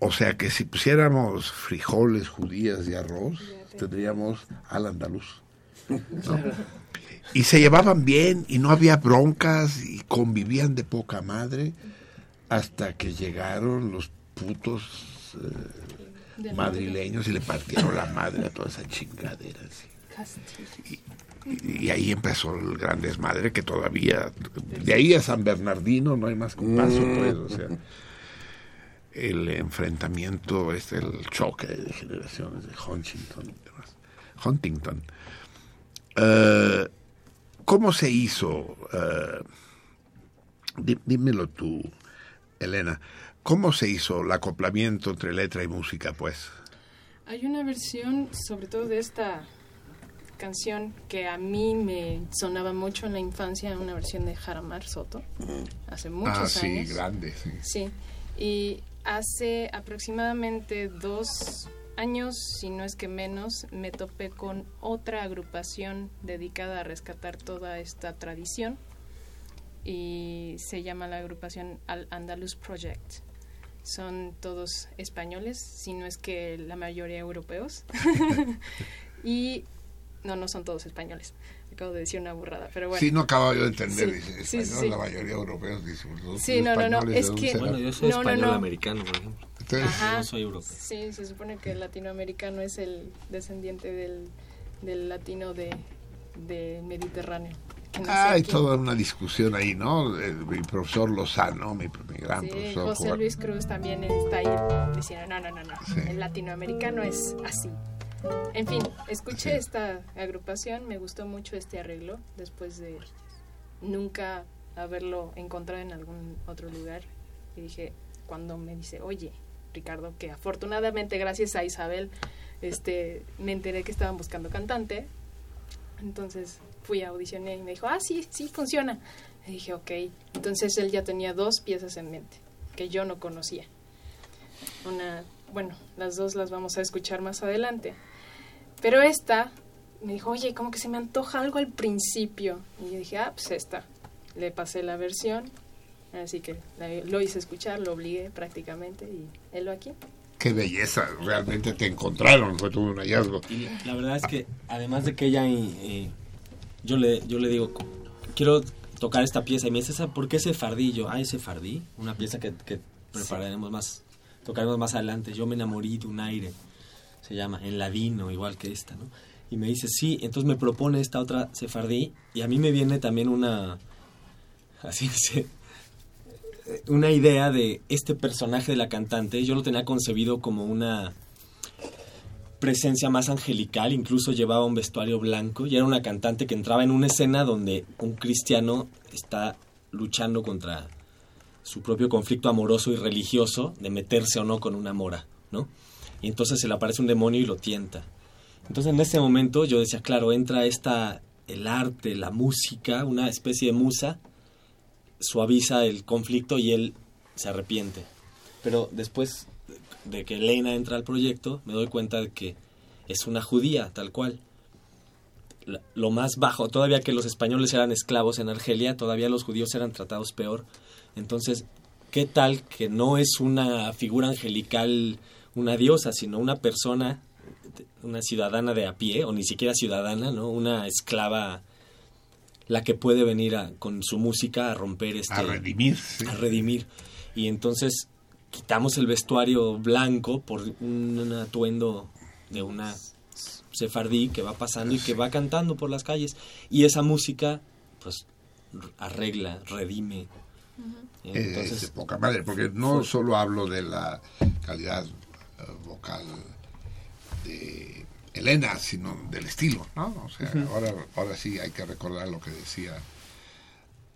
O sea que si pusiéramos frijoles, judías y arroz, tendríamos al andaluz. ¿No? Y se llevaban bien y no había broncas y convivían de poca madre hasta que llegaron los putos eh, madrileños y le partieron la madre a toda esa chingadera. así. Y, y ahí empezó el gran desmadre que todavía, de ahí a San Bernardino no hay más que un paso, pues, o sea, el enfrentamiento, este, el choque de generaciones de Huntington y demás. Huntington. Eh, ¿Cómo se hizo? eh, dí- dímelo tú, Elena. ¿Cómo se hizo el acoplamiento entre letra y música, pues? Hay una versión, sobre todo de esta canción, que a mí me sonaba mucho en la infancia, una versión de Jaramar Soto, hace muchos ah, sí, años. grande, sí. Sí, y hace aproximadamente dos años, si no es que menos, me topé con otra agrupación dedicada a rescatar toda esta tradición y se llama la agrupación Al Andalus Project. Son todos españoles, si no es que la mayoría europeos. y no, no son todos españoles. Acabo de decir una burrada, pero bueno. Sí, no acabo yo de entender, Sí, dice español, sí. la mayoría de europeos dicen. Sí, no, no, no, españoles, ¿de es que-? Bueno, yo soy No, no, español no. americano, por ejemplo. Entonces, Ajá. No soy europeo. Sí, se supone que el latinoamericano es el descendiente del, del latino de, de Mediterráneo. nació Ah, hay toda una discusión ahí, ¿no? El- mi profesor Lozano, mi, mi gran Sí, profesor. José Juan- Luis Cruz también está ahí diciendo, no, no, no, no, Sí. el latinoamericano es así. En fin, escuché esta agrupación, me gustó mucho este arreglo, después de nunca haberlo encontrado en algún otro lugar. Y dije, cuando me dice, oye, Ricardo, que afortunadamente gracias a Isabel, este, me enteré que estaban buscando cantante, entonces fui a audicionar y me dijo, ah, sí, sí, funciona. Y dije, ok. Entonces él ya tenía dos piezas en mente que yo no conocía. Una, bueno, las dos las vamos a escuchar más adelante. Pero esta me dijo, oye, como que se me antoja algo al principio. Y yo dije, ah, pues esta. Le pasé la versión, así que lo hice escuchar, lo obligué prácticamente y él lo aquí. Qué belleza, realmente te encontraron, fue todo un hallazgo. Y la verdad es que además de que ella eh, yo le yo le digo quiero tocar esta pieza y me dice "¿Esa- ¿por qué ese fardillo? Ah, ese fardí, una pieza que, que prepararemos más tocaremos más adelante. Yo me enamorí de un aire se llama en ladino igual que esta, ¿no? Y me dice sí, entonces me propone esta otra sefardí y a mí me viene también una así dice una idea de este personaje de la cantante. Yo lo tenía concebido como una presencia más angelical, incluso llevaba un vestuario blanco y era una cantante que entraba en una escena donde un cristiano está luchando contra su propio conflicto amoroso y religioso de meterse o no con una mora, ¿no? Y entonces se le aparece un demonio y lo tienta. Entonces en ese momento yo decía, claro, entra esta el arte, la música, una especie de musa suaviza el conflicto y él se arrepiente. Pero después de que Elena entra al proyecto, me doy cuenta de que es una judía, tal cual. Lo más bajo, todavía que los españoles eran esclavos en Argelia, todavía los judíos eran tratados peor. Entonces, ¿qué tal que no es una figura angelical, una diosa, sino una persona, una ciudadana de a pie, o ni siquiera ciudadana, ¿no? Una esclava, la que puede venir a- con su música a romper este... A redimir, sí. A redimir. Y entonces quitamos el vestuario blanco por un, un atuendo de una sefardí que va pasando y que va cantando por las calles. Y esa música, pues, arregla, redime. es de poca madre, porque no solo hablo de la calidad eh, vocal de Elena, sino del estilo, ¿no? O sea, ahora, ahora sí hay que recordar lo que decía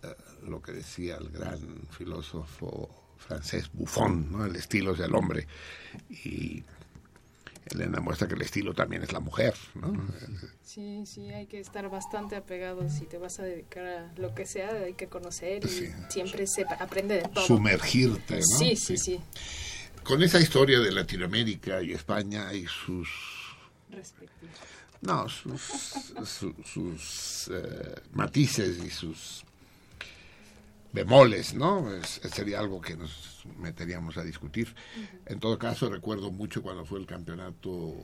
eh, lo que decía el gran filósofo francés Buffon, ¿no? El estilo es el hombre y Elena muestra que el estilo también es la mujer, ¿no? Sí, sí, hay que estar bastante apegados si te vas a dedicar a lo que sea, hay que conocer y siempre se aprende de todo. Sumergirte, ¿no? Sí, sí, sí. Con esa historia de Latinoamérica y España y sus. No, sus, su- sus eh, matices y sus bemoles, ¿no? Es- sería algo que nos meteríamos a discutir. En todo caso, recuerdo mucho cuando fue el campeonato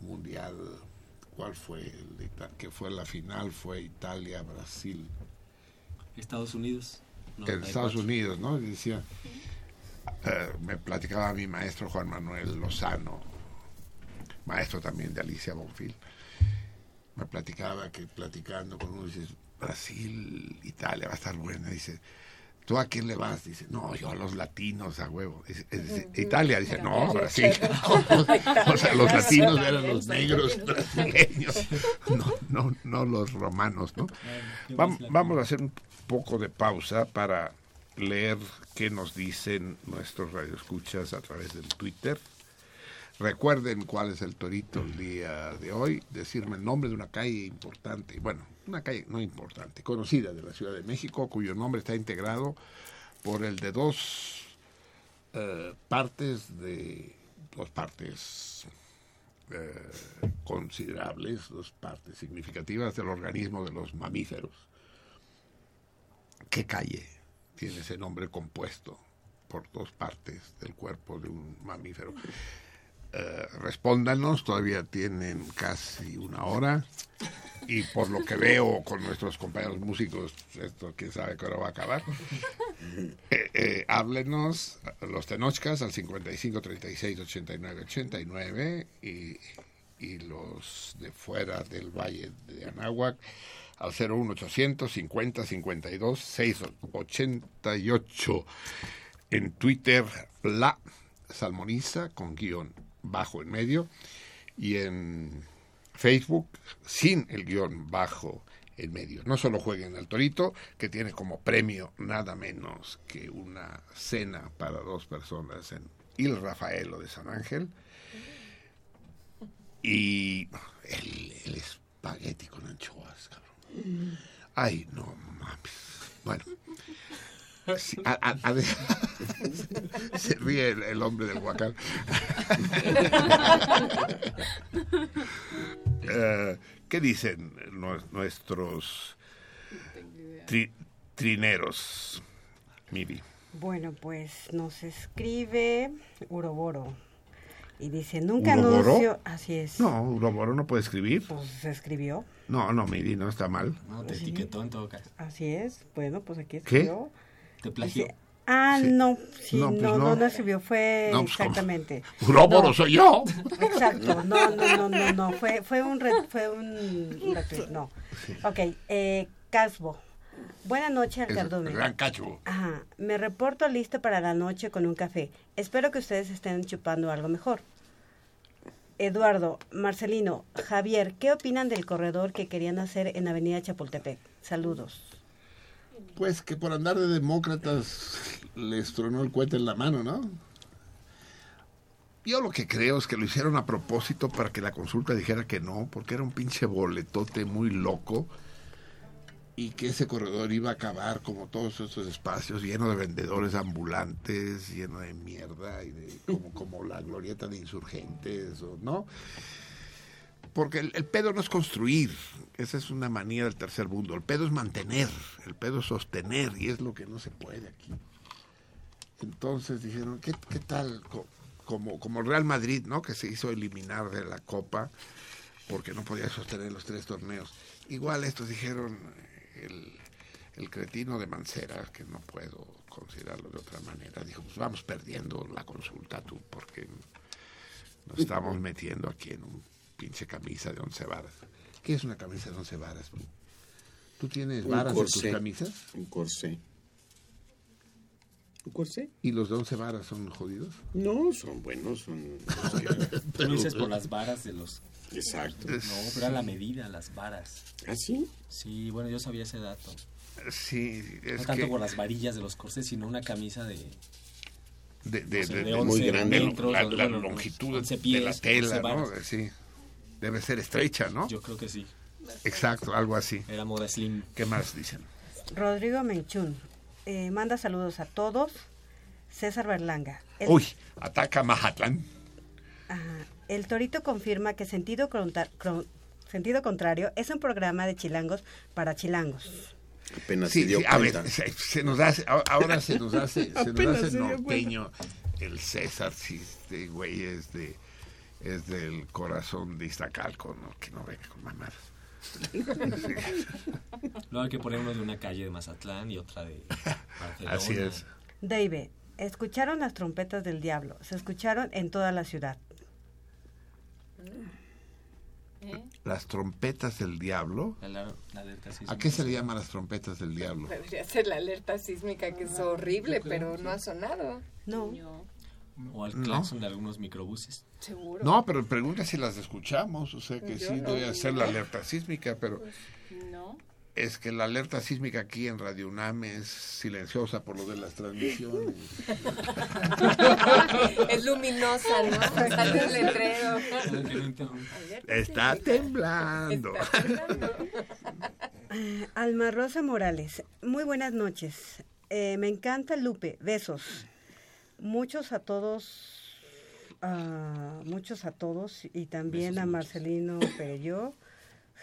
mundial, ¿cuál fue? El que fue la final, fue Italia, Brasil, Estados Unidos. en 94. Estados Unidos, ¿no? Y decía, eh, me platicaba mi maestro Juan Manuel Lozano, maestro también de Alicia Bonfil, me platicaba que platicando con uno dices, Brasil, Italia va a estar buena, dice, ¿tú a quién le vas? Dice, no, yo a los latinos, a huevo. Dice, dice, Italia, dice, no, Brasil. o sea, los latinos eran los negros brasileños, no, no, no los romanos, ¿no? Vam- vamos a hacer un poco de pausa para leer qué nos dicen nuestros radioescuchas a través del Twitter. Recuerden cuál es el torito el día de hoy, decirme el nombre de una calle importante, bueno, una calle no importante, conocida de la Ciudad de México, cuyo nombre está integrado por el de dos eh, partes de dos partes eh, considerables, dos partes significativas del organismo de los mamíferos. ¿Qué calle tiene ese nombre compuesto por dos partes del cuerpo de un mamífero? Eh, respóndanos, todavía tienen casi una hora y por lo que veo con nuestros compañeros músicos, esto quién sabe qué hora va a acabar. Eh, eh, háblenos los tenochcas al 55 36 89 89 y, y los de fuera del Valle de Anáhuac al 01800 50 52 688 en Twitter la salmoniza con guion bajo en medio y en Facebook sin el guion bajo en medio. No solo jueguen al Torito, que tiene como premio nada menos que una cena para dos personas en Il Rafaelo de San Ángel y el, el espagueti con anchoas, cabrón. Ay, no mames. Bueno. Sí, a- a- a- se ríe el, el hombre del huacal. Eh, ¿Qué dicen nue- nuestros tri- trineros, Miri? Bueno, pues nos escribe Uroboro y dice, nunca ¿Uroboro? anuncio... Así es. No, Uroboro no puede escribir. Pues se escribió. No, no, Miri, no está mal. No, te etiquetó en todo caso. Así es. Bueno, pues aquí ¿Qué? Te plagió. Ah, no, sí, No, no, pues no, no. no, escribió, fue No, pues, exactamente. Uroboro soy yo. Exacto, no, no, no, no, no, fue, fue un, re- fue un, no. Ok, eh, Casbo. Buenas noches al Es cardumen. gran cacho. Ajá, me reporto listo para la noche con un café. Espero que ustedes estén chupando algo mejor. Eduardo, Marcelino, Javier, ¿qué opinan del corredor que querían hacer en Avenida Chapultepec? Saludos. Pues que por andar de demócratas les tronó el cohete en la mano, ¿no? Yo lo que creo es que lo hicieron a propósito para que la consulta dijera que no, porque era un pinche boletote muy loco y que ese corredor iba a acabar como todos estos espacios lleno de vendedores ambulantes, lleno de mierda y de como, como la glorieta de insurgentes, ¿no? Porque el, el pedo no es construir, esa es una manía del tercer mundo, el pedo es mantener, el pedo es sostener y es lo que no se puede aquí. Entonces dijeron, ¿qué, qué tal? Co- Como, como el Real Madrid, ¿no? Que se hizo eliminar de la Copa porque no podía sostener los tres torneos. Igual estos dijeron, el, el cretino de Mancera, que no puedo considerarlo de otra manera, dijo, pues vamos perdiendo la consulta tú, porque nos estamos metiendo aquí en un pinche camisa de once varas. ¿Qué es una camisa de once varas? ¿Tú tienes Un varas en tus corsé. camisas? Un corsé. ¿Un corsé? ¿Y los de once varas son jodidos? No, son buenos, son... Tú dices por las varas de los... Exacto. No, pero era la medida, las varas. ¿Ah, sí? Sí, bueno, yo sabía ese dato. Sí, es no tanto que- por las varillas de los corsés, sino una camisa de... de, de, o sea, de- de de- 11 de metros, la, longitud 11 de la 11 tela. Sí. Debe ser estrecha, ¿no? Yo creo que sí. Exacto, algo así. Era moda slim. ¿Qué más dicen? Rodrigo Menchún eh, manda saludos a todos. César Berlanga. El, Uy, ataca Mazatlán. Ajá. El Torito confirma que sentido, Cron- sentido Contrario es un programa de chilangos para chilangos. Apenas Sí, se dio sí, a ver, se, se nos hace, ahora se nos hace, se nos Apenas hace norteño el César, sí, este güey es de es del corazón de Iztacalco, ¿no? Que no venga con mamadas. Luego hay que poner uno de una calle de Mazatlán y otra de Barcelona. Así es. David, escucharon las trompetas del diablo. Se escucharon en toda la ciudad. Las trompetas del diablo. La, la- la alerta sísmica. ¿A qué se le llama las trompetas del diablo? Debería ser la alerta sísmica, que es horrible, pero no ha sonado. No. O al No. claxon de algunos microbuses. Seguro. No, pero pregunta si las escuchamos, o sea que Yo sí no. debe ser la alerta sísmica, pero No. es que la alerta sísmica aquí en Radio UNAM es silenciosa por lo de las transmisiones. es luminosa, ¿no? Sale el letrero. Está temblando. Eh, Alma Rosa Morales, muy buenas noches. Eh, me encanta Lupe, besos. Muchos a todos, ah, muchos a todos y también a Marcelino Perelló.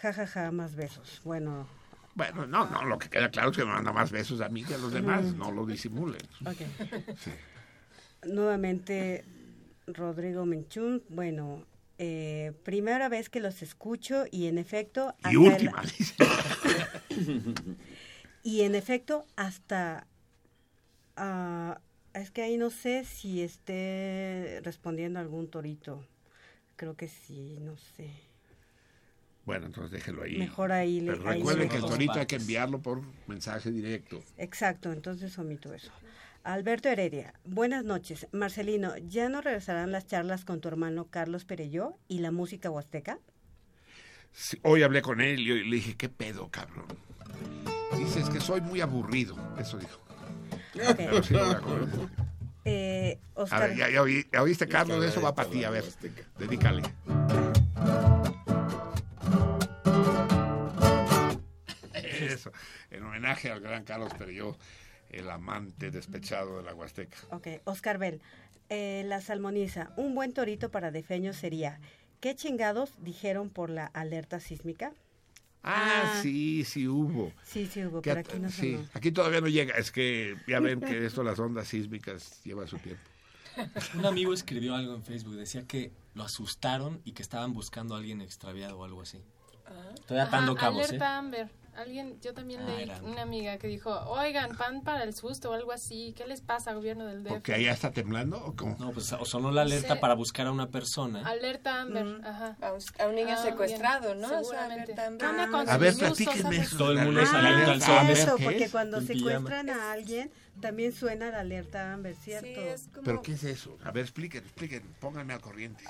Ja, ja, ja, más besos. Bueno, Bueno, no, no, lo que queda claro es que me manda más besos a mí que a los demás, Mm. no lo disimulen. ok. Nuevamente, Rodrigo Menchún, bueno, eh, primera vez que los escucho y en efecto... hasta Y el- última, dice. y en efecto, hasta... ah, es que ahí no sé si esté respondiendo algún torito. Creo que sí, no sé. Bueno, entonces déjelo ahí. Mejor ahí le- Pero recuerden que el torito hay que enviarlo por mensaje directo. Exacto, entonces omito eso. Alberto Heredia, buenas noches. Marcelino, ¿ya no regresarán las charlas con tu hermano Carlos Perelló y la música huasteca? Sí, hoy hablé con él y le dije, ¿qué pedo, cabrón? Dice, es que soy muy aburrido. Eso dijo. Pero sí, voy a comer. Eh, A Oscar, ver, ya, ya oí- ya oíste, Carlos, eso va para ti. A ver, dedícale. Eso, en homenaje al gran Carlos Perelló, el amante despechado de la Huasteca. ok, Oscar Bell, eh, la salmoniza, un buen torito para defeño sería, ¿qué chingados dijeron por la alerta sísmica? Ah, sí, sí hubo. Sí, sí hubo, Que pero aquí no sí, sonó. aquí todavía no llega. Es que ya ven que esto, las ondas sísmicas, lleva su tiempo. Un amigo escribió algo en Facebook, decía que lo asustaron y que estaban buscando a alguien extraviado o algo así. Estoy atando Ajá, cabos, ¿eh? Amber. Alguien, yo también Ah, leí era una amiga que dijo, oigan, pan para el susto o algo así. ¿Qué les pasa, gobierno del DF? ¿Porque allá está temblando o cómo? No, pues o sonó la alerta Sí. para buscar a una persona. Alerta Amber, ajá. A un, a un niño Ah, secuestrado, bien, ¿no? O sea, Seguramente. alerta Amber. ¿Qué onda con A ver, platíquenme. Todo el de la mundo alerta saliendo al Amber. sol. Eso, ¿Qué porque es? cuando secuestran a alguien, también suena la alerta Amber, ¿cierto? Sí, es como... ¿Pero qué es eso? A ver, expliquen, expliquen, pónganme al corriente.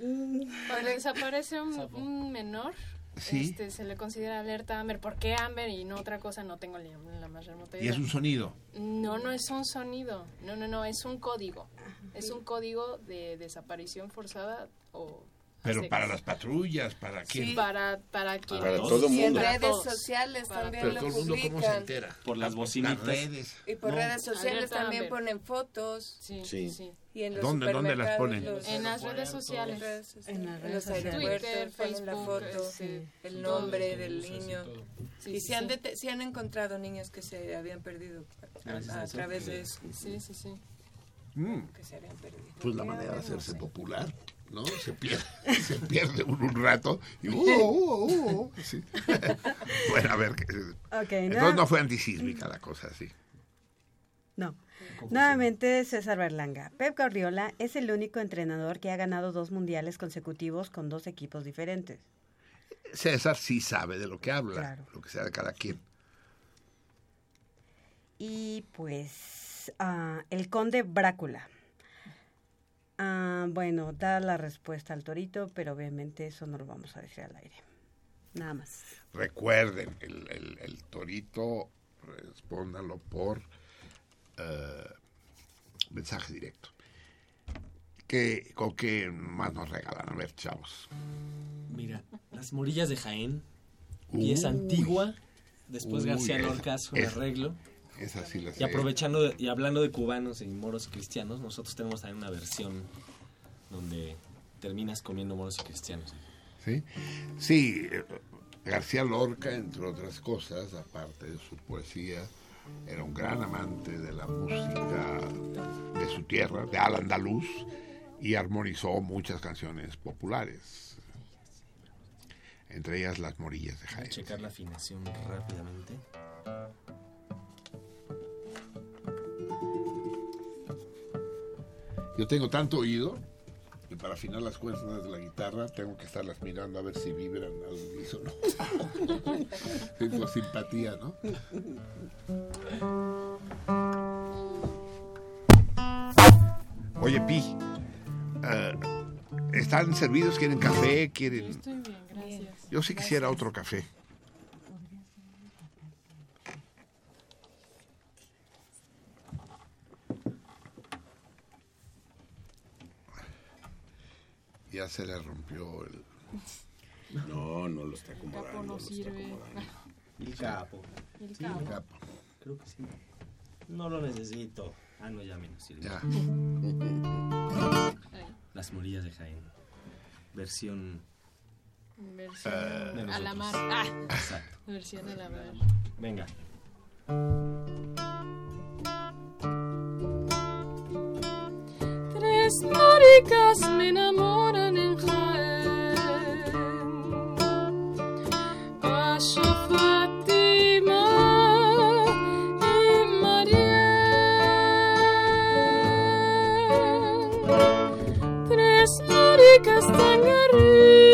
Cuando desaparece un, un menor, Sí. este, se le considera alerta Amber. ¿Por qué Amber y no otra cosa? No tengo ni la más remota Y idea. es un sonido. No, no es un sonido. No, no, no, es un código. Es un código de desaparición forzada o... Pero secas. para las patrullas, ¿para quién? Para, para quien Para todo Y en mundo. redes sociales Para también Pero lo todo el mundo, ¿cómo se publican. entera? Por las bocinitas. Las redes. Y por No. redes sociales también ponen fotos. Sí, Sí. sí. Y en los ¿Dónde- dónde las ponen? los En las redes sociales. en redes sociales, En las los aeropuertos Twitter, ponen la Facebook, foto, sí. el nombre del niño. Sí, y sí, se han, sí. dete- se han encontrado niños que se habían perdido a, Gracias a a eso. través de eso. Sí, sí, sí. Mm, Que se habían perdido. Pues la manera de hacerse ¿eh? popular, ¿no? Se pierde, se pierde un rato y uh, uh, uh, uh, sí. bueno, a ver. Entonces no fue antisísmica la cosa, sí. No. Nuevamente César Berlanga. Pep Guardiola es el único entrenador que ha ganado dos mundiales consecutivos con dos equipos diferentes. César sí sabe de lo que habla, Claro. lo que sea de cada quien. Y pues ah, el conde Brácula. Ah, bueno, da la respuesta al torito, pero obviamente eso no lo vamos a decir al aire. Nada más. Recuerden, el, el- el torito, respóndanlo por eh, mensaje directo. ¿Qué, ¿Con qué más nos regalan? A ver, chavos. Mira, las morillas de Jaén, pieza Uy. antigua, después Uy, García es- Lorca, su es- arreglo. Esa sí la Y aprovechando de- y hablando de cubanos y moros cristianos, nosotros tenemos también una versión donde terminas comiendo moros y cristianos. ¿Sí? Sí, eh, García Lorca, entre otras cosas, aparte de su poesía, era un gran amante de la música de su tierra, de al andaluz, y armonizó muchas canciones populares, entre ellas Las Morillas de Jaén. checar la afinación rápidamente. Yo tengo tanto oído que para afinar las cuerdas de la guitarra tengo que estarlas mirando a ver si vibran al unísono. Por simpatía, ¿no? Oye, Pi, eh, ¿están servidos? ¿Quieren café? ¿Quieren...? Estoy bien, gracias. Yo sí quisiera otro café. Ya se le rompió el... No, no lo está El capo acomodando. no lo está sirve. acomodando. El capo. El Sí, cabo. capo. Creo que sí. No lo necesito. Ah, no, ya menos sirve. Ya. Las morillas de Jaén. Versión. Versión de a la mar. Ah, Exacto. versión a la mar. Venga. Tres maricas me enamoran en Jaén. Asha Fátima y Marién. Tres maricas tan guerridas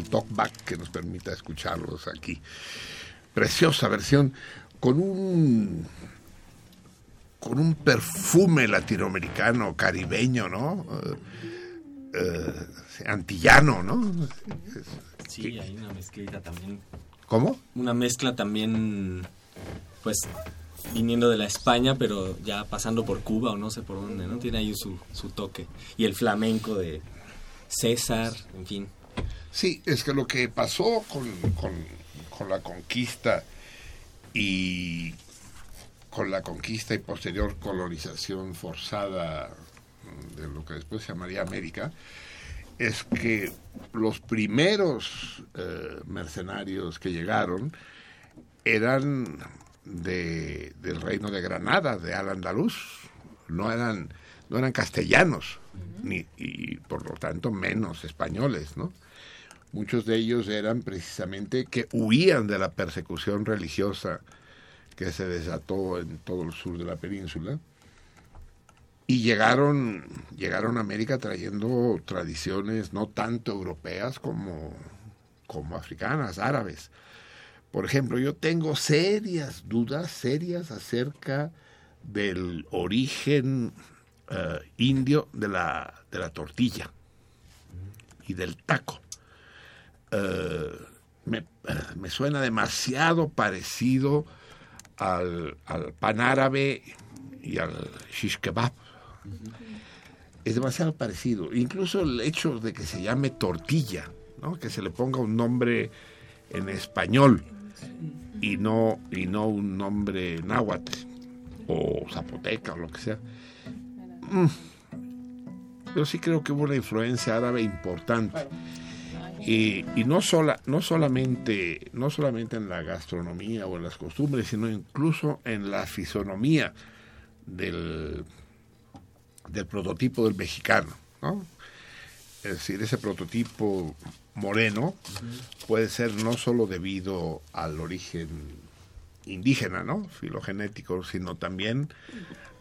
el talkback que nos permita escucharlos aquí. Preciosa versión con un con un perfume latinoamericano, caribeño, ¿no? Eh, eh, antillano, ¿no? Sí, hay una mezclita también. ¿Cómo? Una mezcla también, pues, viniendo de la España, pero ya pasando por Cuba o no sé por dónde, ¿no? Tiene ahí su, su toque. Y el flamenco de César, en fin. Sí, es que lo que pasó con, con, con la conquista y con la conquista y posterior colonización forzada de lo que después se llamaría América, es que los primeros eh, mercenarios que llegaron eran de, del reino de Granada, de Al Andaluz, no eran, no eran castellanos, ni, y por lo tanto menos españoles, ¿no? Muchos de ellos eran precisamente que huían de la persecución religiosa que se desató en todo el sur de la península y llegaron llegaron a América trayendo tradiciones no tanto europeas como como africanas, árabes. Por ejemplo, yo tengo serias dudas, serias acerca del origen eh, indio de la, de la tortilla y del taco. Eh, me, eh, me suena demasiado parecido al, al pan árabe y al shish kebab. Es demasiado parecido. Incluso el hecho de que se llame tortilla, ¿no? que se le ponga un nombre en español y no, y no un nombre náhuatl o zapoteca o lo que sea. Mm. Yo sí creo que hubo una influencia árabe importante. Y, y no, sola, no, solamente, no solamente en la gastronomía o en las costumbres, sino incluso en la fisonomía del, del prototipo del mexicano. ¿no? Es decir, ese prototipo moreno puede ser no solo debido al origen indígena, ¿no? filogenético, sino también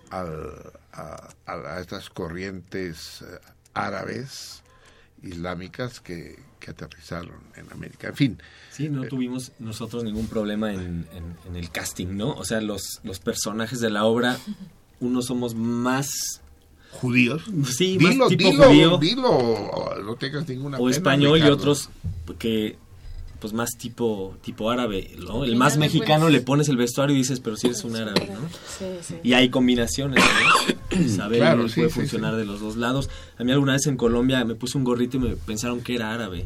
al, a, a, estas corrientes eh, árabes islámicas que, que, aterrizaron en América. En fin. Sí, no eh, tuvimos nosotros ningún problema en, en, en, el casting, ¿no? O sea, los, los personajes de la obra, unos somos más judíos. Sí, dilo, más tipo dilo, judío. dilo, no tengas ninguna O pena, español y Ricardo. otros que pues más tipo tipo árabe, ¿no? El más mexicano pones- le pones el vestuario y dices, pero si eres un árabe, ¿no? Sí, sí. Y hay combinaciones, ¿no? Isabel Claro, sí, puede sí, funcionar sí. de los dos lados. A mí alguna vez en Colombia me puse un gorrito y me pensaron que era árabe.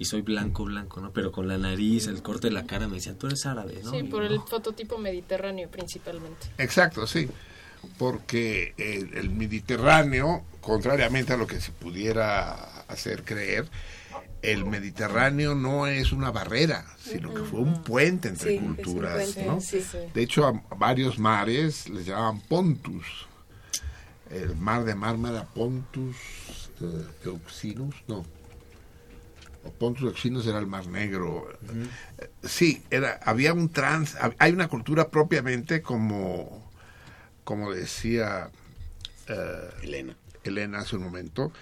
Y soy blanco, blanco, ¿no? Pero con la nariz, el corte de la cara me decían, tú eres árabe, ¿no? Sí, Y por no. el fototipo mediterráneo principalmente. Exacto, sí. Porque el, el Mediterráneo, contrariamente a lo que se pudiera hacer creer, el Mediterráneo no es una barrera, sino que fue un puente entre Sí, culturas. puente, ¿no? sí, sí. De hecho, a varios mares les llamaban Pontus. El mar de Mármara, Pontus, eh, Euxinus, no. Pontus Euxinos era el Mar Negro. Sí, era, había un trans, hay una cultura propiamente como, como decía eh, Elena. Elena hace un momento,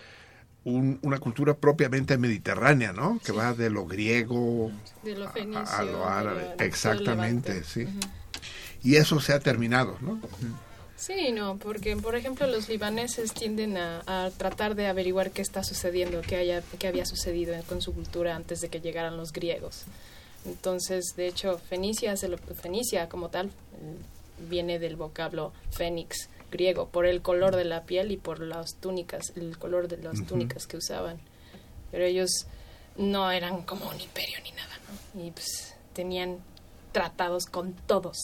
un- una cultura propiamente mediterránea, ¿no? Que va de lo griego De lo a, fenicio. a lo árabe. de lo- del Exactamente, sí. Y eso se ha terminado, ¿no? Sí, no, porque por ejemplo los libaneses tienden a, a tratar de averiguar qué está sucediendo, qué, haya, qué había sucedido con su cultura antes de que llegaran los griegos. Entonces, de hecho, Fenicia, Fenicia como tal eh, viene del vocablo fénix griego, por el color de la piel y por las túnicas, el color de las túnicas que usaban. Pero ellos no eran como un imperio ni nada, ¿no? Y pues tenían tratados con todos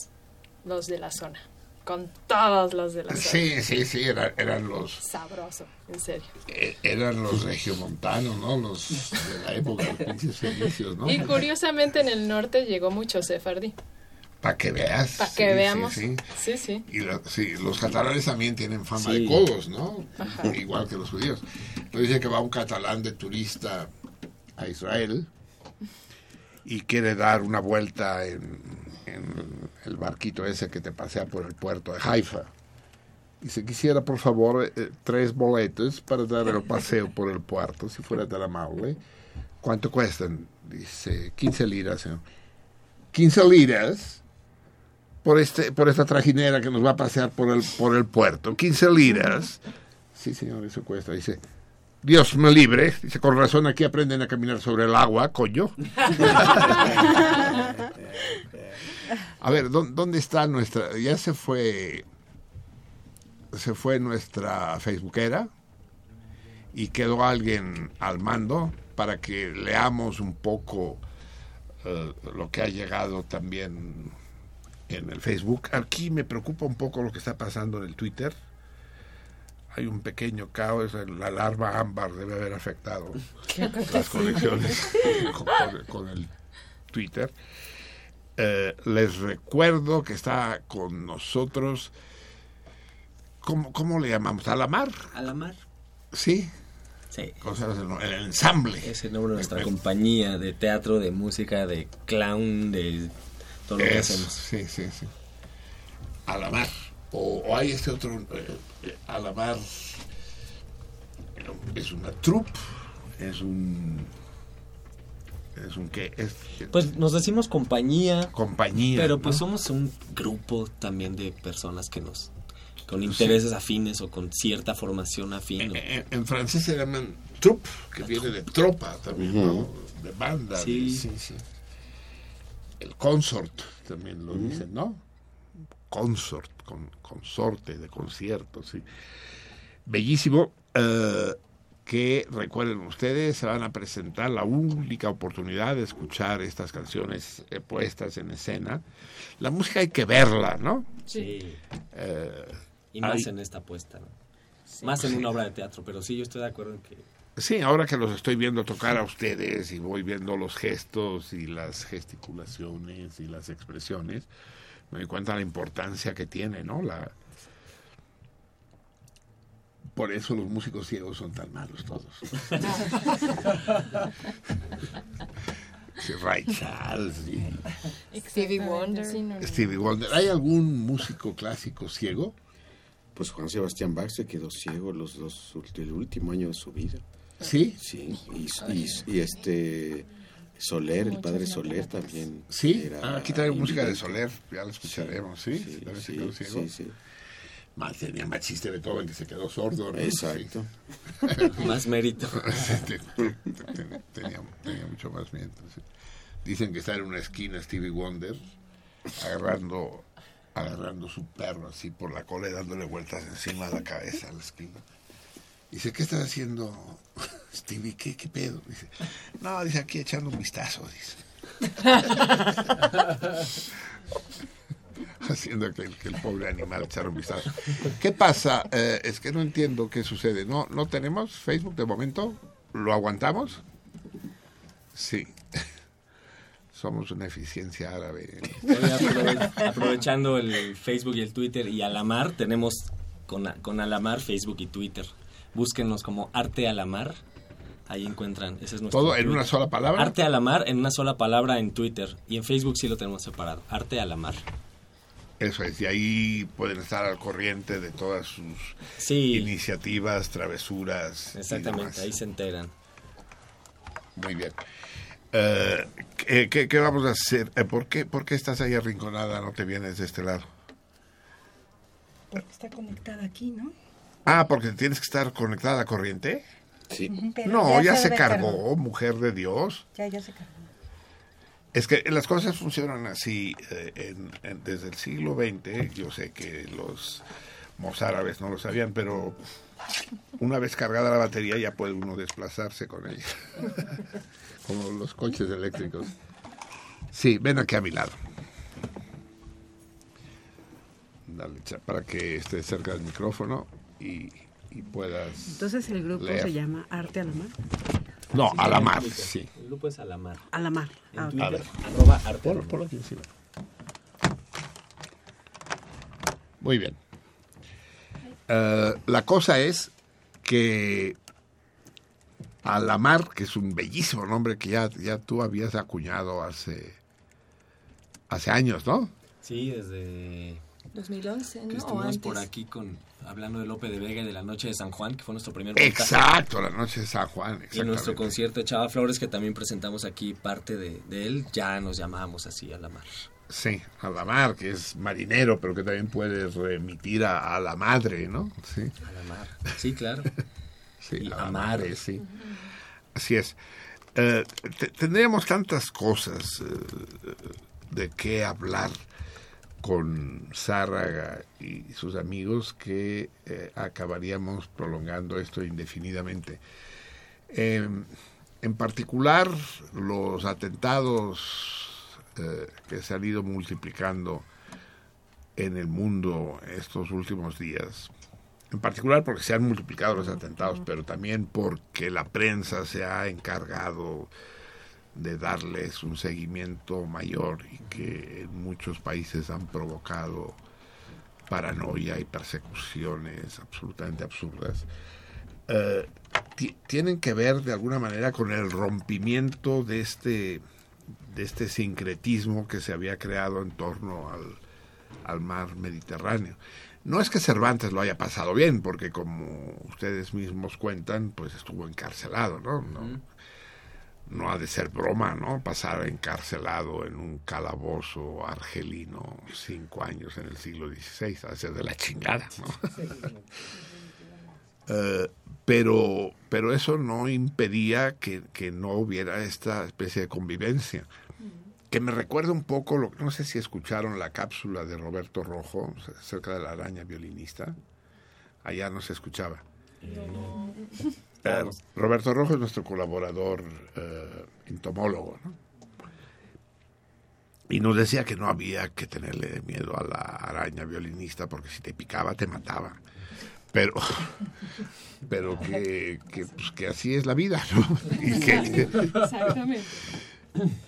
los de la zona, con todos los de la zona. Sí, sí, sí, era- eran los Sabroso, en serio. eh, eran los regiomontanos, ¿no? Los de la época de los ¿no? Y curiosamente en el norte llegó mucho sefardí. Para que veas. Para que sí, veamos. sí. Sí, sí. Y lo- sí, los catalanes también tienen fama Sí. de codos, ¿no? Ajá. Igual que los judíos. Nos dice que va un catalán de turista a Israel y quiere dar una vuelta en, en el barquito ese que te pasea por el puerto de Haifa. Y si quisiera, por favor, eh, tres boletos para dar el paseo por el puerto, si fuera tan amable. ¿Cuánto cuestan? Dice, 15 liras. señor. 15 liras por este por esta trajinera que nos va a pasear por el por el puerto. 15 liras. Sí señor eso cuesta. Dice Dios me libre dice con razón aquí aprenden a caminar sobre el agua coño a ver ¿dó- dónde está nuestra ya se fue se fue nuestra facebookera y quedó alguien al mando para que leamos un poco eh, lo que ha llegado también en el Facebook. Aquí me preocupa un poco lo que está pasando en el Twitter. Hay un pequeño caos, la larva ámbar debe haber afectado ¿Qué las conexiones con, con- con el Twitter. Eh, les recuerdo que está con nosotros, ¿cómo, cómo le llamamos? ¿Alamar? Alamar. Sí. Sí. El, el ensamble. Es el nombre de nuestra compañía de teatro, de música, de clown, de todo lo que Eso, hacemos. Sí, sí, sí. Alamar. O, o hay este otro, eh, eh, Alamar, eh, es una troupe, es un... ¿Es un qué? Es, Pues nos decimos compañía. Compañía. Pero pues ¿no? somos un grupo también de personas que nos... con intereses afines o con cierta formación afín. o- en, en francés se llaman troupe, que viene de tropa también, ¿no? De banda. de- Sí. sí, sí. El consort también lo dicen, ¿no? Consort, con, consorte de concierto, sí. Bellísimo. eh, que recuerden ustedes, se van a presentar la única oportunidad de escuchar estas canciones eh, puestas en escena. La música hay que verla, ¿no? Sí. Eh, Y más hay- en esta apuesta, ¿no? Más en Sí. una obra de teatro, pero sí, yo estoy de acuerdo en que... Sí, ahora que los estoy viendo tocar a ustedes y voy viendo los gestos y las gesticulaciones y las expresiones, me doy cuenta de la importancia que tiene, ¿no? La... Por eso los músicos ciegos son tan malos todos. Ray Charles y Stevie Wonder. Stevie Wonder. ¿Hay algún músico clásico ciego? Pues Juan Sebastián Bach se quedó ciego los dos el último año de su vida. ¿Sí? Sí, y, y- y este Soler, el padre Soler también. Sí, era Ah, aquí trae música de. Soler, ya lo escucharemos, ¿sí? Sí, sí, quedó ciego. sí, sí. Más tenía más chiste Beethoven que se quedó sordo, ¿no? Exacto. Sí. Más mérito. Tenía, tenía mucho más mérito. sí. Dicen que está en una esquina Stevie Wonder agarrando agarrando su perro así por la cola y dándole vueltas encima de la cabeza a la esquina. Dice, ¿qué estás haciendo, Stevie? ¿Qué, qué pedo? Dice, no, dice, aquí echando un vistazo. Haciendo que, el- pobre animal echara un vistazo. ¿Qué pasa? Eh, es que no entiendo qué sucede. ¿No, ¿No tenemos Facebook de momento? ¿Lo aguantamos? Sí. Somos una eficiencia árabe. Aprovechando el Facebook y el Twitter y Alamar, tenemos con, con Alamar Facebook y Twitter. Búsquenos como Arte Alamar Ahí encuentran, ese es nuestro ¿Todo en una sola palabra? Arte a la mar en una sola palabra en Twitter y en Facebook sí lo tenemos separado. Arte a la mar. Eso es, y ahí pueden estar al corriente de todas sus Sí. iniciativas, travesuras. y Exactamente, demás. ahí se enteran. Muy bien. ¿qué, qué- qué vamos a hacer? Eh, ¿por, qué, ¿Por qué estás ahí arrinconada? ¿No te vienes de este lado? Porque está conectada aquí, ¿no? Ah, porque tienes que estar conectada a la corriente. Sí. Pero No, ya, se cargó, mujer de Dios. Ya, ya se cargó. Es que las cosas funcionan así eh, en- en- desde el siglo XX. Yo sé que los mozárabes no lo sabían, pero una vez cargada la batería ya puede uno desplazarse con ella. Como los coches eléctricos. Sí, ven aquí a mi lado. Dale, cha- para que estés cerca del micrófono y, y puedas... Entonces el grupo leer. se llama Arte a la Mar. No, Sí, a la mar, Twitter. sí. El grupo es a la mar. A la mar. En Ah. Twitter, A ver. arroba arte ponlo aquí encima. Muy bien. Eh, la cosa es que Alamar, que es un bellísimo nombre que ya, ya tú habías acuñado hace, hace años, ¿no? Sí, desde 2011, que ¿no? O estuvimos antes. por aquí con hablando de Lope de Vega y de la Noche de San Juan, que fue nuestro primer montaje. Exacto, la noche de San Juan. Y nuestro concierto de Chava Flores, que también presentamos aquí parte de, de él, ya nos llamábamos así a la mar. Sí, Alamar, que es marinero, pero que también puede remitir a, a la madre, ¿no? Sí. A la mar. Sí, claro. Sí, Y a la amar. madre, sí. Así es. Eh, te- tendríamos tantas cosas eh, de qué hablar con Zárraga y sus amigos que eh, acabaríamos prolongando esto indefinidamente. Eh, en particular, los atentados eh, que se han ido multiplicando en el mundo estos últimos días, en particular porque se han multiplicado los atentados, pero también porque la prensa se ha encargado de darles un seguimiento mayor y que en muchos países han provocado paranoia y persecuciones absolutamente absurdas, eh, ti- tienen que ver de alguna manera con el rompimiento de este, de este sincretismo que se había creado en torno al, al mar Mediterráneo. No es que Cervantes lo haya pasado bien, porque como ustedes mismos cuentan, pues estuvo encarcelado, ¿no? No, no ha de ser broma, ¿no? Pasar encarcelado en un calabozo argelino cinco años en el siglo XVI, ha de ser de la chingada, ¿no? Eh, pero, pero eso no impedía que, que no hubiera esta especie de convivencia. Que me recuerda un poco, lo, no sé si escucharon la cápsula de Roberto Rojo acerca de la araña violinista. Allá no se escuchaba. Eh, Roberto Rojo es nuestro colaborador eh, entomólogo, ¿no? Y nos decía que no había que tenerle miedo a la araña violinista porque si te picaba te mataba. Pero, pero que, que, pues, que así es la vida, ¿no? Y que, Exactamente.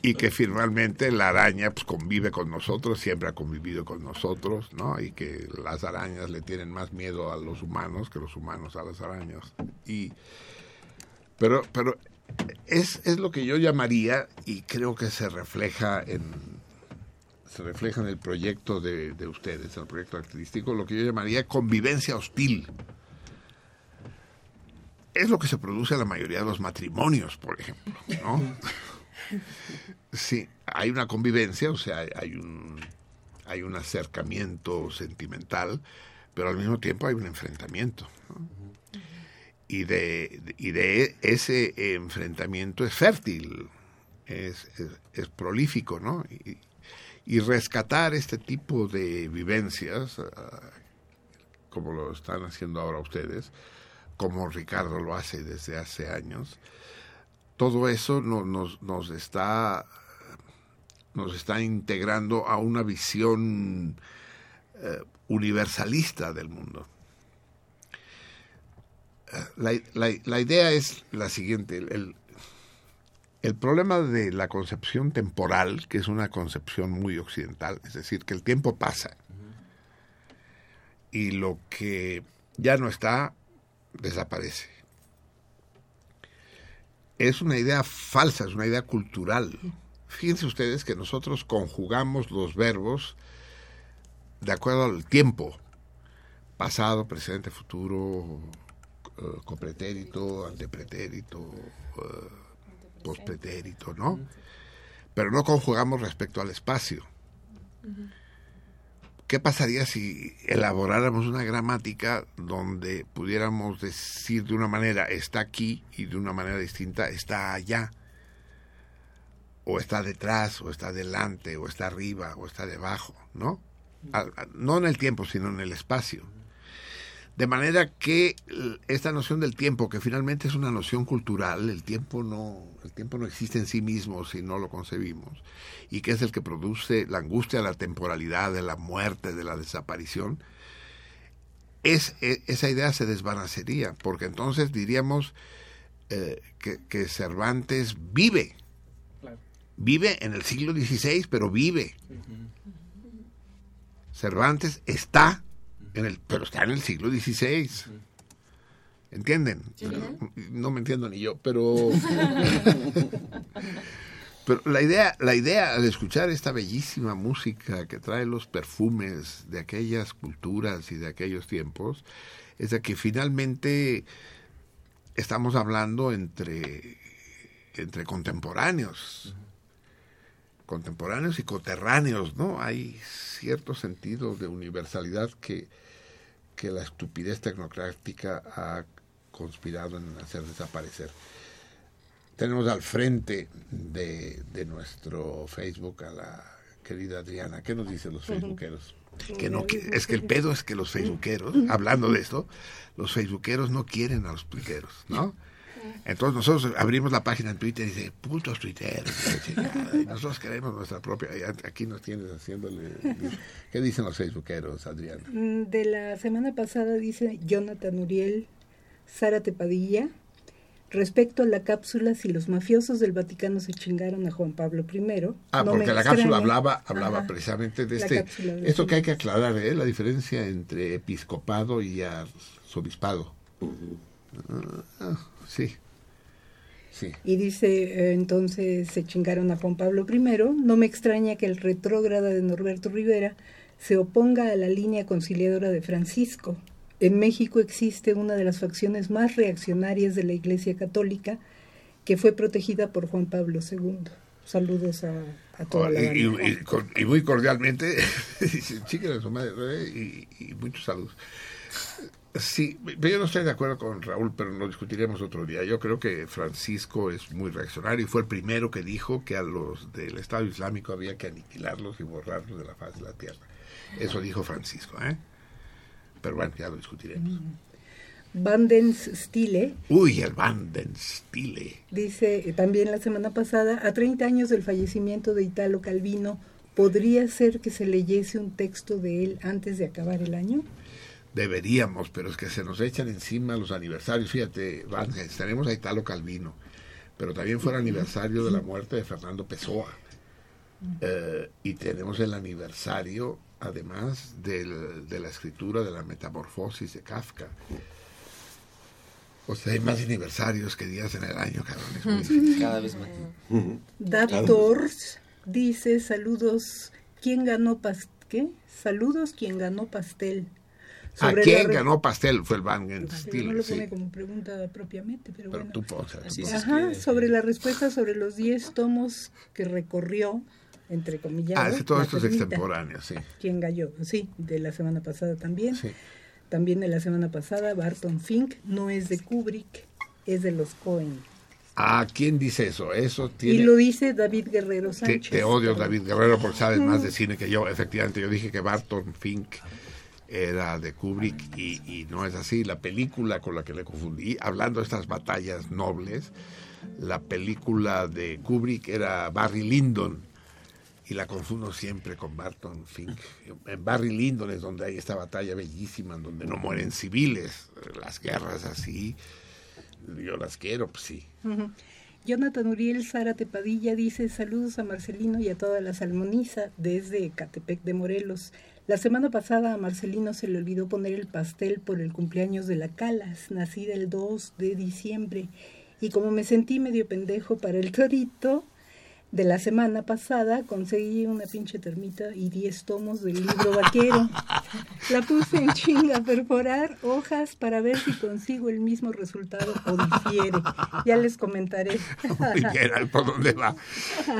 Y que finalmente la araña pues convive con nosotros, siempre ha convivido con nosotros, ¿no? Y que las arañas le tienen más miedo a los humanos que los humanos a las arañas. Y pero pero es, es lo que yo llamaría y creo que se refleja en se refleja en el proyecto de, de ustedes, en el proyecto artístico, lo que yo llamaría convivencia hostil. Es lo que se produce en la mayoría de los matrimonios, por ejemplo, ¿no? Sí, hay una convivencia, o sea, hay- un, hay un acercamiento sentimental, pero al mismo tiempo hay un enfrentamiento. Y, de, y de ese enfrentamiento es fértil, es, es, es prolífico, ¿no? Y, y rescatar este tipo de vivencias, ah, como lo están haciendo ahora ustedes, como Ricardo lo hace desde hace años, todo eso no- nos, nos está nos está integrando a una visión eh, universalista del mundo. Eh, La, la- la idea es la siguiente, el problema de la concepción temporal, que es una concepción muy occidental, es decir, que el tiempo pasa y lo que ya no está desaparece. Es una idea falsa, es una idea cultural. Fíjense ustedes que nosotros conjugamos los verbos de acuerdo al tiempo, pasado, presente, futuro, eh, copretérito, antepretérito, eh, pospretérito, ¿no? Pero no conjugamos respecto al espacio. ¿Qué pasaría si elaboráramos una gramática donde pudiéramos decir de una manera está aquí y de una manera distinta está allá? O está detrás, o está delante, o está arriba, o está debajo, ¿no? No en el tiempo, sino en el espacio. De manera que esta noción del tiempo, que finalmente es una noción cultural, el tiempo no, el tiempo no existe en sí mismo si no lo concebimos, y que es el que produce la angustia de la temporalidad, de la muerte, de la desaparición, es, e- esa idea se desvanecería, porque entonces diríamos eh, que, que Cervantes vive, vive en el siglo XVI, pero vive. Cervantes está en el, pero está en el siglo XVI. ¿Entienden? No, no me entiendo ni yo, pero pero la idea, la idea al escuchar esta bellísima música que trae los perfumes de aquellas culturas y de aquellos tiempos, es de que finalmente estamos hablando entre, entre contemporáneos, contemporáneos y coterráneos, ¿no? Hay cierto sentido de universalidad que, que la estupidez tecnocrática ha conspirado en hacer desaparecer. Tenemos al frente de, de nuestro Facebook a la querida Adriana. ¿Qué nos dicen los facebookeros? Que no, es que el pedo es que los facebookeros, hablando de esto, los facebookeros no quieren a los tuiteros, ¿no? Entonces nosotros abrimos la página en Twitter y dice, putos y nosotros queremos nuestra propia, aquí nos tienes haciéndole... ¿Qué dicen los facebookeros, Adriana? Mm, De la semana pasada dice Jonathan Uriel, Sara Tepadilla, respecto a la cápsula si los mafiosos del Vaticano se chingaron a Juan Pablo I. Ah, no me porque la extraña. cápsula hablaba, hablaba Ajá. precisamente de este... cápsula de Esto que hay que aclarar, ¿eh? La diferencia entre episcopado y arzobispado. Ah, sí. Sí. Y dice, eh, entonces se chingaron a Juan Pablo I. No me extraña que el retrógrada de Norberto Rivera se oponga a la línea conciliadora de Francisco. En México existe una de las facciones más reaccionarias de la Iglesia Católica que fue protegida por Juan Pablo II. Saludos a, a toda la y, y- y con- y muy cordialmente, dice, chiquen a su madre, ¿eh? y, y muchos saludos. Sí, yo no estoy de acuerdo con Raúl, pero lo discutiremos otro día. Yo creo que Francisco es muy reaccionario y fue el primero que dijo que a los del Estado Islámico había que aniquilarlos y borrarlos de la faz de la tierra. Eso dijo Francisco, ¿eh? Pero bueno, ya lo discutiremos. Bandens Stile Uy, el Vandenstile. dice eh, también la semana pasada, a 30 años del fallecimiento de Italo Calvino, ¿podría ser que se leyese un texto de él antes de acabar el año? Deberíamos, pero es que se nos echan encima los aniversarios. Fíjate, Van, tenemos a Italo Calvino, pero también fue el aniversario de la muerte de Fernando Pessoa. Eh, y tenemos el aniversario, además, del- de la escritura de la metamorfosis de Kafka. O sea, hay más aniversarios que días en el año, cabrón. Es muy difícil. Cada vez más. Daptors dice, saludos, ¿quién ganó pas ¿qué? Saludos, ¿quién ganó pastel? ¿A quién ganó pastel? Fue el Van Pero no Stiller, lo sí. pone como pregunta propiamente, pero, Pero bueno. tú pónsela. Ajá, sobre la respuesta sobre los 10 tomos que recorrió, entre comillas. Ah, es que todo esto es extemporáneo, sí. ¿Quién galló? Sí, de la semana pasada también. También de la semana pasada, Barton Fink no es de Kubrick, es de los Cohen. Ah, ¿quién dice eso? Eso tiene... Y lo dice David Guerrero Te, Sánchez. te odio, David Guerrero, porque sabes más de cine que yo. Efectivamente, yo dije que Barton Fink era de Kubrick y, no es así. La película con la que le confundí, hablando de estas batallas nobles, la película de Kubrick era Barry Lyndon y la confundo siempre con Barton Fink. En Barry Lyndon es donde hay esta batalla bellísima, donde no mueren civiles. Las guerras así, yo las quiero, pues sí. Jonathan Uriel Zárate Padilla dice saludos a Marcelino y a toda la salmoniza desde Catepec de Morelos. La semana pasada a Marcelino se le olvidó poner el pastel por el cumpleaños de la Calas, nacida el 2 de diciembre, Y como me sentí medio pendejo para el torito, de la semana pasada conseguí una pinche termita y 10 tomos del libro vaquero. La puse en chinga a perforar hojas para ver si consigo el mismo resultado o difiere. Ya les comentaré. Muy por dónde va.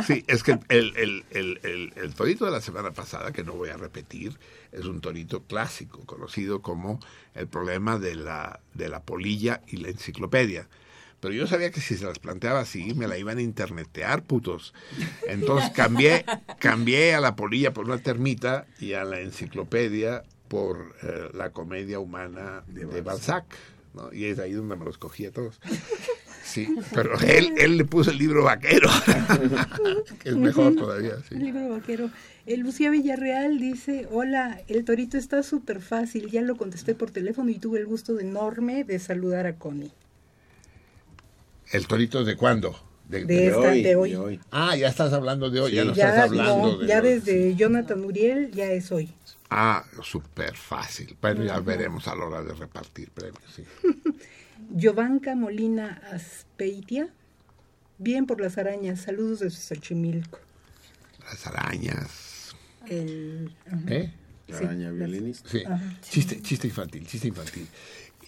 Sí, es que el, el, el, el torito de la semana pasada, que no voy a repetir, es un torito clásico, conocido como el problema de la, de la polilla y la enciclopedia. Pero yo sabía que si se las planteaba así, me la iban a internetear, putos. Entonces cambié, cambié a la polilla por una termita y a la enciclopedia por eh, la comedia humana de, Balzac. ¿no? Y es ahí donde me los cogí a todos. Sí, pero él, él le puso el libro vaquero, que es mejor todavía. Sí. El libro vaquero. Eh, Lucía Villarreal dice, hola, el torito está súper fácil, ya lo contesté por teléfono y tuve el gusto enorme de saludar a Connie. ¿El torito de cuándo? De, de esta, hoy, de, hoy. Ah, ya estás hablando de hoy, sí, ya no ya, estás hablando no, de Ya desde Jonathan Uriel ya es hoy. Ah, súper fácil. Bueno, ya veremos a la hora de repartir premios. Sí. Giovanca Molina Aspeitia, bien por las arañas, saludos desde Xochimilco. Las arañas. El. ¿Eh? La araña violinista. Sí. Ajá. Chiste, chiste infantil, chiste infantil.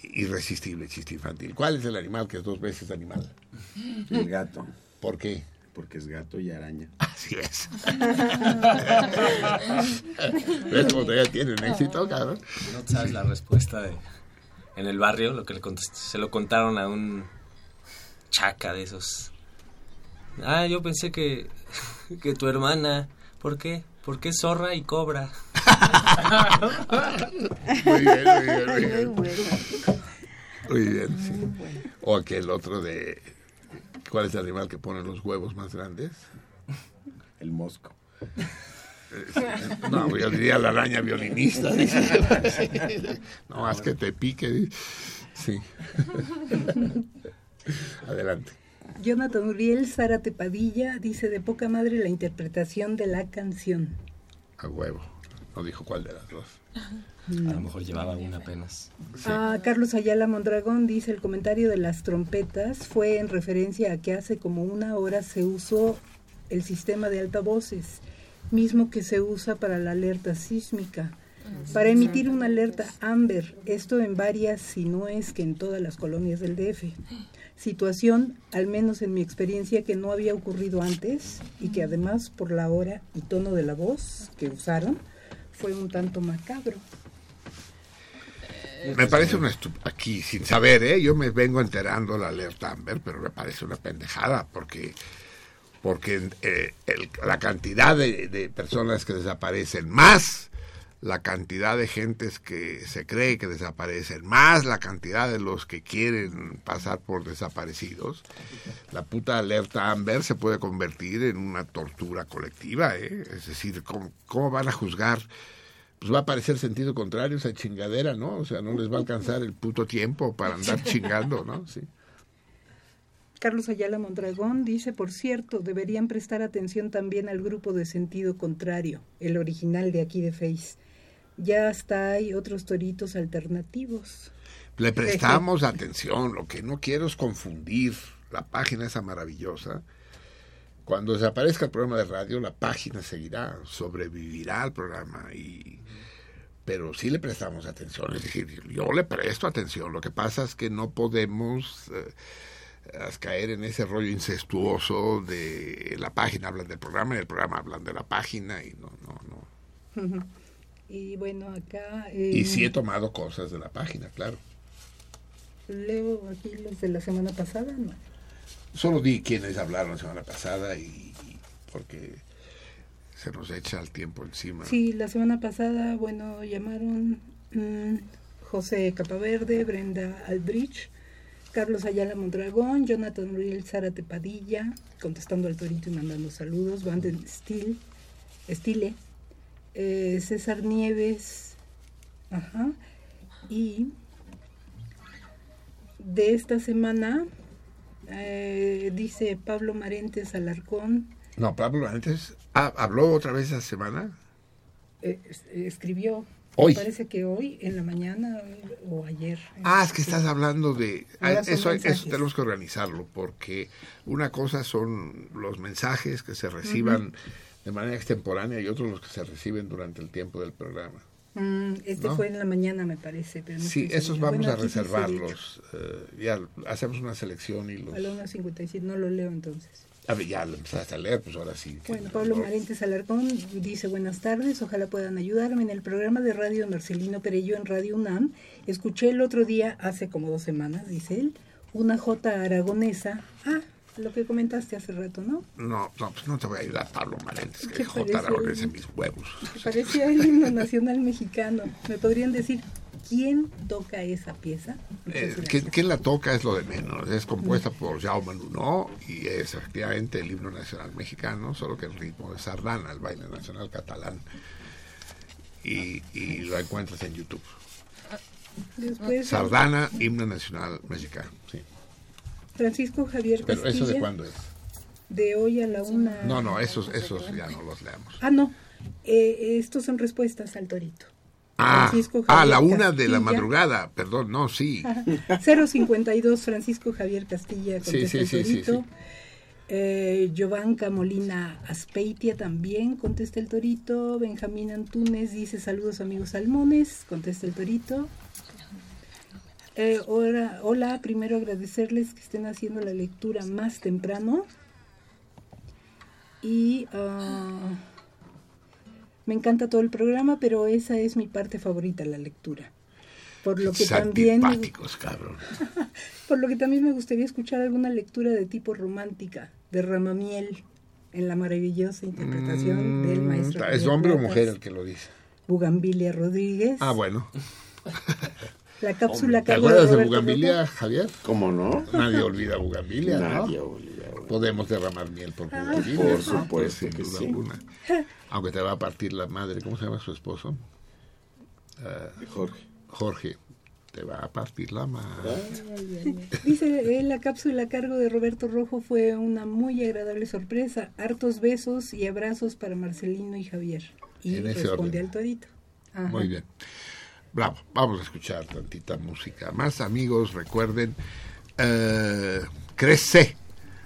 Irresistible chiste infantil. ¿Cuál es el animal que es dos veces animal? El gato. ¿Por qué? Porque es gato y araña. Así es. ¿Ves cómo todavía tienen éxito, cabrón? No sabes la respuesta de en el barrio, lo que le contest- se lo contaron a un chaca de esos. Ah, yo pensé que que tu hermana, ¿por qué? Porque es zorra y cobra. Muy bien, muy bien, muy bien. Muy bien, sí. O aquel otro de... ¿Cuál es el animal que pone los huevos más grandes? El mosco. No, yo diría la araña violinista. No más que te pique. dice. Sí. Adelante. Jonathan Uriel Zárate Padilla dice de poca madre la interpretación de la canción. A huevo. No dijo cuál de las dos. A lo mejor llevaba una apenas. Ah, Carlos Ayala Mondragón dice el comentario de las trompetas fue en referencia a que hace como una hora se usó el sistema de altavoces, mismo que se usa para la alerta sísmica, para emitir una alerta Amber, esto en varias, si no es que en todas las colonias del DF. Situación, al menos en mi experiencia, que no había ocurrido antes y que además por la hora y tono de la voz que usaron fue un tanto macabro. Me parece una aquí sin saber, ¿eh? Yo me vengo enterando la alerta Amber, pero me parece una pendejada porque porque eh, el- la cantidad de personas que desaparecen más la cantidad de gentes que se cree que desaparecen más la cantidad de los que quieren pasar por desaparecidos la puta alerta Amber se puede convertir en una tortura colectiva ¿eh? es decir ¿cómo, cómo van a juzgar pues va a parecer sentido contrario esa chingadera, ¿no? O sea, no les va a alcanzar el puto tiempo para andar chingando, ¿no? Sí. Carlos Ayala Mondragón dice, por cierto, deberían prestar atención también al grupo de sentido contrario, el original de aquí de Face. Ya hasta hay otros toritos alternativos. Le prestamos atención, lo que no quiero es confundir la página esa maravillosa. Cuando desaparezca el programa de radio, la página seguirá, sobrevivirá al programa y pero sí le prestamos atención, es decir, yo le presto atención, lo que pasa es que no podemos eh, caer en ese rollo incestuoso de la página hablan del programa y el programa hablan de la página y no, no, no. Y bueno, acá... eh, Y sí he tomado cosas de la página, claro. Leo aquí los de la semana pasada, ¿no? Solo di quienes hablaron la semana pasada y, y porque se nos echa el tiempo encima. Sí, la semana pasada, bueno, llamaron mm, José Capaverde, Brenda Aldrich, Carlos Ayala Mondragón, Jonathan Uriel Zárate Padilla, contestando al torito y mandando saludos, Vanden Stil, Stile, eh, César Nieves, ajá, y de esta semana eh, dice Pablo Marentes Alarcón, No, Pablo antes ah, habló otra vez esa semana. eh, es- escribió Hoy. Me parece que hoy, en la mañana o ayer. Ah, es que estás hablando de... Son Eso, eso tenemos que organizarlo, porque una cosa son los mensajes que se reciban. De manera extemporánea y otros los que se reciben durante el tiempo del programa. Mm, este ¿No? fue en la mañana, me parece. Pero no Sí, esos vamos Bueno, a reservarlos. eh, ya hacemos una selección y los... A la 1.57, no lo leo entonces. A ver, ya lo empezaste a leer, pues ahora sí. Bueno, Pablo Marentes Alarcón dice buenas tardes, ojalá puedan ayudarme. En el programa de radio Marcelino Perello en Radio UNAM, escuché el otro día, hace como dos semanas, dice él, una J aragonesa. Ah, lo que comentaste hace rato, ¿no? No, no, pues no te voy a ayudar, Pablo Marentes, ¿Qué que? Aragonés en mis huevos. Parecía el himno nacional mexicano. ¿Me podrían decir quién toca esa pieza? Eh. ¿quién, quién la toca es lo de menos. Es compuesta por Jaume Nuno y es efectivamente el himno nacional mexicano, solo que el ritmo de sardana, el baile nacional catalán. Y, y lo encuentras en YouTube. Después, Sardana, himno nacional mexicano. Sí. Francisco Javier Pero Castilla. eso de cuándo es? De hoy a la una. No, no, esos, esos ya no los leamos. Ah, no. Eh, estos son respuestas al torito. Ah, Francisco ah, Javier la una de la madrugada, perdón, no, sí. Ajá. 052 Francisco Javier Castilla Sí, contesta sí, el sí, sí, torito. Eh, Giovanca Molina Aspeitia también contesta el torito. Benjamín Antunes dice saludos amigos salmones, contesta el torito. Eh, hola, hola, primero agradecerles que estén haciendo la lectura más temprano. Y ah, me encanta todo el programa, pero esa es mi parte favorita, la lectura. Por lo que también cabrón. por lo que también me gustaría escuchar alguna lectura de tipo romántica, de Ramamiel, en la maravillosa interpretación del maestro. Mm, ¿Es hombre o mujer el que lo dice? Bugambilia Rodríguez. Ah, bueno. La cápsula a ¿Te acuerdas de Roberto Bugambilia. Javier? ¿Cómo no? Nadie olvida Bugambilia, ¿no? Nadie olvida Podemos derramar miel por Ah. Bugambilia. Por ¿no? supuesto Pues, sin que duda sí. alguna. Aunque te va a partir la madre. ¿Cómo se llama su esposo? Ah, Jorge. Jorge. Te va a partir la madre. Dice, eh, la cápsula a cargo de Roberto Rojo fue una muy agradable sorpresa. Hartos besos y abrazos para Marcelino y Javier. Y En ese responde orden. al torito. Ajá. Muy bien. Bravo. Vamos a escuchar tantita música. Más amigos, recuerden. eh, crece.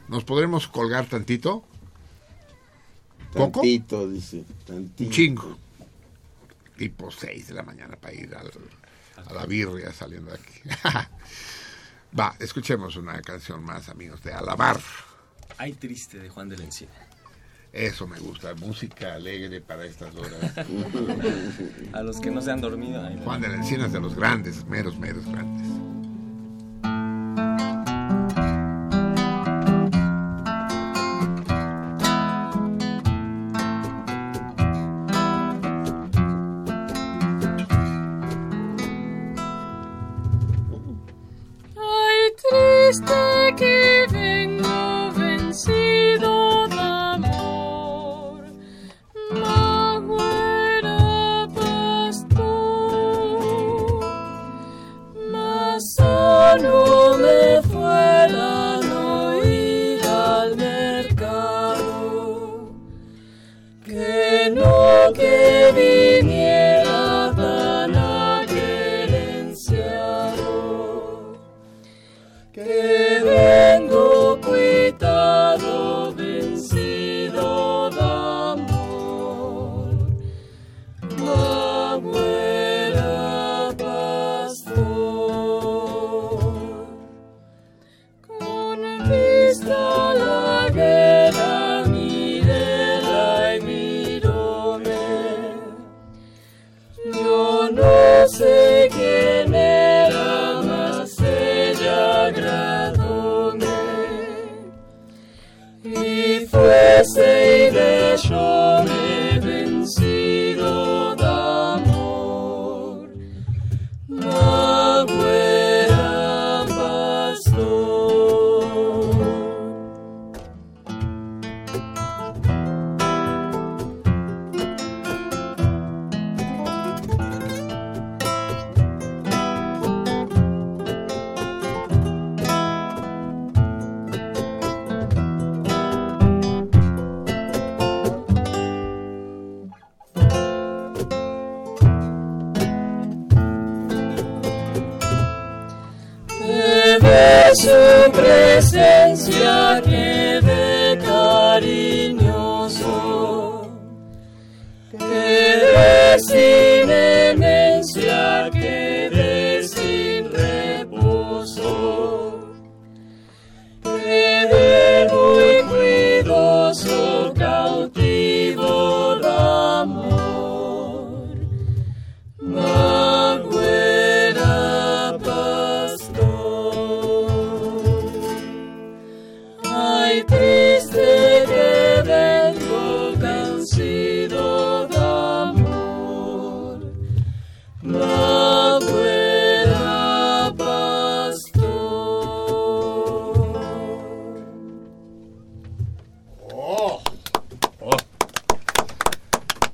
¿Nos podremos colgar tantito? ¿Poco? Tantito, dice. Tantito. Un chingo. Tipo 6 de la mañana para ir al- a la birria saliendo de aquí. Va, escuchemos una canción más, amigos, de Alabar. Ay, triste de Juan de la Encina. Eso me gusta, música alegre para estas horas. A los que no se han dormido. ay, Juan de la Encina es de los grandes, meros, meros grandes. Ay, triste que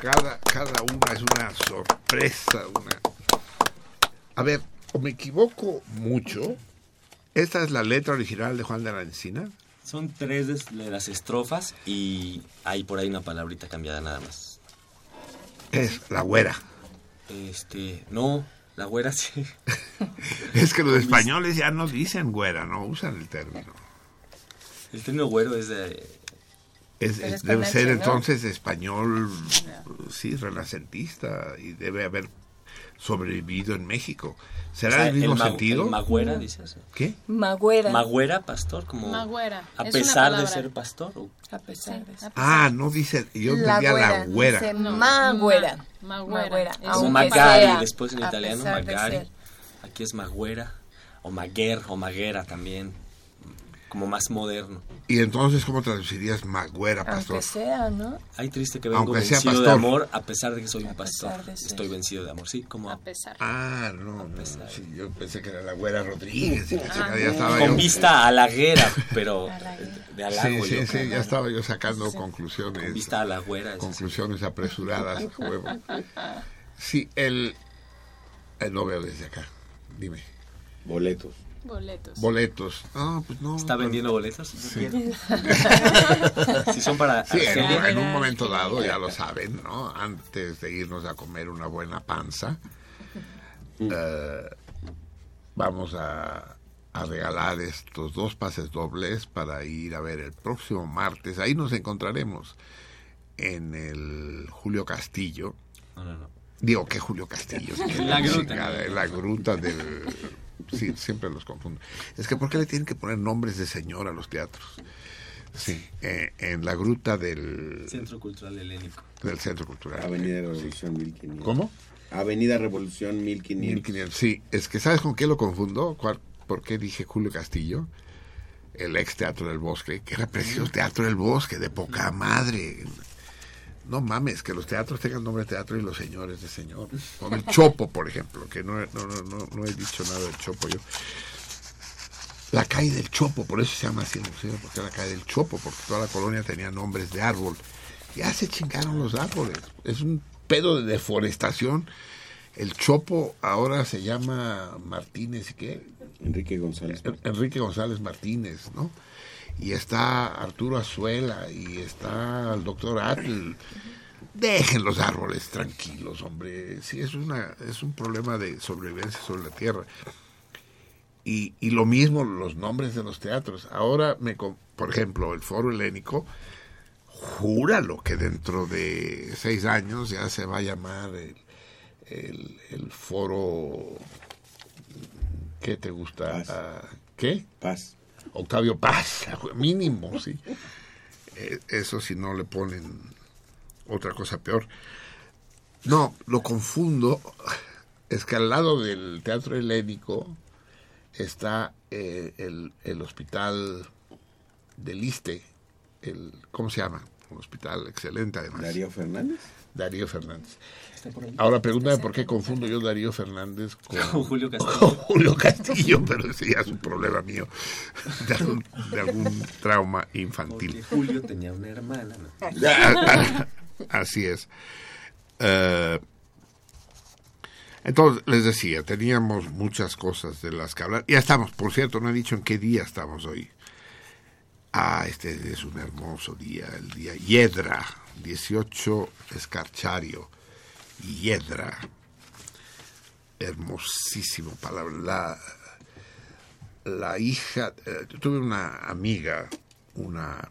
Cada, cada una es una sorpresa, una... A ver, o me equivoco mucho. ¿Esta es la letra original de Juan de la Encina? Son tres de las estrofas y hay por ahí una palabrita cambiada nada más. Es la güera. Este, no, la güera sí. Es que los españoles ya no dicen güera, no usan el término. El término güero es de... Es- es- debe ser ¿no? entonces español, sí, renacentista y debe haber sobrevivido en México. ¿Será O sea, el mismo ma- sentido? el magüera, dice eso. ¿Qué? Magüera. Magüera, pastor, como... Magüera, A es una pesar de ser pastor. o- A pesar de eso. Ah, no dice, yo La entendía la güera, güera. dice magüera. Ma- magüera. Como Magari, sea, después en italiano, Magari. ser. Aquí es Magüera, o Maguer, o Maguera también. Como más moderno. Y entonces, ¿cómo traducirías magüera, pastor? Aunque sea, ¿no? Ay, triste que vengo Aunque sea vencido de amor, a pesar de que soy un pastor. pesar de ser. Estoy vencido de amor, sí, como a pesar. Ah, no, no, sí, yo pensé que era la güera Rodríguez. y chingada, ya estaba Con yo- vista a la guera, pero de halago. Sí, sí, yo sí, creo. ya estaba yo sacando conclusiones. Con vista a la güera. es- Conclusiones apresuradas, huevo. Sí, el... eh, no veo desde acá, dime. Boletos. Boletos. Boletos. Ah, pues no. ¿Está vendiendo boletos? Sí. si son para Sí, en, un momento dado, ya lo saben, ¿no? Antes de irnos a comer una buena panza, eh, vamos a, a regalar estos dos pases dobles para ir a ver el próximo martes. Ahí nos encontraremos en el Julio Castillo. No, no, no. Digo, que Julio Castillo? La gruta. chingada, En la gruta del... Sí, siempre los confundo. Es que ¿por qué le tienen que poner nombres de señor a los teatros? Sí, eh, en la gruta del, Centro Cultural Helénico. del Centro Cultural. Avenida Revolución 1500. ¿Cómo? Avenida Revolución 1500. 1500. Sí, es que ¿sabes con qué lo confundo? ¿Cuál- ¿Por qué dije Julio Castillo? El ex Teatro del Bosque, que era precioso Teatro del Bosque, de poca madre. No mames, que los teatros tengan nombre de teatro y los señores de señor. Como el Chopo, por ejemplo, que no, he- no, no, no, he dicho nada del Chopo yo. La calle del Chopo, por eso se llama así el museo, porque era la calle del Chopo, porque toda la colonia tenía nombres de árbol. Ya se chingaron los árboles. Es un pedo de deforestación. El Chopo ahora se llama Martínez y qué? Enrique González. En- Enrique González Martínez, ¿no? Y está Arturo Azuela y está el doctor Atl. Dejen los árboles tranquilos, hombre. Sí, es, una, es un problema de sobrevivencia sobre la tierra. Y, y lo mismo los nombres de los teatros. Ahora, me, por ejemplo, el Foro Helénico, júralo que dentro de seis años ya se va a llamar el, el, el Foro... ¿Qué te gusta? ¿Qué? Paz. Octavio Paz, mínimo, sí. Eh, Eso si no le ponen otra cosa peor. No, lo confundo. Es que al lado del Teatro Helénico está eh, el, el hospital del Iste. El, ¿Cómo se llama? Un hospital excelente, además. Darío Fernández. Darío Fernández. Ahí. Ahora pregúntame por qué confundo yo Darío Fernández con, Con Julio Castillo. con Julio Castillo, pero ese ya es un problema mío, de algún, de algún trauma infantil. Porque Julio tenía una hermana. ¿no? Así es. Eh, entonces, les decía, teníamos muchas cosas de las que hablar. Ya estamos, por cierto, no he dicho en qué día estamos hoy. Ah, este es un hermoso día, el día Hiedra, 18 Escarchario, Hiedra. Hermosísimo palabra. La, hija, eh, tuve una amiga, una,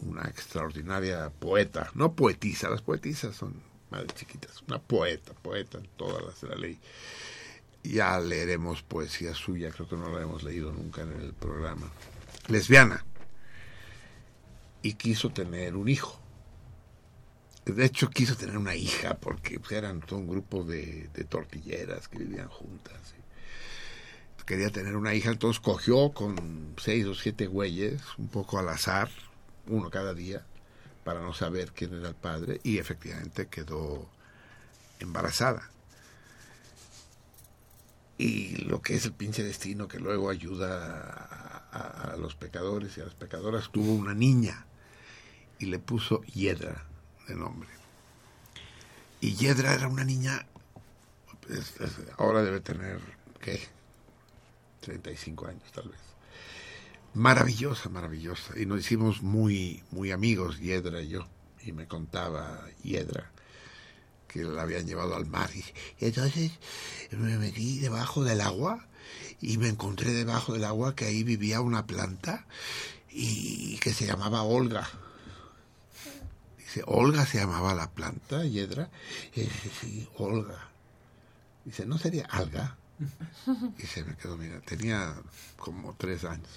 una extraordinaria poeta, no poetisa, las poetisas son más chiquitas, una poeta, poeta en todas las de la ley. Ya leeremos poesía suya, creo que no la hemos leído nunca en el programa. Lesbiana. Y quiso tener un hijo. De hecho, quiso tener una hija porque pues, eran todo un grupo de, de tortilleras que vivían juntas. Quería tener una hija, entonces cogió con seis o siete güeyes, un poco al azar, uno cada día, para no saber quién era el padre, y efectivamente quedó embarazada. Y lo que es el pinche destino que luego ayuda a, a- a los pecadores y a las pecadoras, tuvo una niña y le puso Hiedra de nombre. Y Hiedra era una niña, es- es- ahora debe tener, ¿qué? 35 años tal vez. Maravillosa, maravillosa. Y nos hicimos muy, muy amigos, Hiedra y yo. Y me contaba Hiedra que la habían llevado al mar. Y, y entonces me metí debajo del agua y me encontré debajo del agua que ahí vivía una planta y que se llamaba Olga. Dice, Olga se llamaba la planta, Hiedra. Y dice, sí, Olga. Dice, ¿no sería alga? Y se me quedó, mira, tenía como tres años.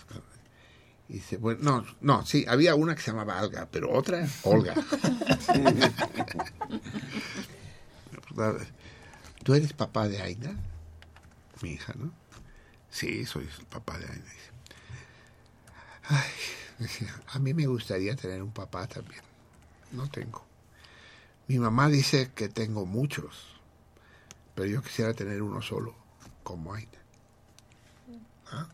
Y dice, bueno, no, no, sí, había una que se llamaba Alga, pero otra, Olga. ¿Tú eres papá de Aina? Mi hija, ¿no? Sí, soy el papá de Aina. Dice, Ay, a mí me gustaría tener un papá también. No tengo. Mi mamá dice que tengo muchos, pero yo quisiera tener uno solo, como Aina. ¿Ah?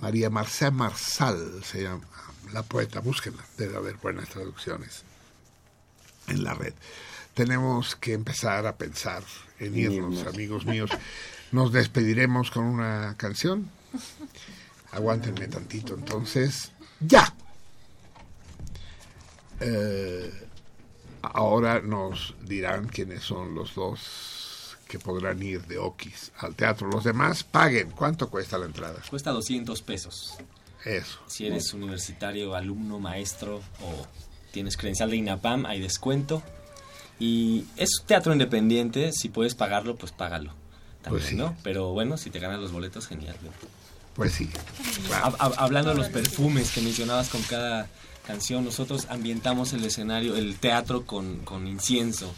María Marcea Marsal se llama la poeta, búsquenla, debe haber buenas traducciones en la red. Tenemos que empezar a pensar en irnos, amigos míos. Nos despediremos con una canción. Aguántenme tantito, entonces. ¡Ya! Eh, ahora nos dirán quiénes son los dos que podrán ir de Okis al teatro. Los demás paguen. ¿Cuánto cuesta la entrada? Cuesta 200 pesos. Eso. Si eres universitario, alumno, maestro o tienes credencial de INAPAM, hay descuento. Y es teatro independiente, si puedes pagarlo, pues págalo. También, Pues sí. ¿no? Pero bueno, si te ganas los boletos, genial. ¿no? Pues sí. Hab- hab- hablando de los perfumes que mencionabas con cada canción, nosotros ambientamos el escenario, el teatro con, con incienso.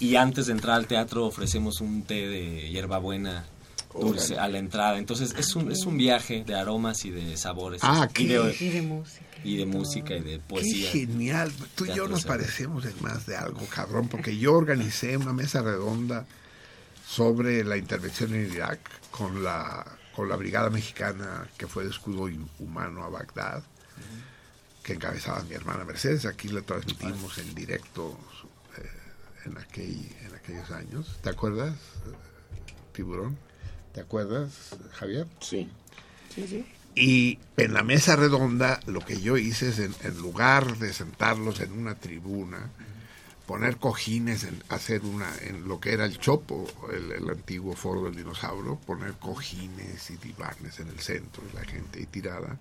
Y antes de entrar al teatro ofrecemos un té de hierbabuena dulce a la entrada. Entonces es un, es un viaje de aromas y de sabores. Ah, y, qué- de, Y de música. Y de música y de Qué poesía. genial. Tú y yo nos parecemos en más de algo, cabrón, porque yo organicé una mesa redonda sobre la intervención en Irak con la, con la Brigada Mexicana que fue de escudo hu- humano a Bagdad, que encabezaba mi hermana Mercedes. Aquí la transmitimos en directo eh, en, aquel, en aquellos años. ¿Te acuerdas, Tiburón? ¿Te acuerdas, Javier? Sí. Sí, sí. Y en la mesa redonda lo que yo hice es, en, en lugar de sentarlos en una tribuna, poner cojines, en, hacer una, en lo que era el chopo, el, el antiguo foro del dinosaurio, poner cojines y divanes en el centro y la gente ahí tirada,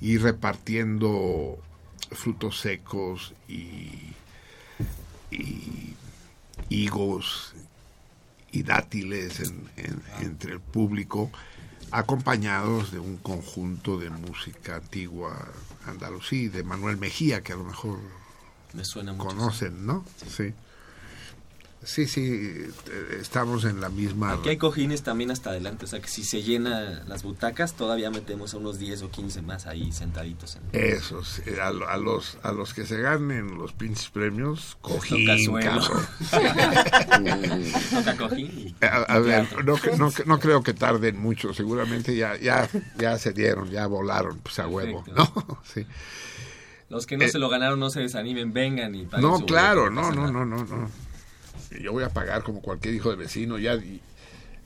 y repartiendo frutos secos y, y higos y dátiles en- en- entre el público, acompañados de un conjunto de música antigua andalusí, de Manuel Mejía, que a lo mejor Me suena mucho. conocen, ¿no? Sí. Sí, sí, eh, estamos en la misma... Aquí hay cojines también hasta adelante, o sea que si se llena las butacas, todavía metemos a unos 10 o 15 más ahí sentaditos. En... Esos, eh, a, lo- a los, a los que se ganen los pinches premios, cojín, cojín A, a ver, no, no, no creo que tarden mucho, seguramente ya, ya, ya se dieron, ya volaron, pues a huevo. ¿no? Sí. Los que no Eh, se lo ganaron no se desanimen, vengan y paguen No, su claro, no, no, no, no, no. Yo voy a pagar como cualquier hijo de vecino, ya,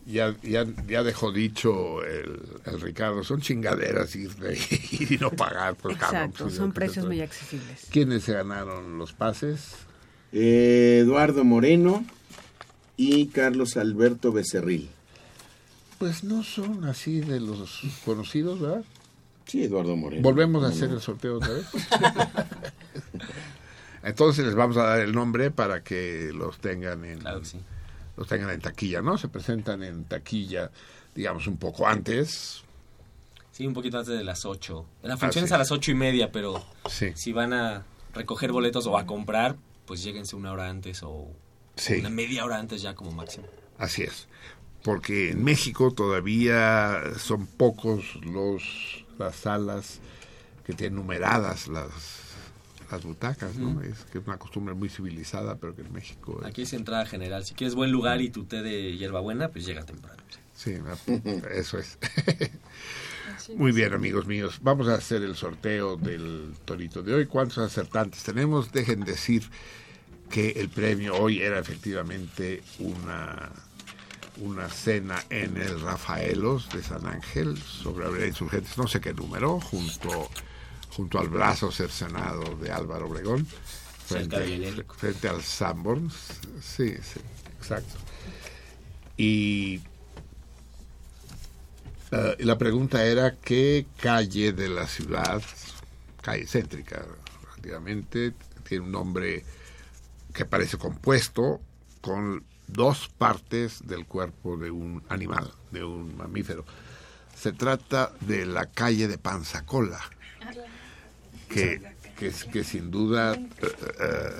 ya, ya, ya dejó dicho el, el Ricardo, son chingaderas ir, de- ir y no pagar. Pues, cabrón, Exacto, pues, son precios muy accesibles. ¿Quiénes se ganaron los pases? Eh, Eduardo Moreno y Carlos Alberto Becerril. pues no son así de los conocidos, ¿verdad? Sí, Eduardo Moreno. Volvemos a hacer no. el sorteo otra vez. Entonces les vamos a dar el nombre para que los tengan en los tengan en taquilla, ¿no? Se presentan en taquilla, digamos un poco antes. Sí, un poquito antes de las 8. La función Ah, es sí. a las ocho y media, pero Sí. si van a recoger boletos o a comprar, pues lléguense una hora antes o una media hora antes ya como máximo. Así es. Porque en México todavía son pocos los las salas que tienen numeradas las las butacas, ¿no? Es que es una costumbre muy civilizada, pero que en México es- Aquí es entrada general. Si quieres buen lugar y tu té de hierbabuena, pues llega temprano. Sí, eso es. Muy bien, amigos míos. Vamos a hacer el sorteo del torito de hoy. ¿Cuántos acertantes tenemos? Dejen decir que el premio hoy era efectivamente una, una cena en el Rafaelos de San Ángel sobre Avenida Insurgentes, no sé qué número, junto, junto al brazo cercenado de Álvaro Obregón, frente, al- frente al Sanborns. Sí, sí, exacto. Y y la pregunta era qué calle de la ciudad, calle céntrica relativamente, tiene un nombre que parece compuesto con dos partes del cuerpo de un animal, de un mamífero. Se trata de la calle de Panzacola, que, que, que sin duda eh, eh,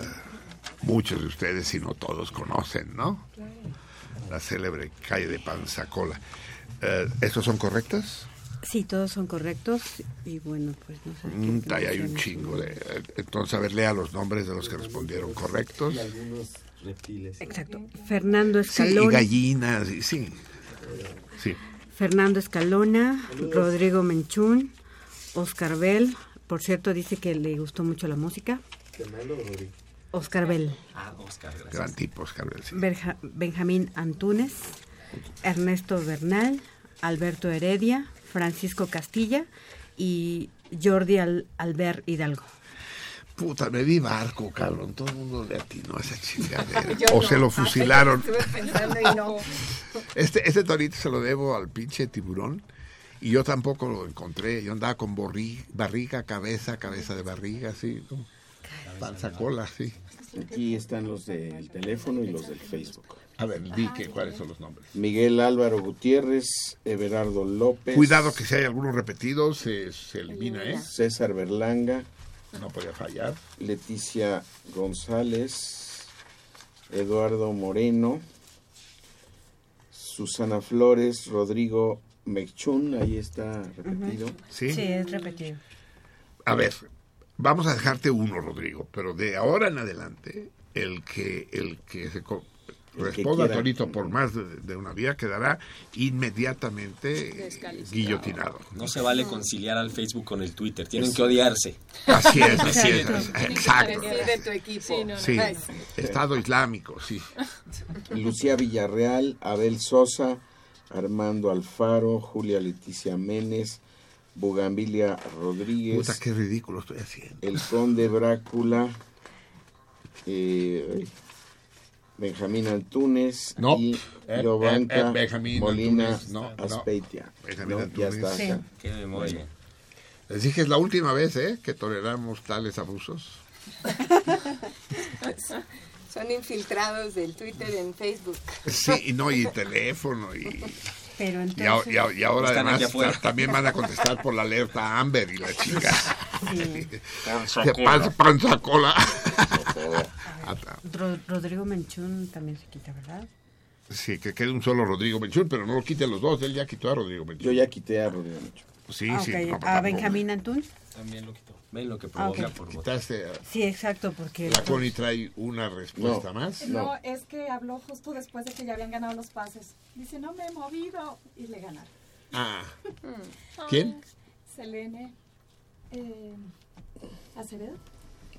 muchos de ustedes, si no todos, conocen, ¿no? La célebre calle de Panzacola. Eh, ¿Estos son correctas? Sí, todos son correctos y bueno, pues no sé. Mm, ahí hay un chingo de... Entonces, a ver, lea los nombres de los que respondieron correctos. algunos reptiles. Exacto. Fernando Sí, y Escalona. gallinas, y- sí. Sí. Fernando Escalona, Rodrigo Menchún, Oscar Bell. Por cierto, dice que le gustó mucho la música. Oscar Bell. Ah, Oscar, gracias. Gran tipo, Oscar Bell, sí. Berja- Benjamín Antúnez, Ernesto Bernal, Alberto Heredia, Francisco Castilla y Jordi Al- Albert Hidalgo. Puta, me di barco, cabrón. Todo el mundo le atinó a esa chingadera. O no. se lo fusilaron. Estuve pensando y no. Este, este torito se lo debo al pinche tiburón. Y yo tampoco lo encontré. Yo andaba con borri- barriga, cabeza, cabeza de barriga, así. ¿no? Panza cola, sí. Aquí están los del teléfono y los del Facebook. A ver, di que, cuáles son los nombres. Miguel Álvaro Gutiérrez, Everardo López. Cuidado que si hay algunos repetidos, se, se elimina, ¿eh? César Berlanga. No podía fallar. Leticia González. Eduardo Moreno. Susana Flores. Rodrigo Mechún. Ahí está repetido. Sí. es repetido. A ver, vamos a dejarte uno, Rodrigo, pero de ahora en adelante, el que, el que se que responda quiera. Torito por más de, de una vía quedará inmediatamente guillotinado. No se vale conciliar al Facebook con el Twitter. Tienen que odiarse. Así es, así es, Exacto. exacto. de tu equipo. Sí, no, no. Sí, Estado Islámico, sí. Lucía Villarreal, Abel Sosa, Armando Alfaro, Julia Leticia Menes, Bugambilia Rodríguez. Puta, qué ridículo estoy haciendo. El Conde Brácula, eh, Benjamín Antunes No. y Eh, Giovanca eh, eh, Benjamín Molina Antunes, no, no. Aspeitia. Benjamín No, ya Antunes. está Sí. Qué memoria. Les dije, es la última vez ¿eh? que toleramos tales abusos. Son infiltrados del Twitter en Facebook. Sí, y no, y teléfono, y, Pero y, a- y a- y ahora Están además también van a contestar por la alerta Amber y la chica. Panza Que cola. panza, panza cola. Ro- Rodrigo Menchún también se quita, ¿verdad? Sí, que quede un solo Rodrigo Menchún, pero no lo quite a los dos, él ya quitó a Rodrigo Menchún. Yo ya quité a Rodrigo Menchún. Sí, Ah, sí. no, ¿A. Benjamín Antún? También lo quitó. Ven lo que Ah, provoca por voto. Quitaste a- Sí, exacto, porque... La Connie trae una respuesta No. más. No, es que habló justo después de que ya habían ganado los pases. Dice, no me he movido y le ganaron. Ah. ¿Quién? Selene eh, Acevedo.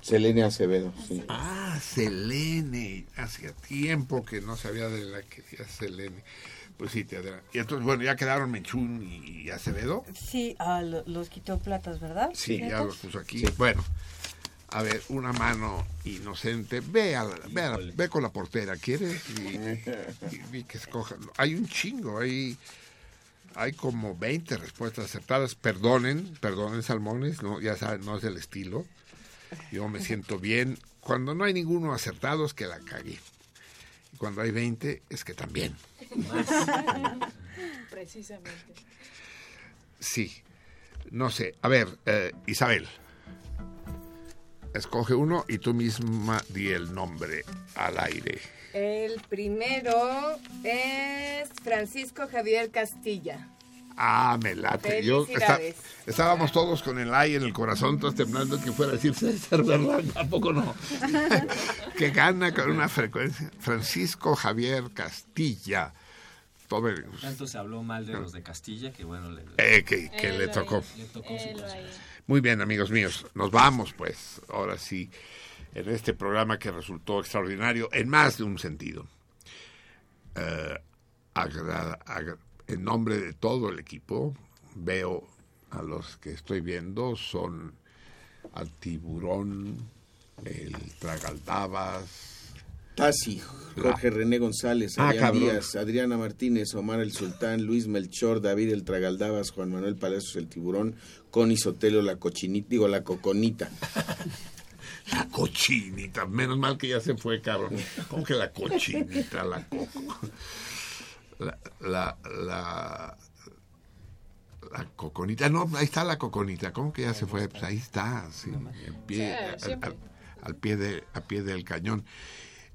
Selene Acevedo, sí. Ah, Selene. Hacía tiempo que no sabía de la que era Selene. Pues sí, te adela- Y entonces, bueno, ya quedaron Menchún y Acevedo. Sí, ah, lo- los quitó platas, ¿verdad? Sí, ya los puso aquí. Bueno, a ver, una mano inocente. Ve, a la- ve, a la- ve con la portera, ¿quieres? Y, y- y que escoja. Hay un chingo, hay hay como 20 respuestas acertadas. Perdonen, perdonen, salmones, no, ya saben, no es el estilo. Yo me siento bien. Cuando no hay ninguno acertado es que la cagué. Y cuando hay 20 es que también. Precisamente. Sí. No sé. A ver, eh, Isabel. Escoge uno y tú misma di el nombre al aire. El primero es Francisco Javier Castilla. Ah, me late. Yo está- estábamos todos con el ay en el corazón, todos temblando que fuera a decir César Berlanga. ¿A poco no? que gana con una frecuencia. Francisco Javier Castilla. Todo el- Tanto se habló mal de los de Castilla que bueno, le, Eh, que, que le tocó. le tocó su. Muy bien, amigos míos. Nos vamos, pues, ahora sí, en este programa que resultó extraordinario en más de un sentido. Eh, agra- agra- en nombre de todo el equipo, veo a los que estoy viendo, son al tiburón, el tragaldabas, Tasi, Jorge René González, Ah, Adrián. Díaz, Adriana Martínez, Omar el Sultán, Luis Melchor, David el Tragaldabas, Juan Manuel Palacios el Tiburón, Connie Sotelo la Cochinita, digo la Coconita. La cochinita, menos mal que ya se fue, cabrón. ¿Cómo que la cochinita, la coco? La, la, la, la coconita, no, ahí está la coconita, ¿cómo que ya se fue? Pues ahí está, sí, en pie, Sí, al, siempre. al- al pie de, a pie del cañón.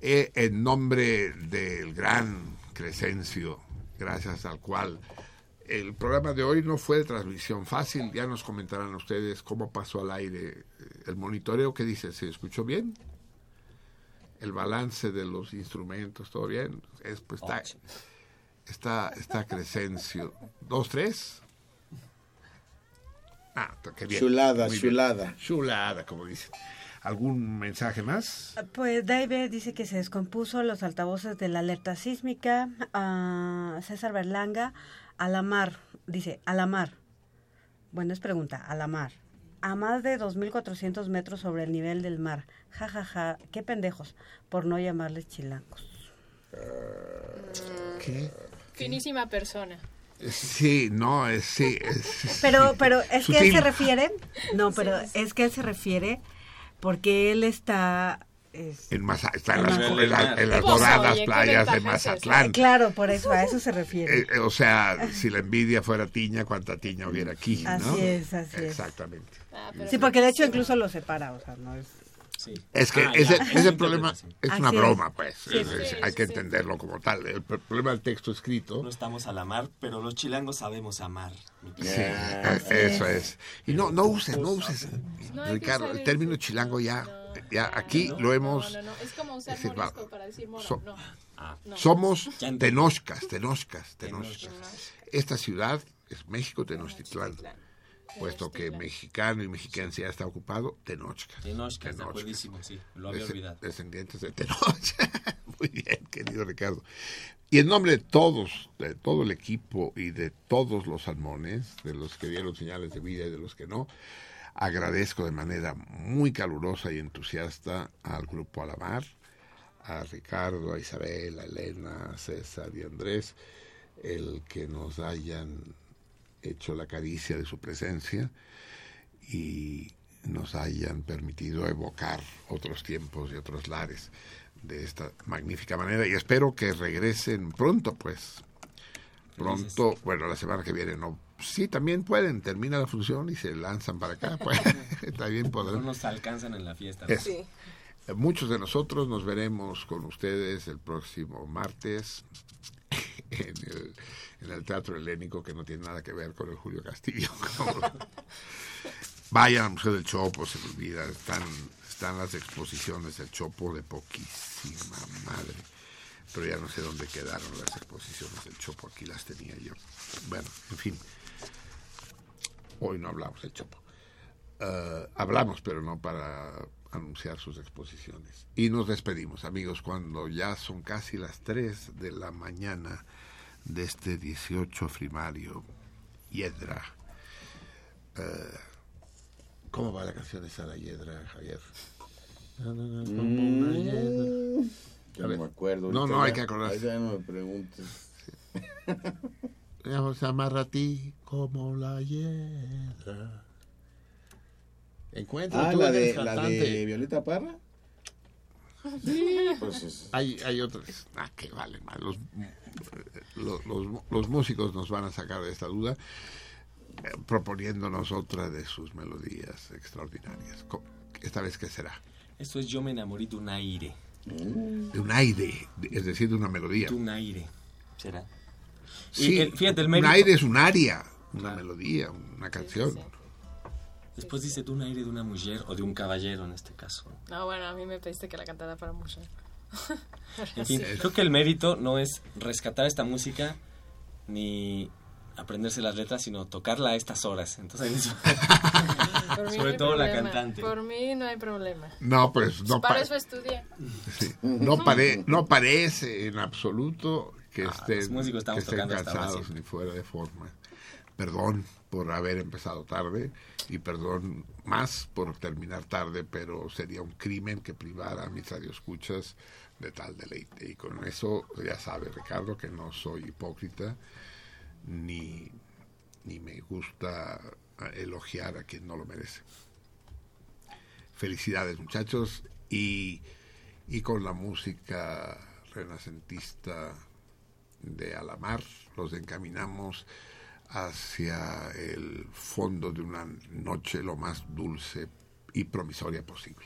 Eh, en nombre del gran Crescencio, gracias al cual el programa de hoy no fue de transmisión fácil, ya nos comentarán ustedes cómo pasó al aire eh, el monitoreo, ¿qué dice? ¿Se escuchó bien? El balance de los instrumentos, ¿todo bien? Es, pues, está, está, está Crescencio. ¿Dos, tres? Ah, qué bien. Chulada, Muy bien. chulada. Chulada, como dicen. ¿Algún mensaje más? Pues David dice que se descompuso los altavoces de la alerta sísmica. Ah, César Berlanga, a la mar, dice, a la mar. Bueno, es pregunta, a la mar. A más de 2.400 metros sobre el nivel del mar. Ja, ja, ja, qué pendejos, por no llamarles chilangos. ¿Qué? Finísima persona. Sí, no, es, sí, es, Pero, pero es que él se refiere, no, pero es que él se refiere porque él está... es- en Maza- está en En las, Mazatlán. en las- en las doradas oye, ¿qué playas de ventaja es? Mazatlán. Claro, por eso, a eso se refiere. Eh, eh, o sea, si la envidia fuera tiña, ¿cuánta tiña hubiera aquí? ¿no? Así es, así es. Exactamente. Sí, porque de hecho incluso lo separa, o sea, no es... Es que Ah, ese, ya, ese problema es Así una broma, pues. Sí, Es- sí, es- sí, hay que sí. entenderlo como tal. El pr- problema del texto escrito. No estamos a la mar, pero los chilangos sabemos amar. mi Sí, querido. eh, eso es. Y no, no uses, no uses, No Ricardo, el término chilango ya, ya aquí lo hemos. No, no, no, es como usar decir, para decir moro. so- no. No. Somos. Tenochcas, Tenochcas, Tenochcas. Esta ciudad es México Tenochtitlán. Puesto que mexicano y mexicancia ya está ocupado. Tenochcas, de Tenochcas. acuerdísimo, sí, lo había olvidado. Descendientes de Tenochcas. Muy bien, querido Ricardo. Y en nombre de todos, de todo el equipo y de todos los salmones, de los que dieron señales de vida y de los que no, agradezco de manera muy calurosa y entusiasta al Grupo Alamar, a Ricardo, a Isabel, a Elena, a César y a Andrés, el que nos hayan hecho la caricia de su presencia y nos hayan permitido evocar otros tiempos y otros lares de esta magnífica manera. Y espero que regresen pronto pues. Pronto bueno la semana que viene no. Sí también pueden termina la función y se lanzan para acá pues. También No podrán nos alcanzan en la fiesta. Eso. Muchos de nosotros nos veremos con ustedes el próximo martes en el, en el Teatro Helénico, que no tiene nada que ver con el Julio Castillo. Vayan al Museo del Chopo, se me olvida, están, están las exposiciones del Chopo de poquísima madre. Pero ya no sé dónde quedaron las exposiciones del Chopo, aquí las tenía yo. Bueno, en fin, hoy no hablamos del Chopo. Eh, hablamos, pero no para anunciar sus exposiciones. Y nos despedimos, amigos, cuando ya son casi las 3 de la mañana de este 18 primario, Hiedra. Eh, ¿Cómo va la canción esa de Hiedra, Javier? No, no, no, como una hiedra. Yo A ver. no me acuerdo. No, no, hay ya- que acordarse. ahí Ya no me preguntes. se amarra a ti como la hiedra. Encuentra Ah, tú la de, la de Violeta Parra. Sí, Pues es- hay, hay otras. Ah, que vale más. Los, los, los- los músicos nos van a sacar de esta duda eh, proponiéndonos otra de sus melodías extraordinarias. Esta vez, ¿qué será? Esto es Yo me enamoré de un aire. De un aire, es decir, de una melodía. De un aire. ¿Será? Sí, Y el- fíjate, el un mérito- aire es un aria, una melodía, una canción. Después dice de un aire de una mujer o de un caballero en este caso. No, bueno, a mí me pediste que la cantara para mujer. En fin, creo que el mérito no es rescatar esta música ni aprenderse las letras, sino tocarla a estas horas. Entonces, en eso- Por mí no sobre hay todo la problema. cantante. Por mí no hay problema. No, pues no, Para pa- eso estudié. sí, no, pare- no parece en absoluto que Ah, estén, los músicos estamos que estén tocando hasta ahora cansados siempre. ni fuera de forma. Perdón por haber empezado tarde y perdón más por terminar tarde, pero sería un crimen que privara a mis radioescuchas de tal deleite. Y con eso ya sabe Ricardo que no soy hipócrita ni, ni me gusta elogiar a quien no lo merece. Felicidades muchachos y, y con la música renacentista de Alamar los encaminamos hacia el fondo de una noche lo más dulce y promisoria posible.